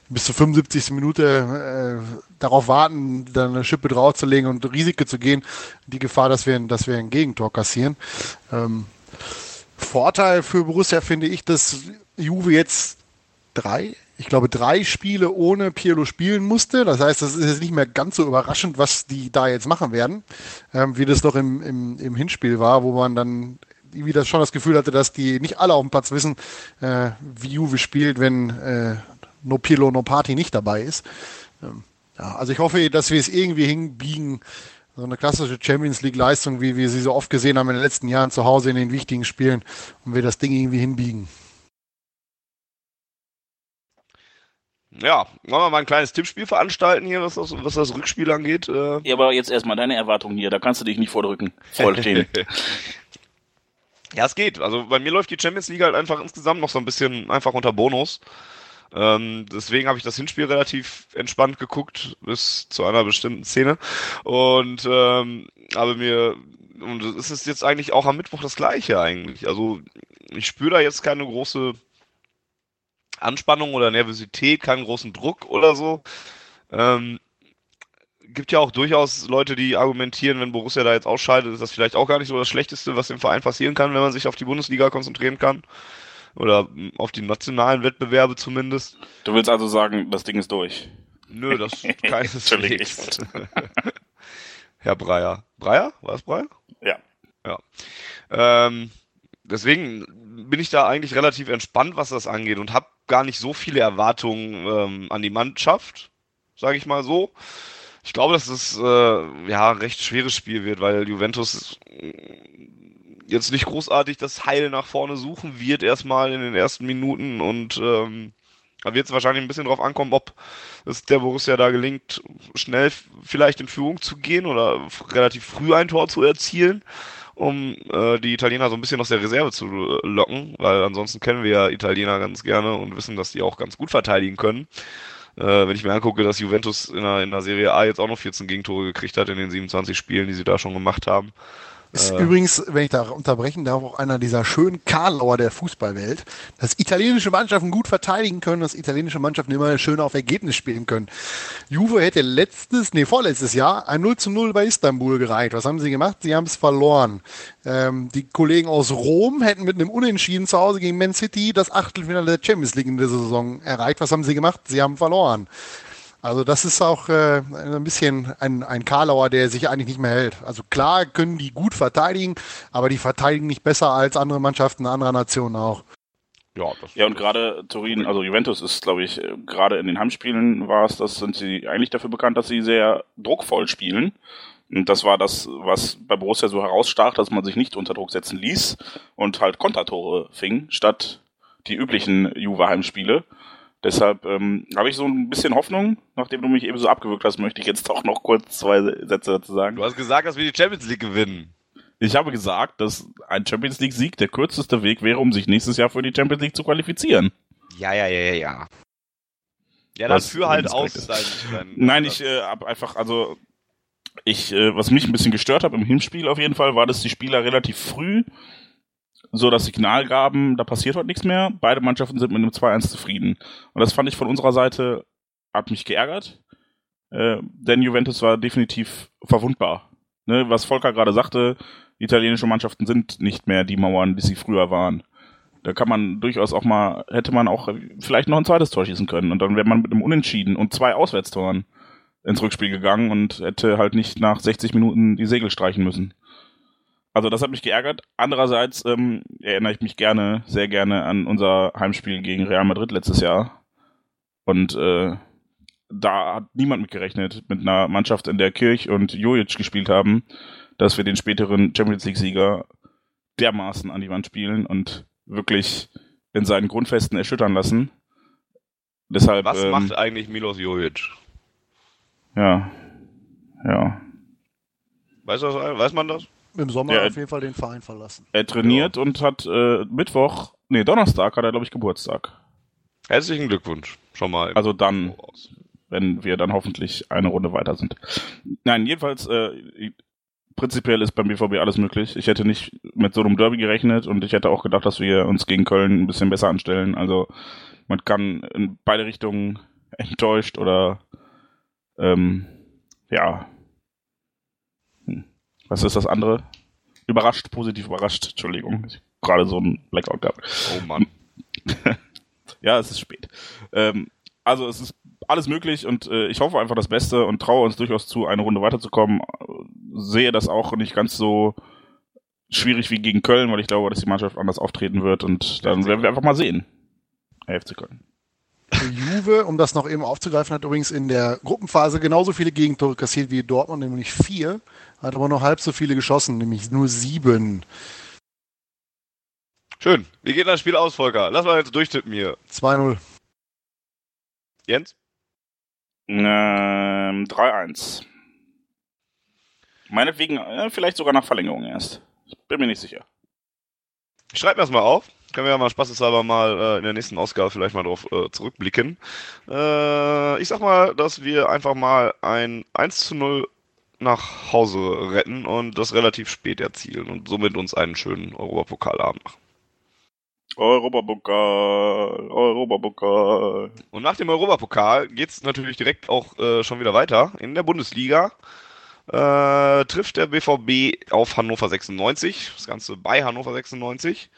bis zur 75. Minute äh, darauf warten, dann eine Schippe draufzulegen und Risiko zu gehen. Die Gefahr, dass wir, dass wir ein Gegentor kassieren. Ähm, Vorteil für Borussia finde ich, dass Juve jetzt drei, ich glaube drei Spiele ohne Pirlo spielen musste. Das heißt, das ist jetzt nicht mehr ganz so überraschend, was die da jetzt machen werden, ähm, wie das noch im, im, im Hinspiel war, wo man dann irgendwie das schon das Gefühl hatte, dass die nicht alle auf dem Platz wissen, äh, wie Juve spielt, wenn äh, no Pirlo, no Party nicht dabei ist. Ähm, ja, also ich hoffe, dass wir es irgendwie hinbiegen, so eine klassische Champions League Leistung, wie wir sie so oft gesehen haben in den letzten Jahren zu Hause in den wichtigen Spielen und wir das Ding irgendwie hinbiegen. Ja, wollen wir mal ein kleines Tippspiel veranstalten hier, was das, was das Rückspiel angeht? Äh, Ja, aber jetzt erstmal deine Erwartungen hier, da kannst du dich nicht vordrücken. Voll stehen. [laughs] Ja, es geht. Also bei mir läuft die Champions League halt einfach insgesamt noch so ein bisschen einfach unter Bonus. Ähm, deswegen habe ich das Hinspiel relativ entspannt geguckt, bis zu einer bestimmten Szene. Und ähm, habe mir, und es ist jetzt eigentlich auch am Mittwoch das gleiche eigentlich. Also ich spüre da jetzt keine große Anspannung oder Nervosität, keinen großen Druck oder so. Ähm, gibt ja auch durchaus Leute, die argumentieren, wenn Borussia da jetzt ausscheidet, ist das vielleicht auch gar nicht so das Schlechteste, was dem Verein passieren kann, wenn man sich auf die Bundesliga konzentrieren kann. Oder mm, auf die nationalen Wettbewerbe zumindest. Du willst also sagen, das Ding ist durch. Nö, das [laughs] keineswegs. [laughs] Herr Breyer. Breyer? War es Breyer? Ja. Ja. Ähm, deswegen bin ich da eigentlich relativ entspannt, was das angeht und habe gar nicht so viele Erwartungen ähm, an die Mannschaft, sage ich mal so. Ich glaube, dass es äh, ja ein recht schweres Spiel wird, weil Juventus äh, jetzt nicht großartig das Heil nach vorne suchen wird erstmal in den ersten Minuten und ähm, da wird es wahrscheinlich ein bisschen drauf ankommen, ob es der Borussia da gelingt, schnell vielleicht in Führung zu gehen oder relativ früh ein Tor zu erzielen, um äh, die Italiener so ein bisschen aus der Reserve zu äh, locken, weil ansonsten kennen wir ja Italiener ganz gerne und wissen, dass die auch ganz gut verteidigen können. Äh, wenn ich mir angucke, dass Juventus in der, in der Serie A jetzt auch noch 14 Gegentore gekriegt hat in den 27 Spielen, die sie da schon gemacht haben. Ist Äh. übrigens, wenn ich da unterbrechen darf, auch einer dieser schönen Karlauer der Fußballwelt, dass italienische Mannschaften gut verteidigen können, dass italienische Mannschaften immer schön auf Ergebnis spielen können. Juve hätte letztes, nee, vorletztes Jahr ein 0 zu 0 bei Istanbul gereicht. Was haben sie gemacht? Sie haben es verloren. Ähm, die Kollegen aus Rom hätten mit einem Unentschieden zu Hause gegen Man City das Achtelfinale der Champions League in der Saison erreicht. Was haben sie gemacht? Sie haben verloren. Also das ist auch äh, ein bisschen ein, ein Karlauer, der sich eigentlich nicht mehr hält. Also klar können die gut verteidigen, aber die verteidigen nicht besser als andere Mannschaften anderer Nationen auch. Ja, das Ja, und gerade Turin, also Juventus ist, glaube ich, äh, gerade in den Heimspielen war es, das sind sie eigentlich dafür bekannt, dass sie sehr druckvoll spielen. Und das war das, was bei Borussia so herausstach, dass man sich nicht unter Druck setzen ließ und halt Kontertore fing, statt die üblichen Juve-Heimspiele. Deshalb ähm, habe ich so ein bisschen Hoffnung. Nachdem du mich eben so abgewürgt hast, möchte ich jetzt doch noch kurz zwei Sätze dazu sagen. Du hast gesagt, dass wir die Champions League gewinnen. Ich habe gesagt, dass ein Champions League-Sieg der kürzeste Weg wäre, um sich nächstes Jahr für die Champions League zu qualifizieren. Ja, ja, ja, ja, ja. Ja, dann führ halt aus. korrekt Dein, dein, Nein, ich äh, habe einfach, also ich, äh, was mich ein bisschen gestört hat im Hinspiel auf jeden Fall, war, dass die Spieler relativ früh so das Signal gaben, da passiert heute nichts mehr. Beide Mannschaften sind mit einem 2-1 zufrieden. Und das fand ich von unserer Seite, hat mich geärgert. Äh, denn Juventus war definitiv verwundbar. Ne, was Volker gerade sagte, italienische Mannschaften sind nicht mehr die Mauern, die sie früher waren. Da kann man durchaus auch mal, hätte man auch vielleicht noch ein zweites Tor schießen können und dann wäre man mit einem Unentschieden und zwei Auswärtstoren ins Rückspiel gegangen und hätte halt nicht nach 60 Minuten die Segel streichen müssen. Also das hat mich geärgert. Andererseits ähm, erinnere ich mich gerne, sehr gerne an unser Heimspiel gegen Real Madrid letztes Jahr. Und äh, da hat niemand mit gerechnet, mit einer Mannschaft, in der Kirch und Jojic gespielt haben, dass wir den späteren Champions League-Sieger dermaßen an die Wand spielen und wirklich in seinen Grundfesten erschüttern lassen. Deshalb, Was ähm, macht eigentlich Milos Jojic? Ja. Ja. Weiß, das, weiß man das? Im Sommer Ja, auf jeden Fall den Verein verlassen. Er trainiert und hat äh, Mittwoch, nee, Donnerstag hat er, glaube ich, Geburtstag. Herzlichen Glückwunsch. Schon mal. Also dann, wenn wir dann hoffentlich eine Runde weiter sind. Nein, jedenfalls, äh, prinzipiell ist beim BVB alles möglich. Ich hätte nicht mit so einem Derby gerechnet und ich hätte auch gedacht, dass wir uns gegen Köln ein bisschen besser anstellen. Also man kann in beide Richtungen enttäuscht oder ähm, ja. Was ist das andere? Überrascht, positiv überrascht, Entschuldigung. Ich hab gerade so ein Blackout gehabt. Oh Mann. [laughs] Ja, es ist spät. Ähm, also es ist alles möglich und äh, ich hoffe einfach das Beste und traue uns durchaus zu, eine Runde weiterzukommen. Sehe das auch nicht ganz so schwierig wie gegen Köln, weil ich glaube, dass die Mannschaft anders auftreten wird und dann werden wir einfach mal sehen. FC Köln. Für Juve, um das noch eben aufzugreifen, hat übrigens in der Gruppenphase genauso viele Gegentore kassiert wie Dortmund, nämlich vier, hat aber nur halb so viele geschossen, nämlich nur sieben. Schön. Wie geht das Spiel aus, Volker? Lass mal jetzt durchtippen hier. 2-0. Jens? Ähm, 3-1. Meinetwegen äh, vielleicht sogar nach Verlängerung erst. Ich bin mir nicht sicher. Ich schreibe mir das mal auf. Können wir ja mal spaßeshalber mal äh, in der nächsten Ausgabe vielleicht mal drauf äh, zurückblicken. Äh, ich sag mal, dass wir einfach mal ein 1 zu 0 nach Hause retten und das relativ spät erzielen und somit uns einen schönen Europapokalabend machen. Europapokal, Europapokal. Und nach dem Europapokal geht's natürlich direkt auch äh, schon wieder weiter. In der Bundesliga äh, trifft der BVB auf Hannover 96. Das Ganze bei Hannover 96.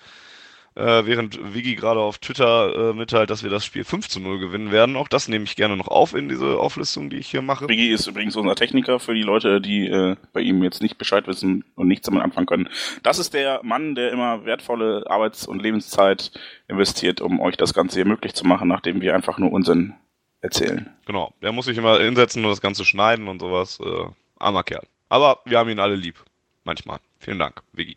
Äh, während Vigi gerade auf Twitter äh, mitteilt, dass wir das Spiel 5 zu 0 gewinnen werden. Auch das nehme ich gerne noch auf in diese Auflistung, die ich hier mache. Biggie ist übrigens unser Techniker für die Leute, die äh, bei ihm jetzt nicht Bescheid wissen und nichts damit anfangen können. Das ist der Mann, der immer wertvolle Arbeits- und Lebenszeit investiert, um euch das Ganze hier möglich zu machen, nachdem wir einfach nur Unsinn erzählen. Genau, der muss sich immer hinsetzen und das Ganze schneiden und sowas. Äh, armer Kerl. Aber wir haben ihn alle lieb. Manchmal. Vielen Dank, Vigi.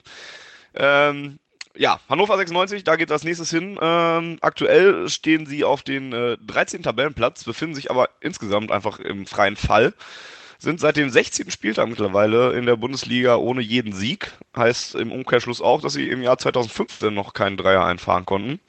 Ähm, ja, Hannover 96, da geht das nächstes hin. Ähm, aktuell stehen sie auf den äh, 13. Tabellenplatz, befinden sich aber insgesamt einfach im freien Fall. Sind seit dem 16. Spieltag mittlerweile in der Bundesliga ohne jeden Sieg. Heißt im Umkehrschluss auch, dass sie im Jahr 2015 noch keinen Dreier einfahren konnten.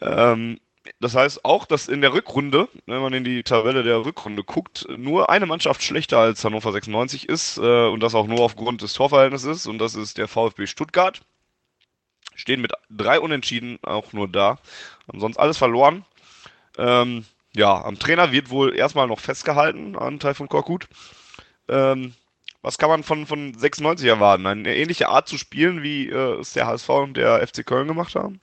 Ähm, das heißt auch, dass in der Rückrunde, wenn man in die Tabelle der Rückrunde guckt, nur eine Mannschaft schlechter als Hannover 96 ist äh, und das auch nur aufgrund des Torverhältnisses und das ist der VfB Stuttgart. Stehen mit drei Unentschieden auch nur da, haben sonst alles verloren. Ähm, ja, am Trainer wird wohl erstmal noch festgehalten an Taifun Korkut. Ähm, was kann man von, von 96 erwarten? Eine ähnliche Art zu spielen, wie äh, es der HSV und der FC Köln gemacht haben?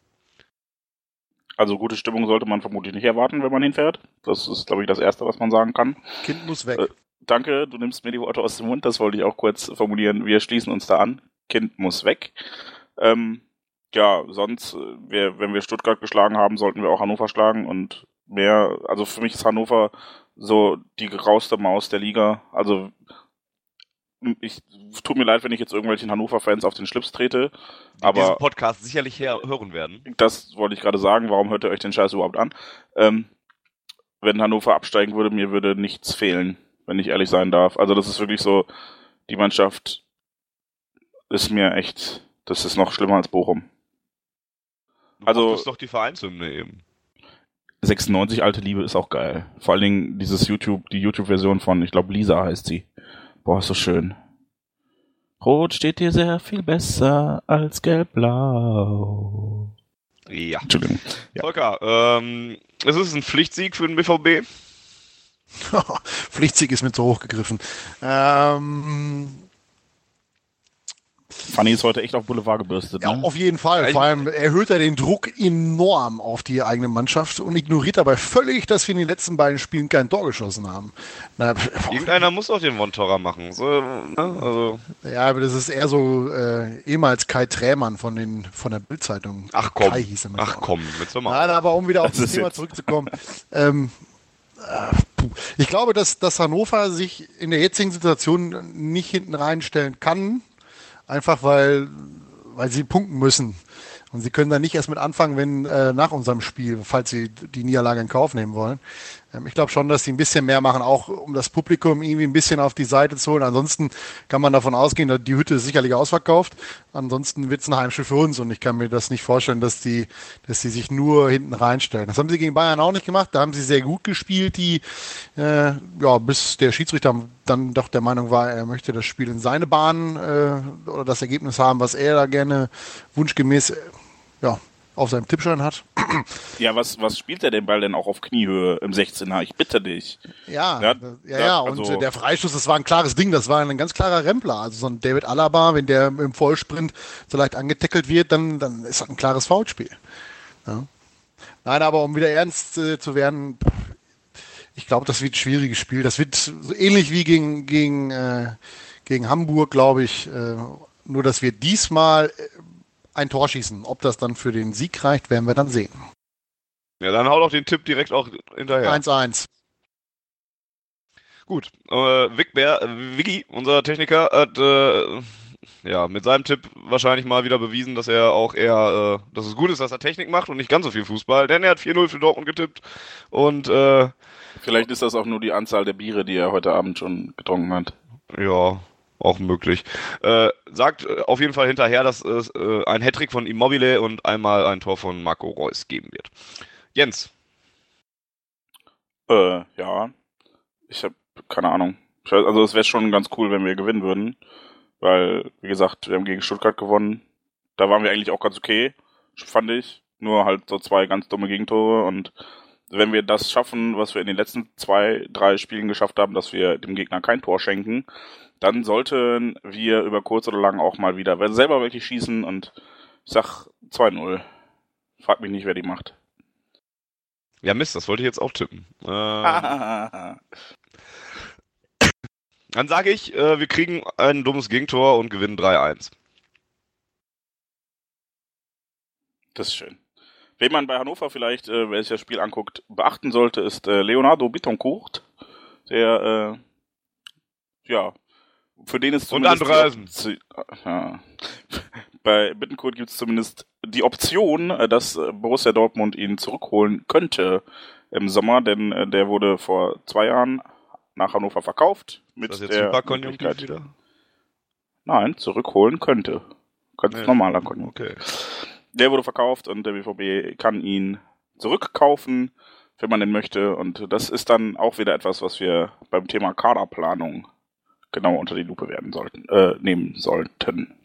Also gute Stimmung sollte man vermutlich nicht erwarten, wenn man hinfährt. Das ist, glaube ich, das Erste, was man sagen kann. Kind muss weg. Äh, Danke, du nimmst mir die Worte aus dem Mund, das wollte ich auch kurz formulieren. Wir schließen uns da an. Kind muss weg. Ähm, ja, sonst, äh, wir, wenn wir Stuttgart geschlagen haben, sollten wir auch Hannover schlagen und mehr, also für mich ist Hannover so die grauste Maus der Liga. Also ich tut mir leid, wenn ich jetzt irgendwelchen Hannover-Fans auf den Schlips trete, die diesen aber Podcast sicherlich her hören werden. das wollte ich gerade sagen. Warum hört ihr euch den Scheiß überhaupt an? Ähm, wenn Hannover absteigen würde, mir würde nichts fehlen, wenn ich ehrlich sein darf. Also das ist wirklich so, die Mannschaft ist mir echt, das ist noch schlimmer als Bochum. Du Also- mochtest doch die Vereinshymne eben. 96 alte Liebe ist auch geil. Vor allen Dingen dieses YouTube, die YouTube-Version von, ich glaube, Lisa heißt sie. Boah, ist so schön. Rot steht dir sehr viel besser als gelb-blau. Ja. Entschuldigung. Ja. Volker, ähm, es ist ein Pflichtsieg für den BVB. [laughs] Pflichtsieg ist mir zu hoch gegriffen. Ähm, Fanny ist heute echt auf Boulevard gebürstet. Ja, ne? auf jeden Fall. Vor allem erhöht er den Druck enorm auf die eigene Mannschaft und ignoriert dabei völlig, dass wir in den letzten beiden Spielen kein Tor geschossen haben. Na, Irgendeiner muss auch den One-Torer machen. So, ne? also, ja, aber das ist eher so äh, ehemals Kai Trämann von, den, von der Bildzeitung. ach komm. Kai hieß er mit Ach komm, jetzt hör mal. Nein, aber um wieder auf Das das, Thema jetzt- zurückzukommen. ähm, äh, ich glaube, dass, dass Hannover sich in der jetzigen Situation nicht hinten reinstellen kann, einfach weil, weil sie punkten müssen. Und sie können dann nicht erst mit anfangen, wenn äh, nach unserem Spiel, falls sie die Niederlage in Kauf nehmen wollen. Ähm, ich glaube schon, dass sie ein bisschen mehr machen, auch um das Publikum irgendwie ein bisschen auf die Seite zu holen. Ansonsten kann man davon ausgehen, dass die Hütte ist sicherlich ausverkauft. Ansonsten wird es ein Heimspiel für uns und ich kann mir das nicht vorstellen, dass die, dass die sich nur hinten reinstellen. Das haben sie gegen Bayern auch nicht gemacht. Da haben sie sehr gut gespielt, die äh, ja bis der Schiedsrichter dann doch der Meinung war, er möchte das Spiel in seine Bahn äh, oder das Ergebnis haben, was er da gerne wunschgemäß äh, ja, auf seinem Tippschein hat. Ja, was, was spielt er den Ball denn auch auf Kniehöhe im 16er? Ich bitte dich. Ja, Ja, ja, ja, und also- äh, der Freistoß, das war ein klares Ding, das war ein ganz klarer Rempler. Also so ein David Alaba, wenn der im Vollsprint so leicht angetackelt wird, dann, dann ist das ein klares Foulspiel. Ja. Nein, aber um wieder ernst äh, zu werden, ich glaube, das wird ein schwieriges Spiel. Das wird so ähnlich wie gegen, gegen, äh, gegen Hamburg, glaube ich. Äh, nur, dass wir diesmal äh, ein Tor schießen. Ob das dann für den Sieg reicht, werden wir dann sehen. Ja, dann hau doch den Tipp direkt auch hinterher. 1-1. Gut. Äh, Vic Bär, äh, Vicky, unser Techniker, hat äh, ja mit seinem Tipp wahrscheinlich mal wieder bewiesen, dass er auch eher, äh, dass es gut ist, dass er Technik macht und nicht ganz so viel Fußball, denn er hat 4-0 für Dortmund getippt und äh, Vielleicht ist das auch nur die Anzahl der Biere, die er heute Abend schon getrunken hat. ja, auch möglich. Äh, sagt äh, auf jeden Fall hinterher, dass es äh, ein Hattrick von Immobile und einmal ein Tor von Marco Reus geben wird. Jens, Äh, ja. Ich habe keine Ahnung. Also es wäre schon ganz cool, wenn wir gewinnen würden. Weil, wie gesagt, wir haben gegen Stuttgart gewonnen. Da waren wir eigentlich auch ganz okay, fand ich. Nur halt so zwei ganz dumme Gegentore. Und wenn wir das schaffen, was wir in den letzten zwei, drei Spielen geschafft haben, dass wir dem Gegner kein Tor schenken, dann sollten wir über kurz oder lang auch mal wieder selber wirklich schießen. Und ich sag 2-0. Frag mich nicht, wer die macht. ja Mist, das wollte ich jetzt auch tippen. Äh, [laughs] Dann sage ich, äh, wir kriegen ein dummes Gegentor und gewinnen 3-1. Das ist schön. Wen man bei Hannover vielleicht, äh, wer sich das Spiel anguckt, beachten sollte, ist äh, Leonardo Bittencourt, der, äh, ja, für den ist Und zumindest Andreasen. ja. Bei Bittencourt gibt es zumindest die Option, äh, dass äh, Borussia Dortmund ihn zurückholen könnte im Sommer, denn äh, der wurde vor zwei Jahren nach Hannover verkauft. Mit Ist das jetzt der Superkonjunktiv wieder? Nein, zurückholen könnte. Ganz Ja. normaler Konjunktiv. Okay. Der wurde verkauft und der BVB kann ihn zurückkaufen, wenn man den möchte. Und das ist dann auch wieder etwas, was wir beim Thema Kaderplanung genau unter die Lupe werden sollten, äh, nehmen sollten.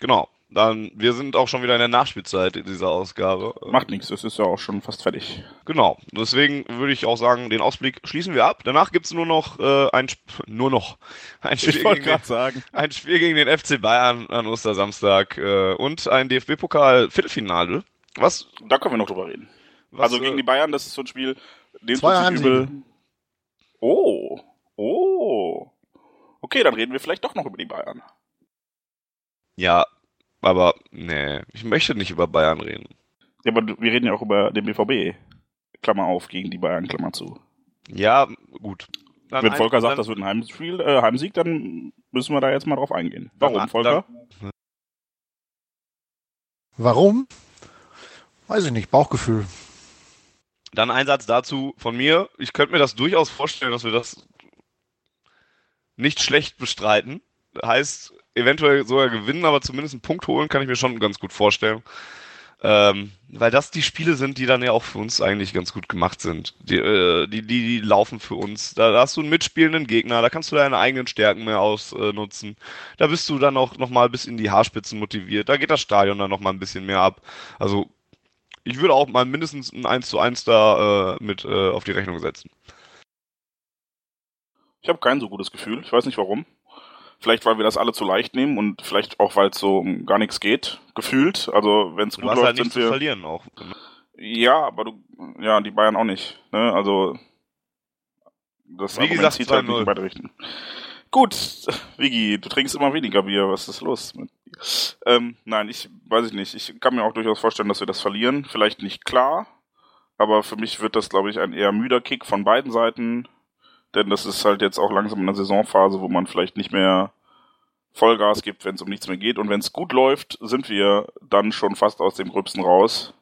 Genau. Dann, wir sind auch schon wieder in der Nachspielzeit in dieser Ausgabe. Macht nichts, es ist ja auch schon fast fertig. Genau. Deswegen würde ich auch sagen, den Ausblick schließen wir ab. Danach gibt's nur noch äh, ein Sp [laughs] nur noch ein Spiel, gegen den, sagen. ein Spiel gegen den FC Bayern an Ostersamstag äh, und ein DFB-Pokal Viertelfinale. Was, Da können wir noch drüber reden. was also gegen äh, die Bayern, das ist so ein Spiel, dem übel. Oh, oh. Okay, dann reden wir vielleicht doch noch über die Bayern. ja, aber nee, ich möchte nicht über Bayern reden. Ja, aber wir reden ja auch über den BVB. Klammer auf, gegen die Bayern, Klammer zu. Ja, gut. Dann Wenn ein- Volker sagt, dann- das wird ein Heimspiel, äh, Heimsieg, dann müssen wir da jetzt mal drauf eingehen. Warum, Dann- Volker? Warum? Weiß ich nicht, Bauchgefühl. Dann ein Satz dazu von mir. Ich könnte mir das durchaus vorstellen, dass wir das nicht schlecht bestreiten. Heißt, eventuell sogar gewinnen, aber zumindest einen Punkt holen, kann ich mir schon ganz gut vorstellen. Ähm, weil das die Spiele sind, die dann ja auch für uns eigentlich ganz gut gemacht sind. Die, äh, die, die, die laufen für uns. Da, da hast du einen mitspielenden Gegner, da kannst du deine eigenen Stärken mehr ausnutzen. Da bist du dann auch nochmal bis in die Haarspitzen motiviert. Da geht das Stadion dann nochmal ein bisschen mehr ab. Also ich würde auch mal mindestens ein 1 zu 1 da äh, mit äh, auf die Rechnung setzen. Ich habe kein so gutes Gefühl. Ich weiß nicht warum. Vielleicht, weil wir das alle zu leicht nehmen und vielleicht auch, weil es so um gar nichts geht, gefühlt. Also wenn es gut läuft, halt sind zu wir. verlieren auch. Ja, aber du, ja, die Bayern auch nicht. Ne? Also das Wie Argument gesagt, zieht halt nicht 2-0. in beide Richtungen. Gut, [laughs] Vigi, du trinkst immer weniger Bier. Was ist los mit dir? Ähm, nein, ich weiß ich nicht. Ich kann mir auch durchaus vorstellen, dass wir das verlieren. Vielleicht nicht klar, aber für mich wird das, glaube ich, ein eher müder Kick von beiden Seiten. Denn das ist halt jetzt auch langsam in einer Saisonphase, wo man vielleicht nicht mehr Vollgas gibt, wenn es um nichts mehr geht. Und wenn es gut läuft, sind wir dann schon fast aus dem Gröbsten raus.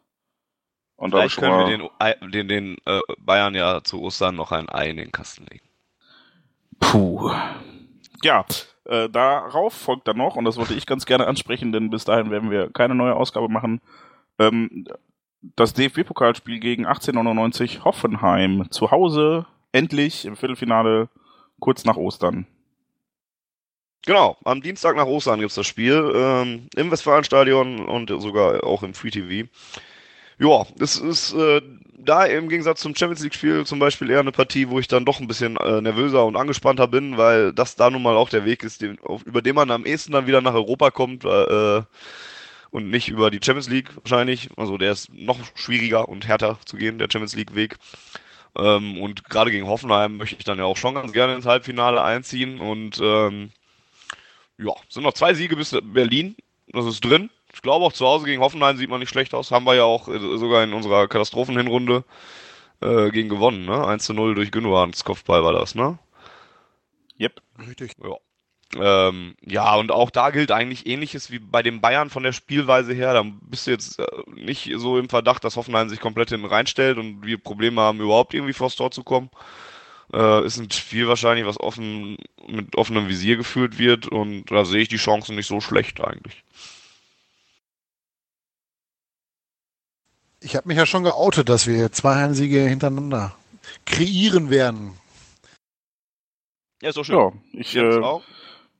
Und Vielleicht können wir den, den, den äh, Bayern ja zu Ostern noch ein Ei in den Kasten legen. Puh. Ja, äh, darauf folgt dann noch, und das wollte ich ganz gerne ansprechen, denn bis dahin werden wir keine neue Ausgabe machen, ähm, das DFB-Pokalspiel gegen 1899 Hoffenheim. Zu Hause, endlich im Viertelfinale, kurz nach Ostern. Genau, am Dienstag nach Ostern gibt's das Spiel ähm, im Westfalenstadion und sogar auch im Free TV. Ja, es ist äh, da im Gegensatz zum Champions League-Spiel zum Beispiel eher eine Partie, wo ich dann doch ein bisschen äh, nervöser und angespannter bin, weil das da nun mal auch der Weg ist, den, auf, über den man am ehesten dann wieder nach Europa kommt äh, und nicht über die Champions League wahrscheinlich. Also der ist noch schwieriger und härter zu gehen, der Champions League-Weg. Ähm, und gerade gegen Hoffenheim möchte ich dann ja auch schon ganz gerne ins Halbfinale einziehen und ähm, ja, sind noch zwei Siege bis Berlin. Das ist drin. Ich glaube auch zu Hause gegen Hoffenheim sieht man nicht schlecht aus. Haben wir ja auch äh, sogar in unserer Katastrophenhinrunde äh, gegen gewonnen, ne? 1 zu 0 durch Gündoğans Kopfball war das, ne? Yep. Richtig. Ähm, ja, und auch da gilt eigentlich ähnliches wie bei den Bayern von der Spielweise her. Da bist du jetzt äh, nicht so im Verdacht, dass Hoffenheim sich komplett hinten reinstellt und wir Probleme haben, überhaupt irgendwie vors Tor zu kommen. Äh, ist ein Spiel wahrscheinlich, was offen mit offenem Visier geführt wird und da sehe ich die Chancen nicht so schlecht eigentlich. Ich habe mich ja schon geoutet, dass wir zwei Heimsiege hintereinander kreieren werden. Ja, ist doch schön. Ja, ich Jens äh, auch?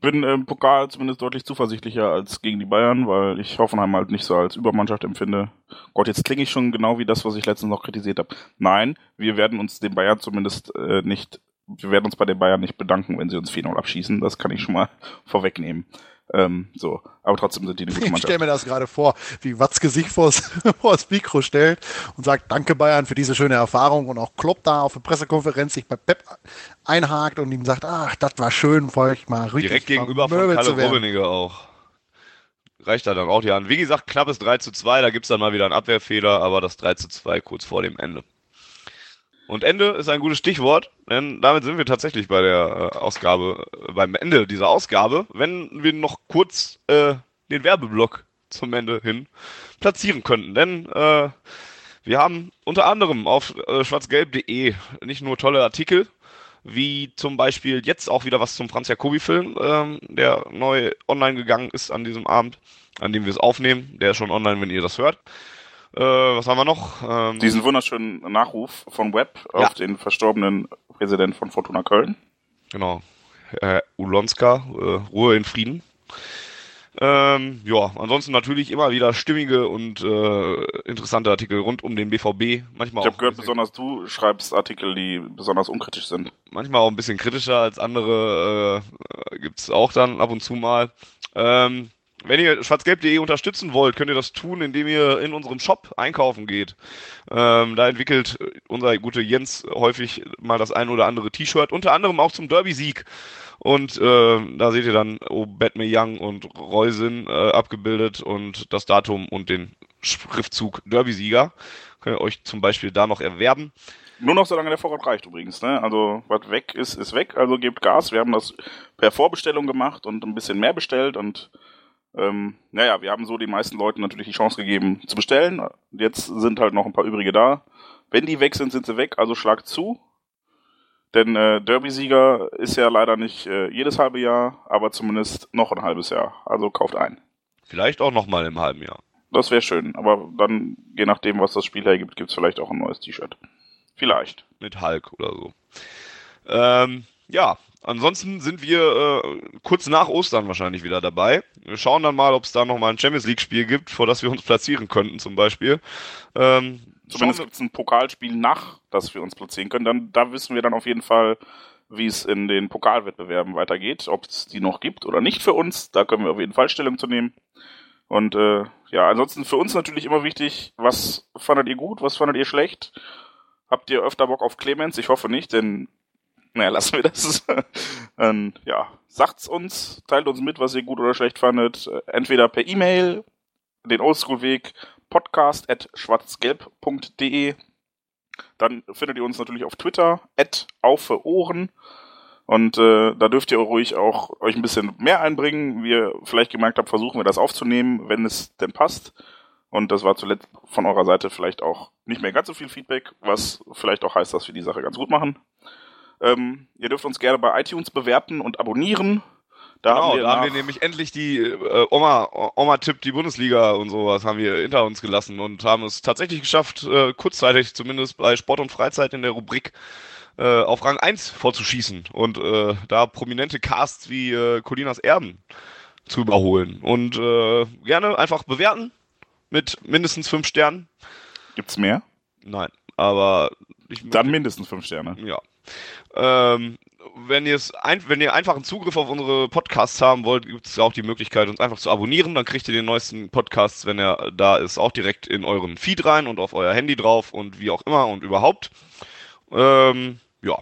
Bin im Pokal zumindest deutlich zuversichtlicher als gegen die Bayern, weil ich Hoffenheim halt nicht so als Übermannschaft empfinde. Gott, jetzt klinge ich schon genau wie das, was ich letztens noch kritisiert habe. Nein, wir werden uns den Bayern zumindest äh, nicht, wir werden uns bei den Bayern nicht bedanken, wenn sie uns 4-0 abschießen. Das kann ich schon mal [laughs] vorwegnehmen. Ähm, so, aber trotzdem sind die eine gute [laughs] Ich Mannschaft. stelle mir das gerade vor, wie Watzke sich vors, [laughs] vors Mikro stellt und sagt, danke Bayern für diese schöne Erfahrung und auch Klopp da auf der Pressekonferenz sich bei Pep einhakt und ihm sagt, ach, das war schön, für euch mal richtig Direkt gegenüber von Kalle. Rummenigge auch. Reicht da dann auch die an. Wie gesagt, knappes 3 zu 2, da gibt's dann mal wieder einen Abwehrfehler, aber das 3 zu 2 kurz vor dem Ende. Und Ende ist ein gutes Stichwort, denn damit sind wir tatsächlich bei der äh, Ausgabe, äh, beim Ende dieser Ausgabe, wenn wir noch kurz äh, den Werbeblock zum Ende hin platzieren könnten. Denn äh, wir haben unter anderem auf äh, schwarzgelb.de nicht nur tolle Artikel, wie zum Beispiel jetzt auch wieder was zum Franz Jacobi-Film, ähm, der neu online gegangen ist an diesem Abend, an dem wir es aufnehmen. Der ist schon online, wenn ihr das hört. Äh, was haben wir noch? Ähm, Diesen wunderschönen Nachruf von Webb Ja. auf den verstorbenen Präsident von Fortuna Köln. Genau. Herr Ulonska, äh, Ruhe in Frieden. Ähm, ja, ansonsten natürlich immer wieder stimmige und äh, interessante Artikel rund um den BVB. Manchmal Ich habe gehört, besonders du schreibst Artikel, die besonders unkritisch sind. manchmal auch ein bisschen kritischer als andere, äh, gibt's auch dann ab und zu mal. Ähm, wenn ihr schwarzgelb.de unterstützen wollt, könnt ihr das tun, indem ihr in unserem Shop einkaufen geht. Ähm, da entwickelt unser guter Jens häufig mal das ein oder andere T-Shirt, unter anderem auch zum Derby-Sieg. Und äh, da seht ihr dann Young und Reusin äh, abgebildet und das Datum und den Schriftzug Derby-Sieger. Könnt ihr euch zum Beispiel da noch erwerben. Nur noch solange der Vorrat reicht übrigens. Ne? Also was weg ist, ist weg. Also gebt Gas. Wir haben das per Vorbestellung gemacht und ein bisschen mehr bestellt und ähm, naja, wir haben so den meisten Leuten natürlich die Chance gegeben zu bestellen. Jetzt sind halt noch ein paar übrige da. Wenn die weg sind, sind sie weg. Also schlagt zu. Denn äh, Derby-Sieger ist ja leider nicht äh, jedes halbe Jahr, aber zumindest noch ein halbes Jahr. Also kauft ein. Vielleicht auch nochmal im halben Jahr. Das wäre schön. Aber dann, je nachdem, was das Spiel hergibt, gibt's vielleicht auch ein neues T-Shirt. Vielleicht. mit Hulk oder so. Ähm, ja, ansonsten sind wir äh, kurz nach Ostern wahrscheinlich wieder dabei. Wir schauen dann mal, ob es da nochmal ein Champions League-Spiel gibt, vor das wir uns platzieren könnten zum Beispiel. Ähm, Zumindest gibt es ein Pokalspiel nach, das wir uns platzieren können. Dann, da wissen wir dann auf jeden Fall, wie es in den Pokalwettbewerben weitergeht, ob es die noch gibt oder nicht für uns. Da können wir auf jeden Fall Stellung zu nehmen. Und äh, ja, ansonsten für uns natürlich immer wichtig, was fandet ihr gut, was fandet ihr schlecht? Habt ihr öfter Bock auf Clemens? Ich hoffe nicht, denn naja, [laughs] lassen wir das. ähm, ja, sagt's uns, teilt uns mit, was ihr gut oder schlecht fandet. Entweder per E-Mail, den Oldschool-Weg, podcast at schwarzgelb.de. Dann findet ihr uns natürlich auf Twitter, at auf Ohren. Und äh, da dürft ihr ruhig auch euch ein bisschen mehr einbringen. Wie ihr vielleicht gemerkt habt, versuchen wir das aufzunehmen, wenn es denn passt. Und das war zuletzt von eurer Seite vielleicht auch nicht mehr ganz so viel Feedback, was vielleicht auch heißt, dass wir die Sache ganz gut machen. Ähm, ihr dürft uns gerne bei iTunes bewerten und abonnieren. Da genau, haben wir, da haben wir nämlich endlich die äh, Oma, Oma Tipp, die Bundesliga und sowas haben wir hinter uns gelassen und haben es tatsächlich geschafft, äh, kurzzeitig zumindest bei Sport und Freizeit in der Rubrik äh, auf Rang 1 vorzuschießen und äh, da prominente Casts wie äh, Colinas Erben zu überholen. Und äh, gerne einfach bewerten mit mindestens fünf Sternen. Gibt's mehr? Nein, aber ich, Dann mindestens fünf Sterne. Ja. Ähm, wenn, ein, wenn ihr einfachen Zugriff auf unsere Podcasts haben wollt, gibt es auch die Möglichkeit, uns einfach zu abonnieren. Dann kriegt ihr den neuesten Podcast, wenn er da ist, auch direkt in euren Feed rein und auf euer Handy drauf und wie auch immer und überhaupt. Ähm, ja.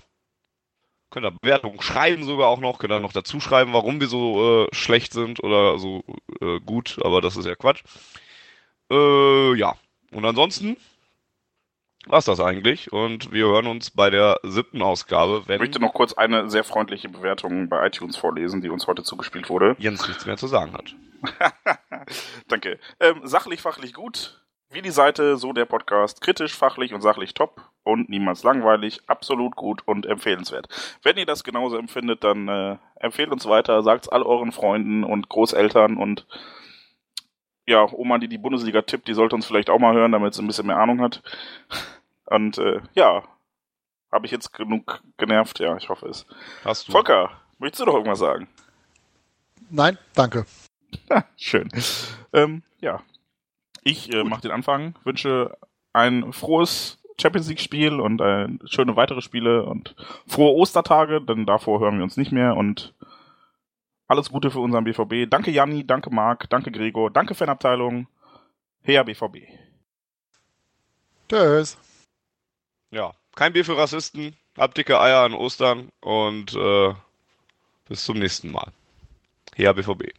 Könnt ihr Bewertungen schreiben sogar auch noch, könnt ihr noch dazu schreiben, warum wir so äh, schlecht sind oder so äh, gut, aber das ist ja Quatsch. Äh, ja. Und ansonsten war's das eigentlich und wir hören uns bei der siebten Ausgabe. Wenn ich möchte noch kurz eine sehr freundliche Bewertung bei iTunes vorlesen, die uns heute zugespielt wurde. Jens nichts mehr zu sagen hat. [laughs] Danke. Ähm, sachlich, fachlich gut. Wie die Seite, so der Podcast. Kritisch, fachlich und sachlich top und niemals langweilig. Absolut gut und empfehlenswert. Wenn ihr das genauso empfindet, dann äh, empfehlt uns weiter, sagt's all euren Freunden und Großeltern und ja, Oma, die die Bundesliga tippt, die sollte uns vielleicht auch mal hören, damit sie ein bisschen mehr Ahnung hat. Und äh, ja, habe ich jetzt genug genervt? Ja, ich hoffe es. Hast du. Volker, möchtest du doch irgendwas sagen? Nein, danke. Schön. Ähm, ja, ich äh, mache den Anfang, wünsche ein frohes Champions League-Spiel und äh, schöne weitere Spiele und frohe Ostertage, denn davor hören wir uns nicht mehr und alles Gute für unseren BVB. Danke Janni, danke Marc, danke Gregor, danke Fanabteilung. Her BVB. Tschüss. Ja, kein Bier für Rassisten. Habt dicke Eier an Ostern und äh, bis zum nächsten Mal. Her BVB.